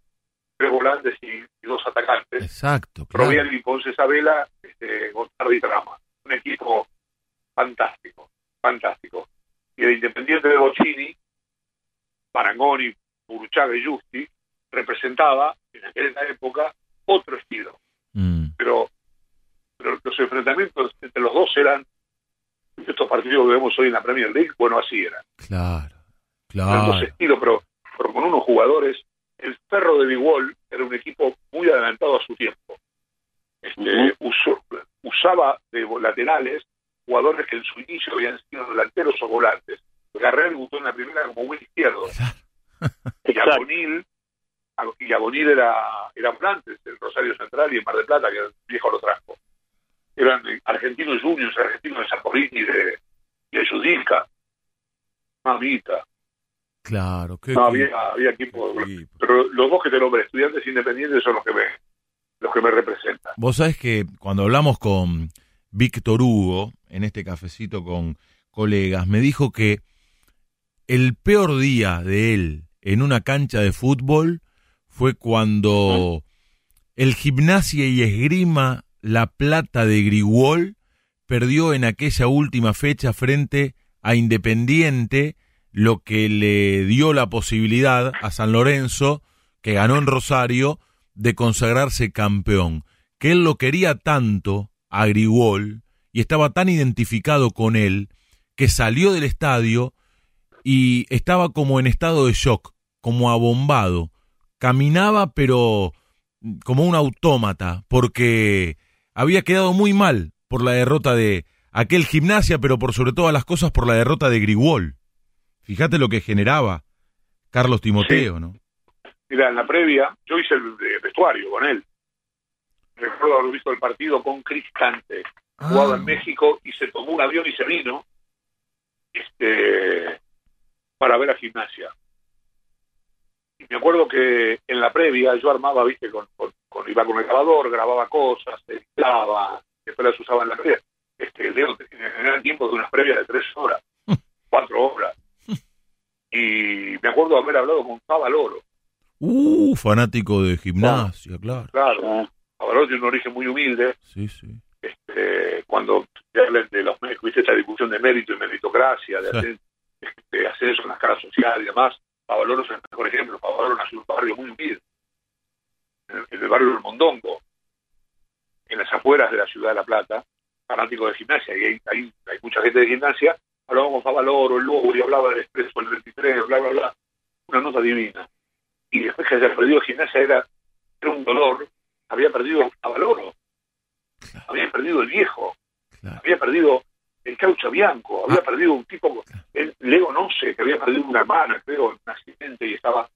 S4: tres volantes y, y dos atacantes.
S3: exacto. claro.
S4: Robiel y Ponce Sabela, este, y Trama. Un equipo fantástico, fantástico. Y el Independiente de Bocini, Marangoni, Burchaga y Justi, representaba en aquella época otro estilo.
S3: Mm.
S4: Pero, pero los enfrentamientos entre los dos eran, estos partidos que vemos hoy en la Premier League, bueno, así eran.
S3: Claro,
S4: Eran dos
S3: claro.
S4: estilos, pero, pero con unos jugadores. El perro de Biguol era un equipo muy adelantado a su tiempo. Este, usó- usaba de laterales jugadores que en su inicio habían sido delanteros o volantes. Garrel debutó en la primera como buen izquierdo. Y. Agonil, y Agonil era, era volante el Rosario Central y en Mar del Plata, que el viejo lo trajo. Eran eh, argentinos juniors, argentinos de Zaporini, de, de Judica. Mamita.
S3: Claro,
S4: No,
S3: equipo,
S4: había, había equipo.
S3: qué equipo.
S4: Pero los dos que te nombré, estudiantes independientes, son los que me, los que me representan.
S3: Vos sabés que cuando hablamos con Víctor Hugo, en este cafecito con colegas, me dijo que el peor día de él en una cancha de fútbol fue cuando el Gimnasia y Esgrima La Plata de Grigol perdió en aquella última fecha frente a Independiente, lo que le dio la posibilidad a San Lorenzo, que ganó en Rosario, de consagrarse campeón. Que él lo quería tanto a Grigol y estaba tan identificado con él que salió del estadio y estaba como en estado de shock, como abombado. Caminaba pero como un autómata, porque había quedado muy mal por la derrota de aquel gimnasia, pero por sobre todas las cosas por la derrota de Grigol. Fíjate lo que generaba Carlos Timoteo, ¿no?
S4: Mira, en la previa, yo hice el eh, vestuario con él. Recuerdo haber visto el partido con Cristante, jugado
S3: Ah.
S4: en México, y se tomó un avión y se vino este, para ver a gimnasia. Y me acuerdo que en la previa yo armaba, viste, con, con, con- iba con el grabador, grababa cosas, editaba, después las usaba en la previa. Este, eran tiempos de unas previas de tres horas, cuatro horas. Y me acuerdo haber hablado con Favaloro.
S3: Uh, fanático de gimnasia, claro.
S4: Claro,
S6: Ah,
S4: Favaloro tiene un origen muy humilde.
S3: Sí, sí.
S4: Este, cuando se habla de los médicos, esta discusión de mérito y meritocracia, de
S3: Sí.
S4: hacer de ascenso en la escala social y demás, Favaloro es el mejor ejemplo. Favaloro nació en un barrio muy humilde, en el, en el barrio del Mondongo, en las afueras de la ciudad de La Plata, fanático de gimnasia, y hay, hay, hay mucha gente de gimnasia, hablaba con Favaloro, el Lobo, y hablaba del Expreso, el 23, bla, bla, bla, una nota divina. Y después que haya perdido gimnasia era, era un dolor, había perdido a Valoro, había perdido el viejo,
S3: Claro.
S4: había perdido el caucho bianco, había
S3: Ah.
S4: perdido un tipo, el Leo no sé, que había perdido una hermana, creo, en un accidente y estaba,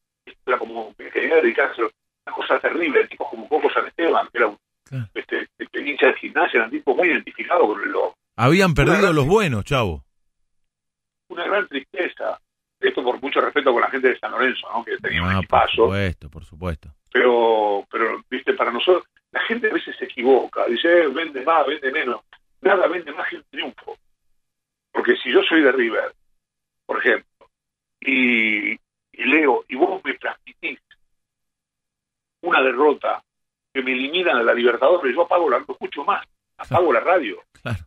S4: era como que quería dedicarse a una cosa terrible, el tipo como Coco San Esteban, que era un este, este, hinchas de gimnasia, eran tipos muy identificados con el
S3: Habían perdido los buenos, chavo.
S4: Una gran tristeza. Esto por mucho respeto con la gente de San Lorenzo, ¿no? que tenía un
S3: Ah, por
S4: equipazo.
S3: supuesto, por supuesto.
S4: Pero, pero, viste, para nosotros, la gente a veces se equivoca. Dice, eh, vende más, vende menos. Nada vende más que el triunfo. Porque si yo soy de River, por ejemplo, y, y leo, y vos me transmitís una derrota que me eliminan a la Libertadores, yo apago la, no escucho más, apago la radio.
S3: Claro.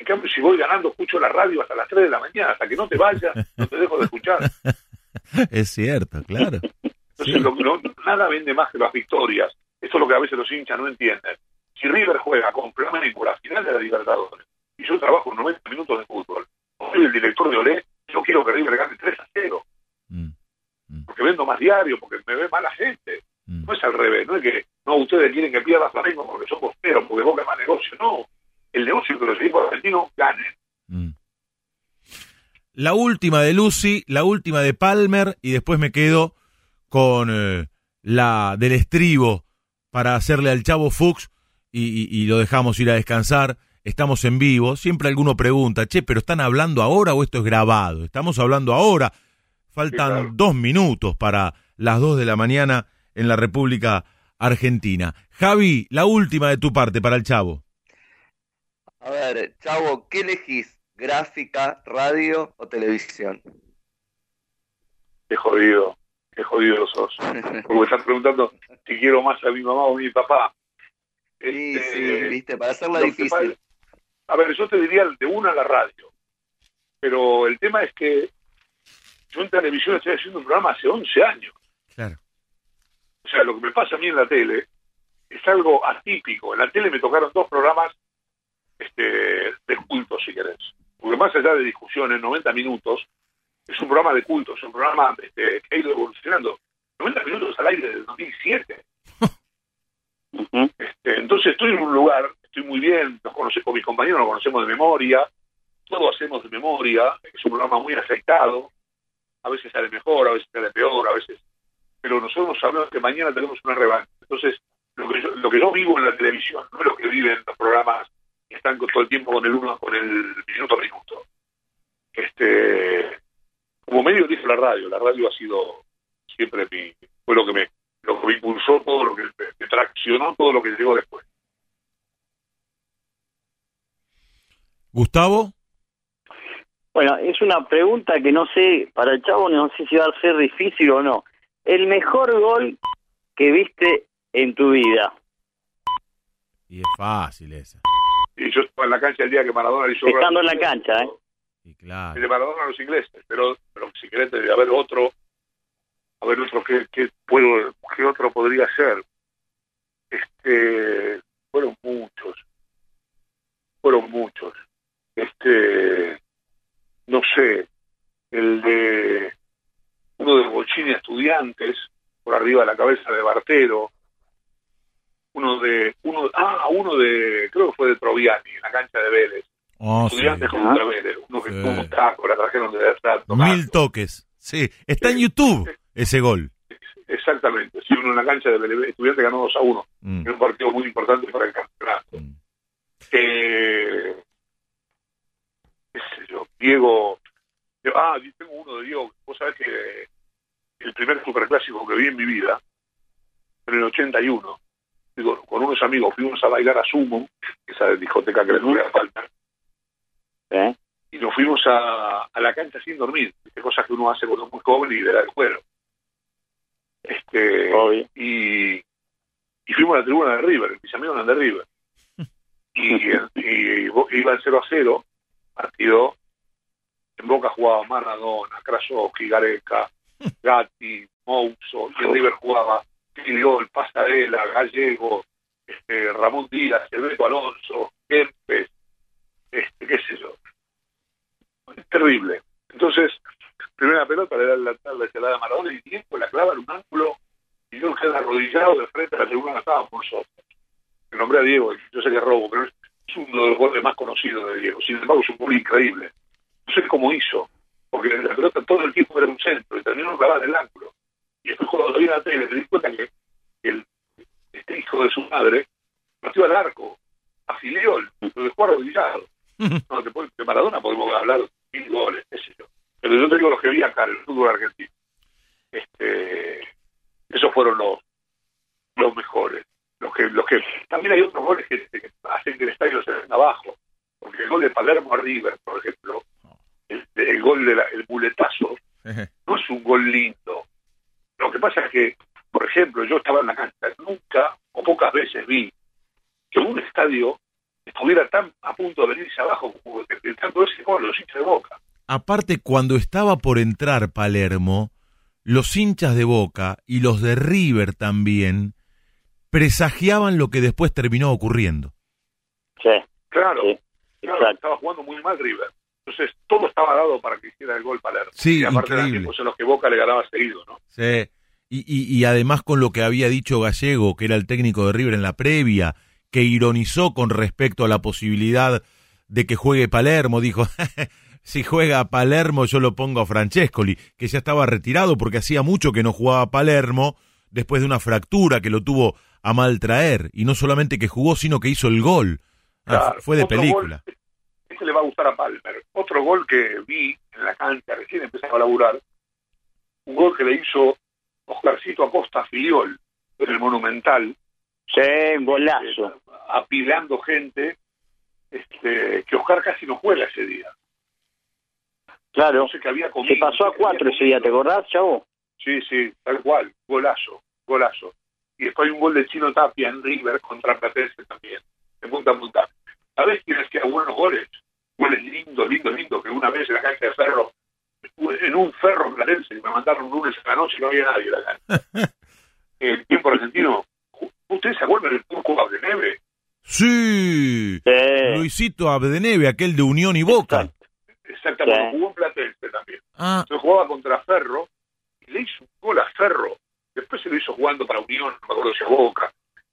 S4: En cambio, si voy ganando, escucho la radio hasta las 3 de la mañana, hasta que no te vayas, no te dejo de escuchar.
S3: Es cierto, claro.
S4: Entonces,
S3: Sí.
S4: lo no- nada vende más que las victorias. Esto es lo que a veces los hinchas no entienden. Si River juega con Flamengo la final de la Libertadores, y yo trabajo 90 minutos de fútbol, soy el director de Olé, yo quiero que River gane 3 a 0,
S3: Mm, mm,
S4: porque vendo más diario, porque me ve mala gente.
S3: mm.
S4: No es al revés, no es que no ustedes quieren que pierda Flamengo porque son costeros, porque Boca más negocio. No, el negocio que los equipos argentinos ganen.
S3: Mm. La última de Lucy, la última de Palmer y después me quedo con eh, la del estribo para hacerle al chavo Fuchs y, y- y lo dejamos ir a descansar. Estamos en vivo. Siempre alguno pregunta, che, pero ¿están hablando ahora o esto es grabado? Estamos hablando ahora. Faltan
S4: Sí, claro.
S3: dos minutos para las dos de la mañana en la República Argentina. Javi, la última de tu parte para el chavo.
S5: A ver, Chavo, ¿qué elegís? ¿Gráfica, radio o televisión?
S4: Qué jodido, qué jodido sos. Porque me están preguntando si quiero más a mi mamá o a mi papá.
S5: Sí,
S4: Este,
S5: sí, viste, para hacerla difícil.
S4: pasa- A ver, yo te diría de una a la radio. Pero el tema es que yo en televisión estoy haciendo un programa hace 11 años.
S3: Claro.
S4: O sea, lo que me pasa a mí en la tele es algo atípico. En la tele me tocaron dos programas este, de culto, si querés. Porque más allá de discusiones, 90 minutos, es un programa de culto, es un programa este, que ha ido evolucionando. 90 minutos al aire del 2007.
S6: Ujú.
S4: Este, entonces estoy en un lugar, estoy muy bien, nos conocemos, con mis compañeros nos conocemos de memoria, todo hacemos de memoria, es un programa muy afectado, a veces sale mejor, a veces sale peor, a veces... Pero nosotros sabemos que mañana tenemos una revancha. Entonces, lo que, yo, lo que yo vivo en la televisión, no es lo que viven los programas están con- todo el tiempo con el uno, con el minuto a minuto. Este, como medio dice la radio, la radio ha sido siempre mi, fue lo que me, lo que me impulsó, todo lo que me, me traccionó, todo lo que llegó después.
S3: Gustavo.
S6: Bueno, es una pregunta que no sé, para el chavo no sé si va a ser difícil o no. El mejor gol que viste en tu vida.
S3: Y es fácil esa.
S4: En la cancha el día que Maradona le hizo...
S6: Estando en la cancha, ¿eh?
S3: Y claro.
S4: El de Maradona a los ingleses, pero, pero si querés debe haber otro, a ver otro que, que puedo, qué otro podría ser. Este, fueron muchos, fueron muchos. Este, no sé, el de uno de Bochini Estudiantes, por arriba de la cabeza de Bartero, uno de, uno, ah, uno de, creo que fue de Troviani, en la cancha de Vélez.
S3: Oh, sí.
S4: Estudiantes contra Vélez, uno que
S3: Sí.
S4: tuvo un taco, la trajeron de verdad. tocando.
S3: Mil toques. Sí, está en YouTube ese gol.
S4: Exactamente, sí, uno en la cancha de Vélez, Estudiantes ganó 2 a 1,
S3: Mm,
S4: en un partido muy importante para el campeonato.
S3: mm.
S4: Eh, qué sé yo, Diego, ah, yo tengo uno de Diego, vos sabés que el primer superclásico que vi en mi vida, en el 81, digo, con unos amigos fuimos a bailar a Sumo, esa discoteca que le tuve a falta,
S6: ¿Eh?
S4: y nos fuimos a, a la cancha sin dormir, ¿viste? cosas que uno hace cuando es muy joven y le da el cuero. Este,
S6: Obvio.
S4: y, y fuimos a la tribuna de River, mis amigos eran de River. Y, y, iban 0 a 0, partido. En Boca jugaba Maradona, Krasowski, Gareca, Gatti, Mouso, y en River jugaba Filiol, Pasarela, Gallego, este, Ramón Díaz, Alberto Alonso, Kempes, este, qué sé yo. Es terrible. Entonces, primera pelota le da la tarde se la a Maradona y tiempo la clava en un ángulo y yo quedé arrodillado de frente a la tribuna que estábamos nosotros. El nombré a Diego, yo sé que robo, pero es uno de los goles más conocidos de Diego. Sin embargo, es un gol increíble. No sé cómo hizo, porque la pelota todo el tiempo era un centro y terminó clavada en el ángulo. Y después cuando lo vi en la tele me di cuenta que el, este hijo de su madre partió al arco, a Filiol, lo dejó arrodillado. No, de, de Maradona podemos hablar mil goles, qué sé yo. Pero yo te digo los que vi acá en el fútbol argentino. Este, esos fueron los los mejores. Los que, los que también hay otros goles que, que hacen que el estadio se venga abajo. Porque el gol de Palermo a River, por ejemplo, el, el gol del el muletazo, no es un gol lindo. Lo que pasa es que, por ejemplo, yo estaba en la cancha, nunca o pocas veces vi que un estadio estuviera tan a punto de venirse abajo como tanto ese gol, los hinchas de boca.
S3: Aparte, cuando estaba por entrar Palermo, los hinchas de Boca y los de River también presagiaban lo que después terminó ocurriendo.
S6: Sí,
S4: Claro,
S6: sí,
S4: claro, estaba jugando muy mal River. Entonces, todo estaba dado para que hiciera el gol Palermo.
S3: Sí,
S4: y aparte
S3: increíble.
S4: tiempos en los que Boca le ganaba seguido, ¿no?
S3: Sí. Y, y, y además con lo que había dicho Gallego, que era el técnico de River en la previa, que ironizó con respecto a la posibilidad de que juegue Palermo, dijo, si juega Palermo yo lo pongo a Francescoli, que ya estaba retirado porque hacía mucho que no jugaba Palermo después de una fractura que lo tuvo a mal traer, y no solamente que jugó, sino que hizo el gol. Ah, fue de película.
S4: gol, este le va a gustar a Palmer. Otro gol que vi en la cancha, recién empezaba a laburar, un gol que le hizo Oscarcito Acosta Filiol en el Monumental,
S6: Sí, un golazo.
S4: eh, apilando gente, este, que Oscar casi no juega ese día.
S6: Claro.
S4: No sé qué había comido.
S6: Se pasó a cuatro ese día, ¿te acordás, chavo?
S4: Sí, sí, tal cual, golazo, golazo. Y después hay un gol de Chino Tapia en River contra Platense también, de punta a punta. ¿Sabés quién hacía buenos goles? Goles lindos, lindos, lindos, que una vez en la cancha de Ferro, en un Ferro Platense, me mandaron un lunes a la noche y no había nadie en la cancha. El tiempo argentino, ¿ustedes se acuerdan del turco Abdeneve?
S3: Sí,
S6: Sí.
S3: Luisito Abdeneve, aquel de Unión y Boca.
S6: Exacto.
S4: Exactamente,
S6: Sí.
S4: jugó en Platense también.
S3: Ah,
S4: Se jugaba contra Ferro y le hizo un gol a Ferro. Después se lo hizo jugando para Unión, no me acuerdo si a Boca,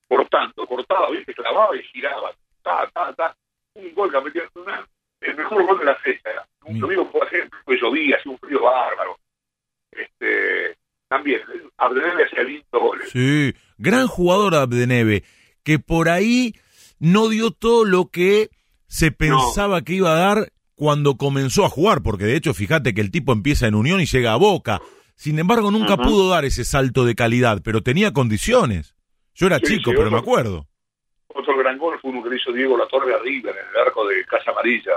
S4: cortando, cortaba, ¿viste? clavaba y giraba. Ta, ta, ta. Un gol que metía una, el mejor gol de la fecha. Un
S3: Mira.
S4: domingo, por ejemplo, que llovía, hacía un frío bárbaro. Este, también, Abdeneve hacía lindos goles.
S3: Sí, gran jugador Abdeneve, que por ahí no dio todo lo que se pensaba que iba a dar cuando comenzó a jugar, porque de hecho fíjate que el tipo empieza en Unión y llega a Boca. Sin embargo, nunca pudo dar ese salto de calidad, pero tenía condiciones. Yo era
S4: Sí,
S3: chico, pero me acuerdo.
S4: Otro gran gol fue uno que le hizo Diego La Torre a River en el arco de Casa Amarilla.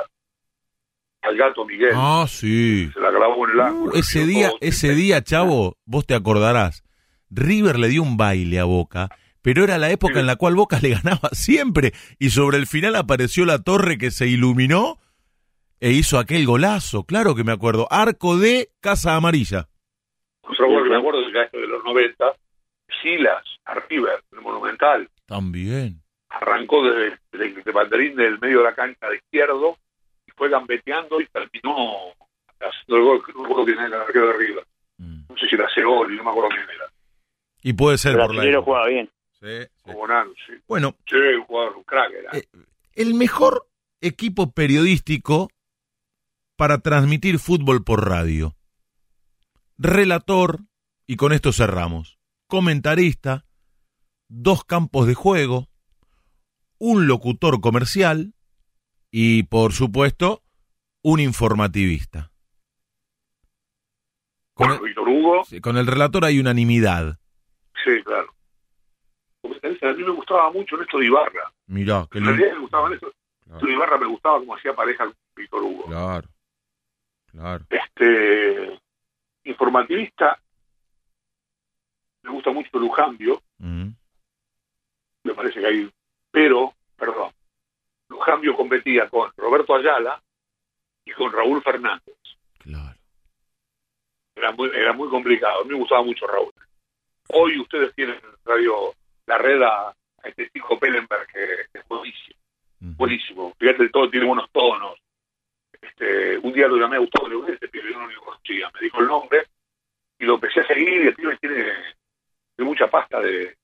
S4: Al gato Miguel.
S3: Ah, sí.
S4: Se la clavó en el ángulo.
S3: Uh, ese día,
S4: todo,
S3: ese día, chavo, vos te acordarás. River le dio un baile a Boca, pero era la época
S4: Sí.
S3: en la cual Boca le ganaba siempre y sobre el final apareció la torre que se iluminó e hizo aquel golazo, claro que me acuerdo, arco de Casa Amarilla.
S4: Otro gol que me acuerdo es este de los 90, Silas, a River, el Monumental,
S3: También.
S4: Arrancó desde el de banderín del medio de la cancha de izquierdo y fue gambeteando y terminó haciendo el gol, no recuerdo quién era el arquero de River.
S3: Mm.
S4: No sé si era Segoli, no me acuerdo quién era.
S3: Y puede ser
S6: El
S3: por la
S6: juega bien.
S3: Sí, sí.
S4: O Bonano, sí.
S3: Bueno,
S4: Sí, un jugador, un crack era.
S3: Eh, el mejor equipo periodístico para transmitir fútbol por radio. Relator, y con esto cerramos, comentarista, dos campos de juego, un locutor comercial y, por supuesto, un informativista. Con el,
S4: Víctor Hugo,
S3: sí, con el relator hay unanimidad.
S4: sí, claro. A mí me gustaba mucho Néstor Ibarra.
S3: Mirá, qué
S4: En
S3: lindo.
S4: realidad me gustaba Néstor.
S3: Claro.
S4: Ibarra me gustaba como hacía pareja con Víctor Hugo.
S3: Claro, claro.
S4: Este, informativista, me gusta mucho Lujambio,
S3: Mm,
S4: me parece que hay, pero, perdón, Lujambio competía con Roberto Ayala y con Raúl Fernández.
S3: claro.
S4: Era muy, era muy complicado, a mí me gustaba mucho Raúl. Hoy ustedes tienen en radio la red a, este chico Pellenberg que es buenísimo, buenísimo. Fíjate, todo tiene buenos tonos. Este, un día lo llamé a Gustavo León, este pibe, yo no lo conocía, me dijo el nombre y lo empecé a seguir y el pibe tiene, tiene mucha pasta de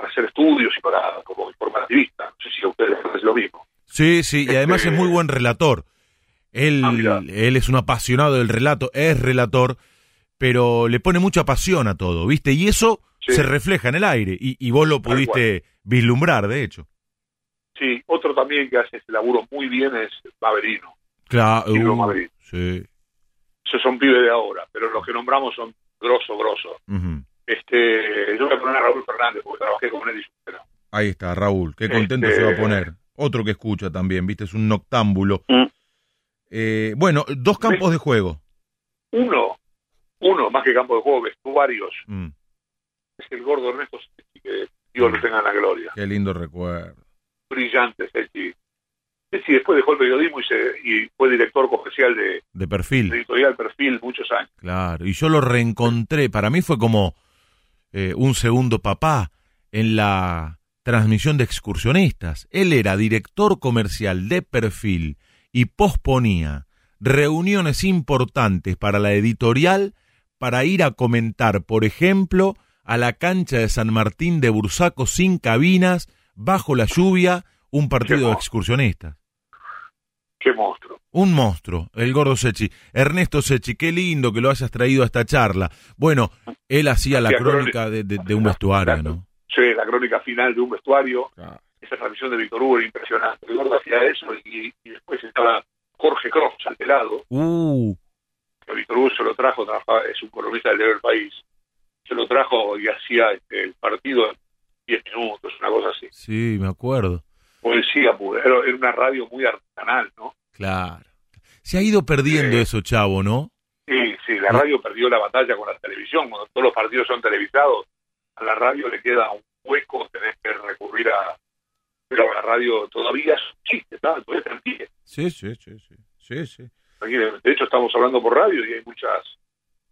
S4: para hacer estudios y para como informativista. No sé si a ustedes les parece lo mismo.
S3: Sí, sí, y además
S4: Este-
S3: es muy buen relator. Él,
S4: Ah,
S3: él es un apasionado del relato, es relator, pero le pone mucha pasión a todo, ¿viste? Y eso
S4: Sí.
S3: se refleja en el aire, y, y vos lo pudiste vislumbrar, de hecho.
S4: Sí, otro también que hace ese laburo muy bien es Maverino.
S3: Claro, uh,
S4: Maverino.
S3: sí.
S4: Esos son pibes de ahora, pero los que nombramos son grosso, grosso.
S3: ujú.
S4: Este, yo voy a poner a Raúl Fernández porque trabajé con él y.
S3: Ahí está, Raúl. Qué contento
S4: Este-
S3: se va a poner. Otro que escucha también, viste, es un noctámbulo.
S6: Mm.
S3: Eh, bueno, dos campos de juego.
S4: Uno, uno más que campo de juego, vestuarios,
S3: Mm,
S4: es el gordo Ernesto Sechi, que Dios lo tenga en la gloria.
S3: qué lindo recuerdo.
S4: Brillante Sechi. Sechi después dejó el periodismo y, se, y fue director comercial de,
S3: De perfil.
S4: de Editorial Perfil muchos años.
S3: Claro, y yo lo reencontré, para mí fue como eh, un segundo papá en la transmisión de excursionistas. Él era director comercial de perfil y posponía reuniones importantes para la editorial para ir a comentar, por ejemplo, a la cancha de San Martín de Bursaco sin cabinas, bajo la lluvia, un partido de excursionistas.
S4: Qué monstruo.
S3: Un monstruo, el gordo Sechi. Ernesto Sechi, qué lindo que lo hayas traído a esta charla. Bueno, él hacía la crónica de, de- de un vestuario, ¿no?
S4: Sí, la crónica final de un vestuario, esa transmisión de Víctor Hugo era impresionante. El gordo hacía eso y, y después estaba Jorge Cross al pelado,
S3: Uh,
S4: que Víctor Hugo se lo trajo, trabajaba, es un columnista del del País, se lo trajo y hacía este, el partido en 10 minutos, una cosa así.
S3: sí, me acuerdo.
S4: Poesía pura, era, era una radio muy artesanal, ¿no?
S3: Claro. Se ha ido perdiendo eso, chavo, ¿no?
S4: Sí, sí, la radio perdió la batalla con la televisión, cuando todos los partidos son televisados, a la radio le queda un hueco, tenés que recurrir a... Pero la radio todavía es un chiste, ¿sabes? Todavía.
S3: Sí, sí, sí, sí. Sí, sí.
S4: Aquí, De hecho, estamos hablando por radio y hay muchas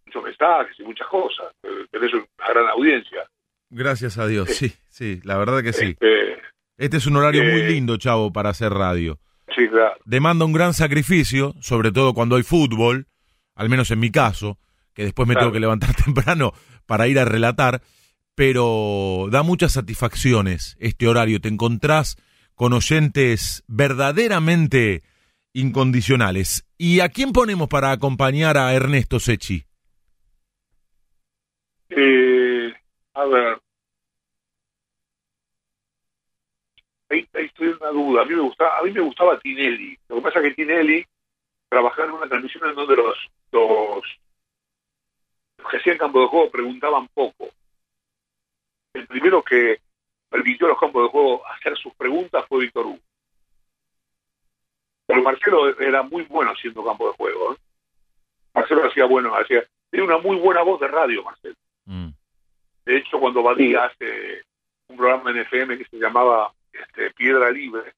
S4: muchos mensajes y muchas cosas. Tenés una gran audiencia.
S3: Gracias a Dios, sí, sí, la verdad que sí.
S4: Este,
S3: Este es un horario muy
S4: eh,
S3: lindo, chavo, para hacer radio.
S4: sí, claro.
S3: Demanda un gran sacrificio, sobre todo cuando hay fútbol, al menos en mi caso, que después me
S4: Claro.
S3: tengo que levantar temprano para ir a relatar, pero da muchas satisfacciones este horario. Te encontrás con oyentes verdaderamente incondicionales. ¿Y a quién ponemos para acompañar a Ernesto Sechi?
S4: Eh, a ver. Ahí, ahí estoy en una duda. A mí me gustaba, a mí me gustaba Tinelli. Lo que pasa es que Tinelli trabajaba en una transmisión en donde los, los, los que hacían campo de juego preguntaban poco. El primero que permitió a los campos de juego hacer sus preguntas fue Víctor Hugo. Pero Marcelo era muy bueno haciendo campo de juego. ¿eh? Marcelo hacía bueno, hacía, tenía una muy buena voz de radio, Marcelo.
S3: Mm,
S4: De hecho, cuando Badía hace un programa en FM que se llamaba este, Piedra Libre,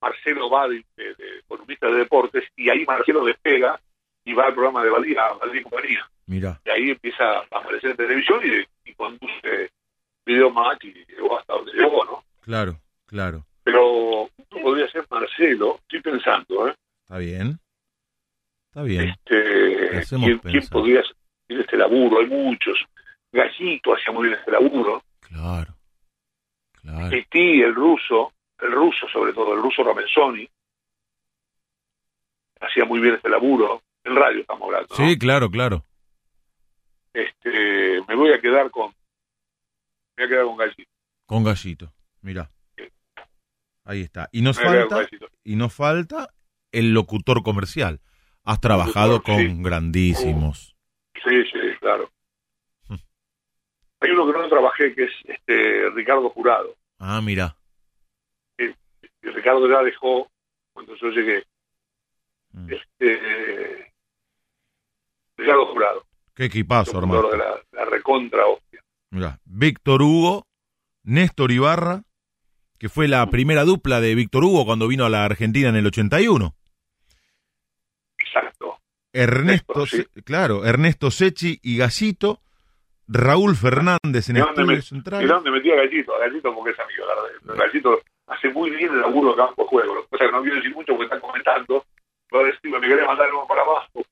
S4: Marcelo va de, de- de columnista de deportes y ahí Marcelo despega y va al programa de Badía, Badía y compañía.
S3: mira,
S4: Y ahí empieza a aparecer en televisión y, y conduce video match y llegó hasta donde llegó, ¿no?
S3: claro, claro.
S4: Pero no podría ser Marcelo, estoy pensando, ¿eh?
S3: Está bien. Está bien.
S4: Este, ¿quién, quién podría hacer este laburo? Hay muchos. Gallito hacía muy bien este laburo.
S3: Claro. Claro.
S4: Titi, el ruso, el ruso sobre todo, el ruso Ramenzoni, hacía muy bien este laburo, en radio estamos hablando. ¿no?
S3: Sí, claro, claro.
S4: Este, me voy a quedar con, me voy a quedar con Gallito.
S3: Con gallito. Mira. Ahí está. Y nos
S4: Me
S3: falta, y nos falta el locutor comercial. Has trabajado
S4: Locutor,
S3: con
S4: sí.
S3: grandísimos.
S4: Sí, sí, claro. Hay uno que no trabajé que es este Ricardo Jurado.
S3: Ah, mira.
S4: Ricardo ya dejó, cuando yo llegué,
S3: Mm.
S4: este, Ricardo Jurado,
S3: Qué equipazo, hermano.
S4: de la, la recontra hostia.
S3: Mira, Víctor Hugo, Néstor Ibarra, que fue la primera dupla de Víctor Hugo cuando vino a la Argentina en el 81.
S4: Exacto.
S3: Ernesto,
S4: Néstor, sí.
S3: Se- claro, Ernesto Sechi y Gallito, Raúl Fernández en
S4: ¿Y dónde, me,
S3: Estudios
S4: ¿Y
S3: Centrales.
S4: dónde metí a Gallito? A Gallito porque es amigo. la. Gallito hace muy bien el laburo de campo juego. Lo que no quiero decir mucho porque están comentando. Pero decir, me querés mandar algo para abajo.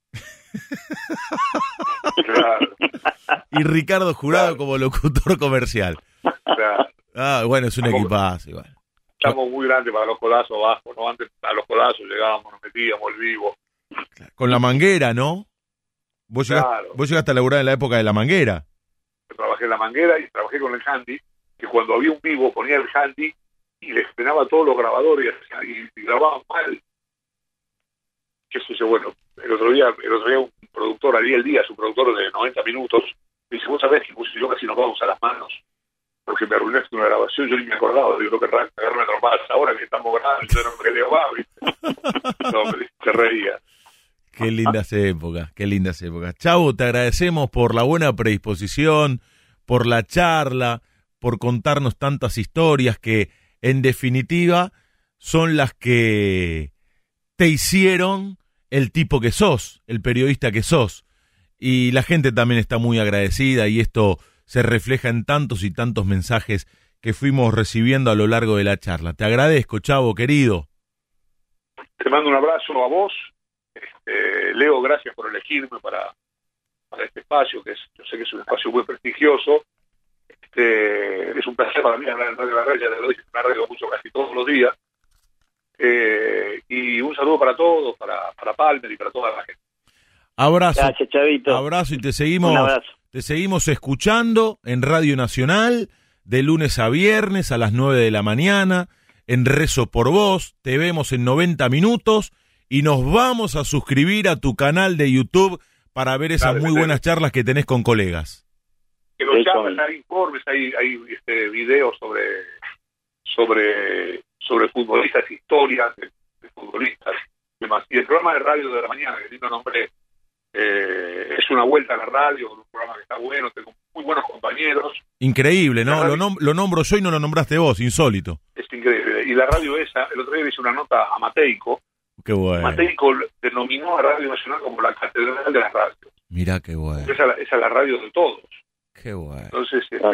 S4: claro,
S3: Y Ricardo Jurado
S4: Claro.
S3: como locutor comercial.
S4: claro.
S3: Ah, bueno, es un
S4: Tampoco-
S3: equipazo igual.
S4: Estamos muy grandes para los codazos abajo. ¿no? Antes a los codazos llegábamos, nos metíamos el vivo.
S3: Con la manguera, ¿no? Vos llegaste, vos llegaste a laburar en la época de la manguera.
S4: Trabajé en la manguera y trabajé con el handy. Que cuando había un vivo ponía el handy y les frenaba todos los grabadores y, y grababan mal. Qué sé yo, bueno, el otro día, el otro día un productor, Ariel Díaz, un productor de 90 minutos, me dice, vos sabés que yo casi no vamos a las manos porque me arruinaste una grabación, yo ni me acordaba, digo, no querrás agarrarme trompadas ahora que estamos grabando, yo no me no, se reía.
S3: Qué lindas épocas, qué lindas épocas. Chavo, te agradecemos por la buena predisposición, por la charla, por contarnos tantas historias que, en definitiva, son las que te hicieron el tipo que sos, el periodista que sos. Y la gente también está muy agradecida y esto se refleja en tantos y tantos mensajes que fuimos recibiendo a lo largo de la charla. Te agradezco, Chavo, querido.
S4: Te mando un abrazo a vos. Este, Leo, gracias por elegirme para, para este espacio, que es, yo sé que es un espacio muy prestigioso. Este, es un placer para mí hablar en Radio La Raya, te lo dije, me arreglo mucho casi todos los días. Eh, y un saludo para todos, para, para Palmer y para toda la gente.
S3: Abrazo.
S6: Gracias, Chavito.
S3: Abrazo y te seguimos.
S6: Un abrazo.
S3: Te seguimos escuchando en Radio Nacional de lunes a viernes a las 9 de la mañana, en Rezo por Vos, te vemos en 90 minutos y nos vamos a suscribir a tu canal de YouTube para ver esas muy buenas charlas que tenés con colegas.
S4: que los
S6: con-
S4: hay informes, hay, hay este, videos sobre, sobre, sobre futbolistas, historias de, de futbolistas, demás. Y el programa de radio de la mañana, que lindo nombre, eh, es una vuelta a la radio, un programa que está bueno, tengo muy buenos compañeros,
S3: Increíble, ¿no? Lo, nom- lo nombro yo y no lo nombraste vos, insólito.
S4: es increíble. Y la radio esa, el otro día hice una nota a Mateico,
S3: Qué bueno.
S4: Mateico denominó a Radio Nacional como la catedral de las radios.
S3: Mirá qué bueno.
S4: Esa, es la- esa es la radio de todos.
S3: Qué bueno.
S4: Entonces, este,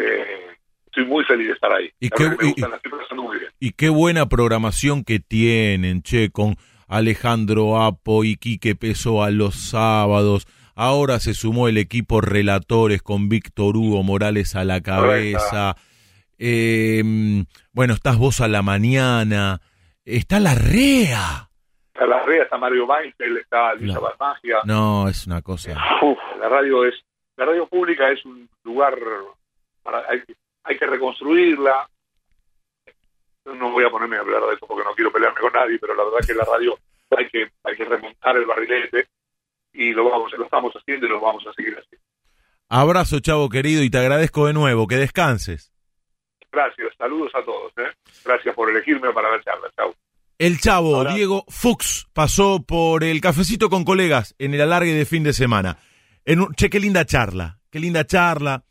S4: estoy muy feliz de estar ahí.
S3: ¿Y qué-
S4: me
S3: y-
S4: gusta, la estoy pasando muy bien.
S3: Y qué buena programación que tienen, che, con Alejandro Apo y Quique Peso a los sábados. Ahora se sumó el equipo relatores con Víctor Hugo Morales a la cabeza. Eh, bueno, estás vos a la mañana. Está la REA.
S4: Está la red, está Mario Weinfeld, está Luisa
S3: No.
S4: Balmagia.
S3: No, es una cosa.
S6: Uf,
S4: La radio es, la radio pública es un lugar para, hay, hay que reconstruirla. No voy a ponerme a hablar de esto porque no quiero pelearme con nadie, pero la verdad que la radio hay que, hay que remontar el barrilete y lo vamos, lo estamos haciendo y lo vamos a seguir haciendo.
S3: Abrazo, chavo querido, y te agradezco de nuevo. Que descanses.
S4: Gracias, saludos a todos. ¿eh? Gracias por elegirme para la charla. Chao.
S3: El chavo
S6: Ahora-
S3: Diego Fuchs pasó por el cafecito con colegas en el alargue de fin de semana. En un- che, qué linda charla, qué linda charla,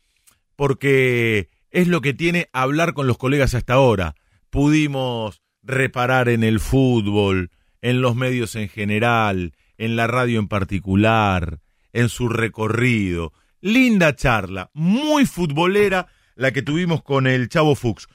S3: porque es lo que tiene hablar con los colegas hasta ahora. Pudimos reparar en el fútbol, en los medios en general, en la radio en particular, en su recorrido. Linda charla, muy futbolera la que tuvimos con el Chavo Fuchs.